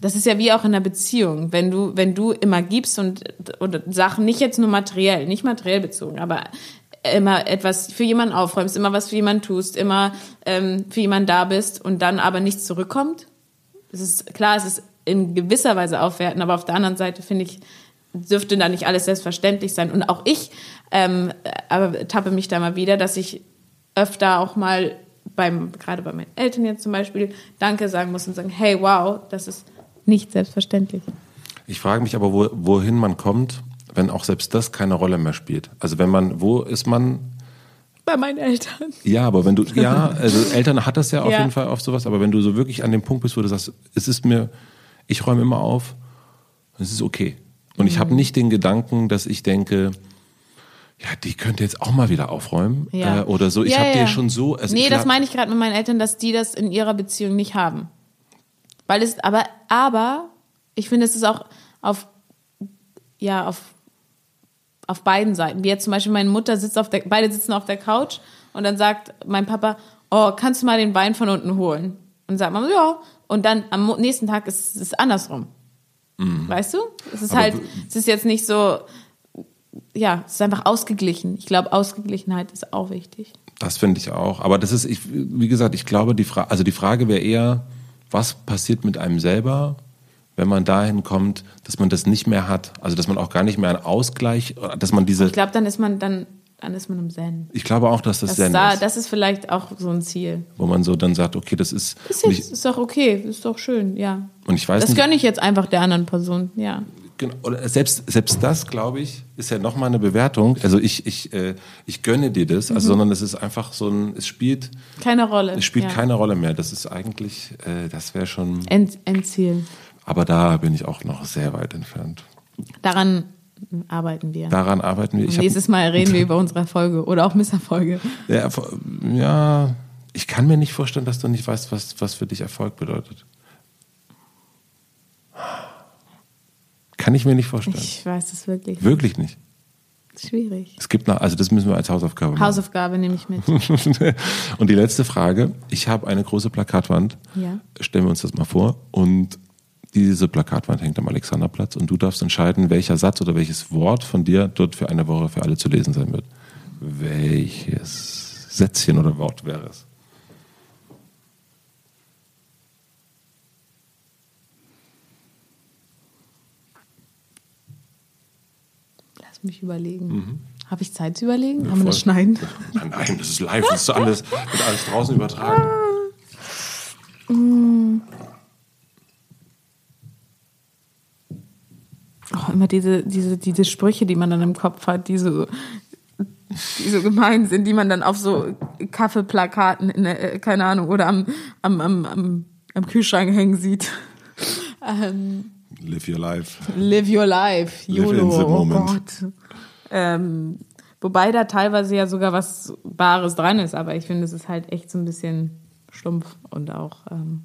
das ist ja wie auch in einer Beziehung, wenn du, wenn du immer gibst und, und Sachen nicht jetzt nur materiell, nicht materiell bezogen, aber immer etwas für jemanden aufräumst, immer was für jemanden tust, immer ähm, für jemanden da bist und dann aber nichts zurückkommt. Es ist klar, es ist in gewisser Weise aufwerten, aber auf der anderen Seite finde ich, dürfte da nicht alles selbstverständlich sein. Und auch ich ähm, aber tappe mich da mal wieder, dass ich öfter auch mal beim, gerade bei meinen Eltern jetzt zum Beispiel, Danke sagen muss und sagen, hey, wow, das ist nicht selbstverständlich. Ich frage mich aber, wo, wohin man kommt, wenn auch selbst das keine Rolle mehr spielt. Also wenn man, wo ist man? Bei meinen Eltern. Ja, aber wenn du, ja, also Eltern hat das ja auf ja. jeden Fall oft sowas, aber wenn du so wirklich an dem Punkt bist, wo du sagst, es ist mir, ich räume immer auf und es ist okay. Und mhm. ich habe nicht den Gedanken, dass ich denke, ja, die könnte jetzt auch mal wieder aufräumen ja. äh, oder so. Ich ja, habe ja. dir schon so. Also nee, das meine ich gerade mit meinen Eltern, dass die das in ihrer Beziehung nicht haben. Weil es, aber, aber ich finde, es ist auch auf, ja, auf, auf beiden Seiten. Wie jetzt zum Beispiel meine Mutter sitzt auf der, beide sitzen auf der Couch und dann sagt mein Papa, oh, kannst du mal den Wein von unten holen? Und sagt man, ja. Und dann am nächsten Tag ist es andersrum. Mhm. Weißt du? Es ist Aber halt, es ist jetzt nicht so, ja, es ist einfach ausgeglichen. Ich glaube, Ausgeglichenheit ist auch wichtig. Das finde ich auch. Aber das ist, ich, wie gesagt, ich glaube, die Frage, also die Frage wäre eher, was passiert mit einem selber, wenn man dahin kommt, dass man das nicht mehr hat? Also, dass man auch gar nicht mehr einen Ausgleich, dass man diese. Ich glaube, dann ist man dann dann ist man im Zen. Ich glaube auch, dass das, das Zen da, ist. Das ist vielleicht auch so ein Ziel. Wo man so dann sagt, okay, das ist. Ist, jetzt, ist doch okay, ist doch schön, ja. Und ich weiß das nicht, gönne ich jetzt einfach der anderen Person, ja. Genau, selbst, selbst das, glaube ich, ist ja nochmal eine Bewertung. Also ich, ich, äh, ich gönne dir das, also, mhm. sondern es ist einfach so ein, es spielt. Keine Rolle. Es spielt ja. keine Rolle mehr. Das ist eigentlich, äh, das wäre schon. End, Endziel. Aber da bin ich auch noch sehr weit entfernt. Daran arbeiten wir. Daran arbeiten wir. Ich nächstes Mal reden wir über unsere Erfolge oder auch Misserfolge. Ja, ja, ich kann mir nicht vorstellen, dass du nicht weißt, was, was für dich Erfolg bedeutet. Kann ich mir nicht vorstellen. Ich weiß es wirklich. Wirklich nicht. Schwierig. Es gibt noch, also das müssen wir als Hausaufgabe machen. Hausaufgabe nehme ich mit. und die letzte Frage. Ich habe eine große Plakatwand. Ja. Stellen wir uns das mal vor. Und diese Plakatwand hängt am Alexanderplatz und du darfst entscheiden, welcher Satz oder welches Wort von dir dort für eine Woche für alle zu lesen sein wird. Welches Sätzchen oder Wort wäre es? Lass mich überlegen. Habe ich Zeit zu überlegen? Haben wir das schneiden? Nein, nein, das ist live, das ist alles, wird alles draußen übertragen. Oh, immer diese, diese, diese Sprüche, die man dann im Kopf hat, die so, die so gemein sind, die man dann auf so Kaffeeplakaten, in der, äh, keine Ahnung, oder am, am, am, am, am Kühlschrank hängen sieht. Ähm, Live your life. live your life, Live YOLO, in the oh moment. Gott. Ähm, wobei da teilweise ja sogar was Wahres dran ist, aber ich finde, es ist halt echt so ein bisschen stumpf und auch, ähm,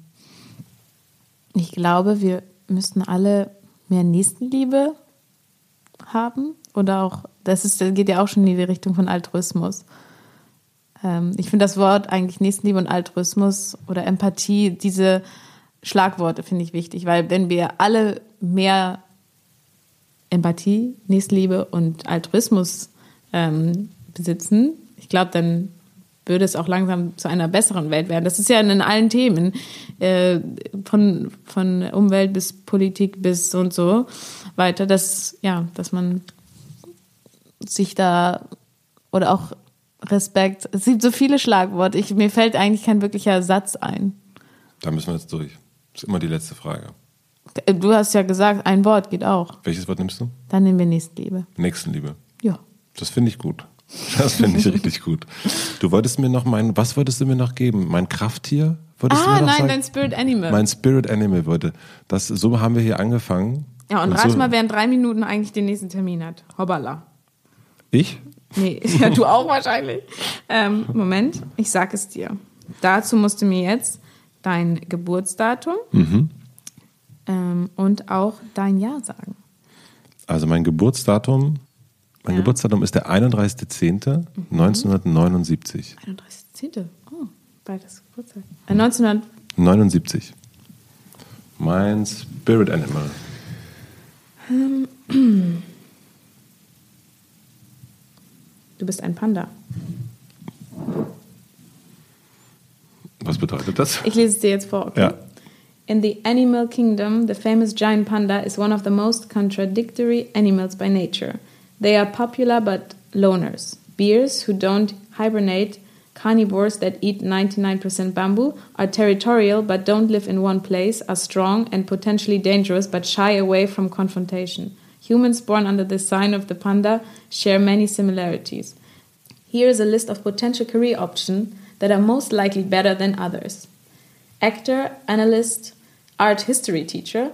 ich glaube, wir müssten alle mehr Nächstenliebe haben oder auch, das ist, geht ja auch schon in die Richtung von Altruismus. Ähm, ich finde das Wort eigentlich Nächstenliebe und Altruismus oder Empathie, diese Schlagworte finde ich wichtig, weil wenn wir alle mehr Empathie, Nächstenliebe und Altruismus ähm, besitzen, ich glaube, dann würde es auch langsam zu einer besseren Welt werden. Das ist ja in allen Themen, äh, von, von Umwelt bis Politik bis und so weiter, dass, ja, dass man sich da oder auch Respekt, es gibt so viele Schlagworte, ich, mir fällt eigentlich kein wirklicher Satz ein. Da müssen wir jetzt durch. Das ist immer die letzte Frage. Du hast ja gesagt, ein Wort geht auch. Welches Wort nimmst du? Dann nehmen wir Nächstenliebe. Nächstenliebe. Ja. Das finde ich gut. Das finde ich richtig gut. Du wolltest mir noch mein, was wolltest du mir noch geben? Mein Krafttier? Wolltest Ah, nein, sagen? dein Spirit Animal. Mein Spirit Animal wollte. Das, so haben wir hier angefangen. ja, und, rat so, mal, wer in drei Minuten eigentlich den nächsten Termin hat. Hoppala. Ich? Nee, ja, du auch wahrscheinlich. Ähm, Moment, ich sag es dir. Dazu musst du mir jetzt dein Geburtsdatum Mhm. ähm, und auch dein Jahr sagen. Also mein Geburtsdatum, mein Ja. Geburtsdatum ist der 31.10.1979. 31.10. Oh, beides Geburtstag. Äh, 1900. 79. Mein Spirit Animal. Du bist ein Panda. Was bedeutet das? Ich lese es dir jetzt vor, okay? Ja. In the animal kingdom, the famous giant panda is one of the most contradictory animals by nature. They are popular but loners. Bears who don't hibernate, carnivores that eat 99% bamboo, are territorial but don't live in one place, are strong and potentially dangerous but shy away from confrontation. Humans born under the sign of the panda share many similarities. Here is a list of potential career options that are most likely better than others actor, analyst, art history teacher,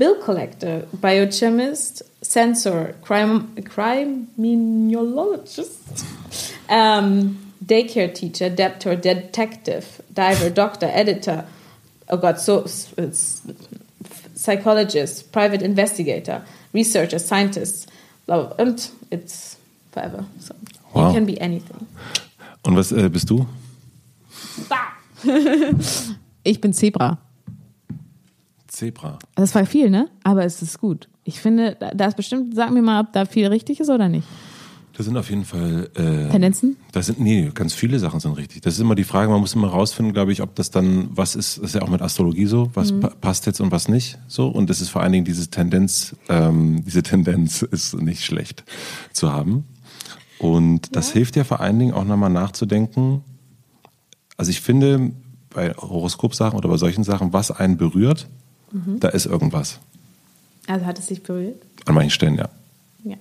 bill collector, biochemist, censor, crime, criminologist, um, daycare teacher, debtor, detective, diver, doctor, editor, oh god, so psychologist, private investigator, researcher, scientist, blah, and it's forever. So Wow. you can be anything. Und was äh, bist du? ich bin Zebra. Zebra. Das war viel, ne? Aber es ist gut. Ich finde, da ist bestimmt, sag mir mal, ob da viel richtig ist oder nicht. Das sind auf jeden Fall. Äh, Tendenzen? Das sind, nee, ganz viele Sachen sind richtig. Das ist immer die Frage, man muss immer rausfinden, glaube ich, ob das dann, was ist, das ist ja auch mit Astrologie so, was pa passt jetzt und was nicht so. Und das ist vor allen Dingen diese Tendenz, ähm, diese Tendenz ist nicht schlecht zu haben. Und das hilft ja vor allen Dingen auch nochmal nachzudenken. Also ich finde, bei Horoskopsachen oder bei solchen Sachen, was einen berührt, da ist irgendwas. Also hat es dich berührt? An manchen Stellen, ja. Ja.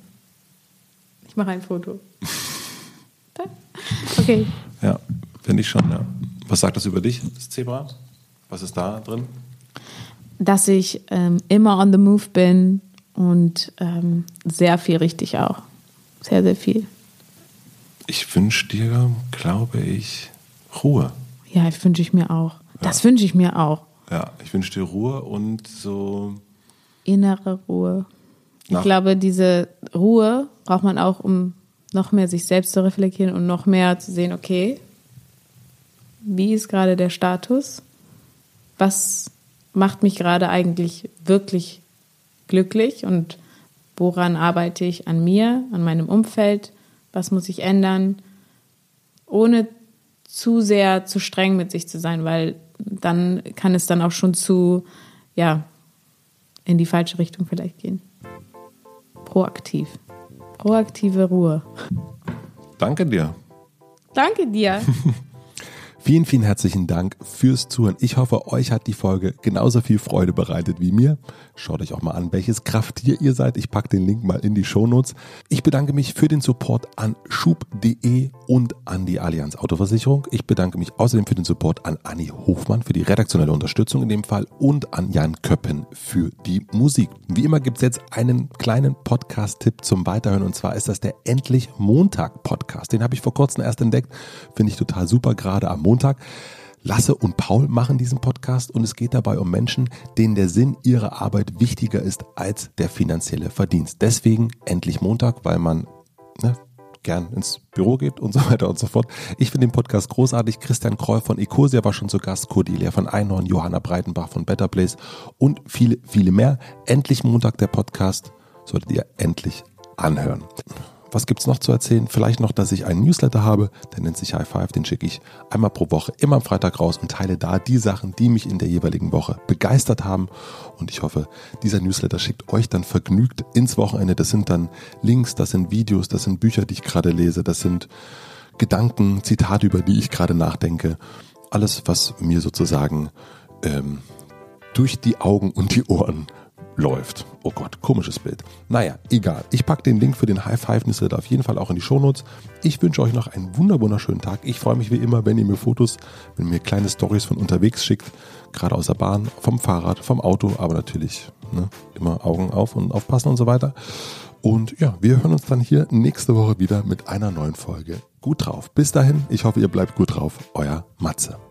Ich mache ein Foto. Okay. Ja, finde ich schon, ja. Was sagt das über dich, das Zebra? Was ist da drin? Dass ich ähm, immer on the move bin und ähm, sehr viel richtig auch. Sehr, sehr viel. Ich wünsche dir, glaube ich, Ruhe. Ja, wünsche ich mir auch. Das wünsche ich mir auch. Ja, ich wünsche dir Ruhe und so. Innere Ruhe. Ich Nach- glaube, diese Ruhe braucht man auch, um noch mehr sich selbst zu reflektieren und noch mehr zu sehen, okay, wie ist gerade der Status? Was macht mich gerade eigentlich wirklich glücklich und woran arbeite ich an mir, an meinem Umfeld? Was muss ich ändern? Ohne zu sehr zu streng mit sich zu sein, weil dann kann es dann auch schon zu, ja, in die falsche Richtung vielleicht gehen. Proaktiv. Proaktive Ruhe. Danke dir. Danke dir. Vielen, vielen herzlichen Dank fürs Zuhören. Ich hoffe, euch hat die Folge genauso viel Freude bereitet wie mir. Schaut euch auch mal an, welches Krafttier ihr seid. Ich packe den Link mal in die Shownotes. Ich bedanke mich für den Support an schub.de und an die Allianz Autoversicherung. Ich bedanke mich außerdem für den Support an Anni Hofmann für die redaktionelle Unterstützung in dem Fall und an Jan Köppen für die Musik. Wie immer gibt es jetzt einen kleinen Podcast-Tipp zum Weiterhören und zwar ist das der Endlich Montag Podcast. Den habe ich vor kurzem erst entdeckt. Finde ich total super, gerade am Montag. Lasse und Paul machen diesen Podcast und es geht dabei um Menschen, denen der Sinn ihrer Arbeit wichtiger ist als der finanzielle Verdienst. Deswegen endlich Montag, weil man ne, gern ins Büro geht und so weiter und so fort. Ich finde den Podcast großartig. Christian Kroll von Ecosia war schon zu Gast, Cordelia von Einhorn, Johanna Breitenbach von Better Place und viele, viele mehr. Endlich Montag der Podcast solltet ihr endlich anhören. Was gibt's noch zu erzählen? Vielleicht noch, dass ich einen Newsletter habe, der nennt sich High Five, den schicke ich einmal pro Woche, immer am Freitag raus und teile da die Sachen, die mich in der jeweiligen Woche begeistert haben. Und ich hoffe, dieser Newsletter schickt euch dann vergnügt ins Wochenende. Das sind dann Links, das sind Videos, das sind Bücher, die ich gerade lese, das sind Gedanken, Zitate, über die ich gerade nachdenke. Alles, was mir sozusagen ähm, durch die Augen und die Ohren läuft. Oh Gott, komisches Bild. Naja, egal. Ich packe den Link für den High Five Newsletter auf jeden Fall auch in die Shownotes. Ich wünsche euch noch einen wunderschönen Tag. Ich freue mich wie immer, wenn ihr mir Fotos, wenn ihr mir kleine Stories von unterwegs schickt, gerade aus der Bahn, vom Fahrrad, vom Auto, aber natürlich ne, immer Augen auf und aufpassen und so weiter. Und ja, wir hören uns dann hier nächste Woche wieder mit einer neuen Folge. Gut drauf. Bis dahin, ich hoffe, ihr bleibt gut drauf. Euer Matze.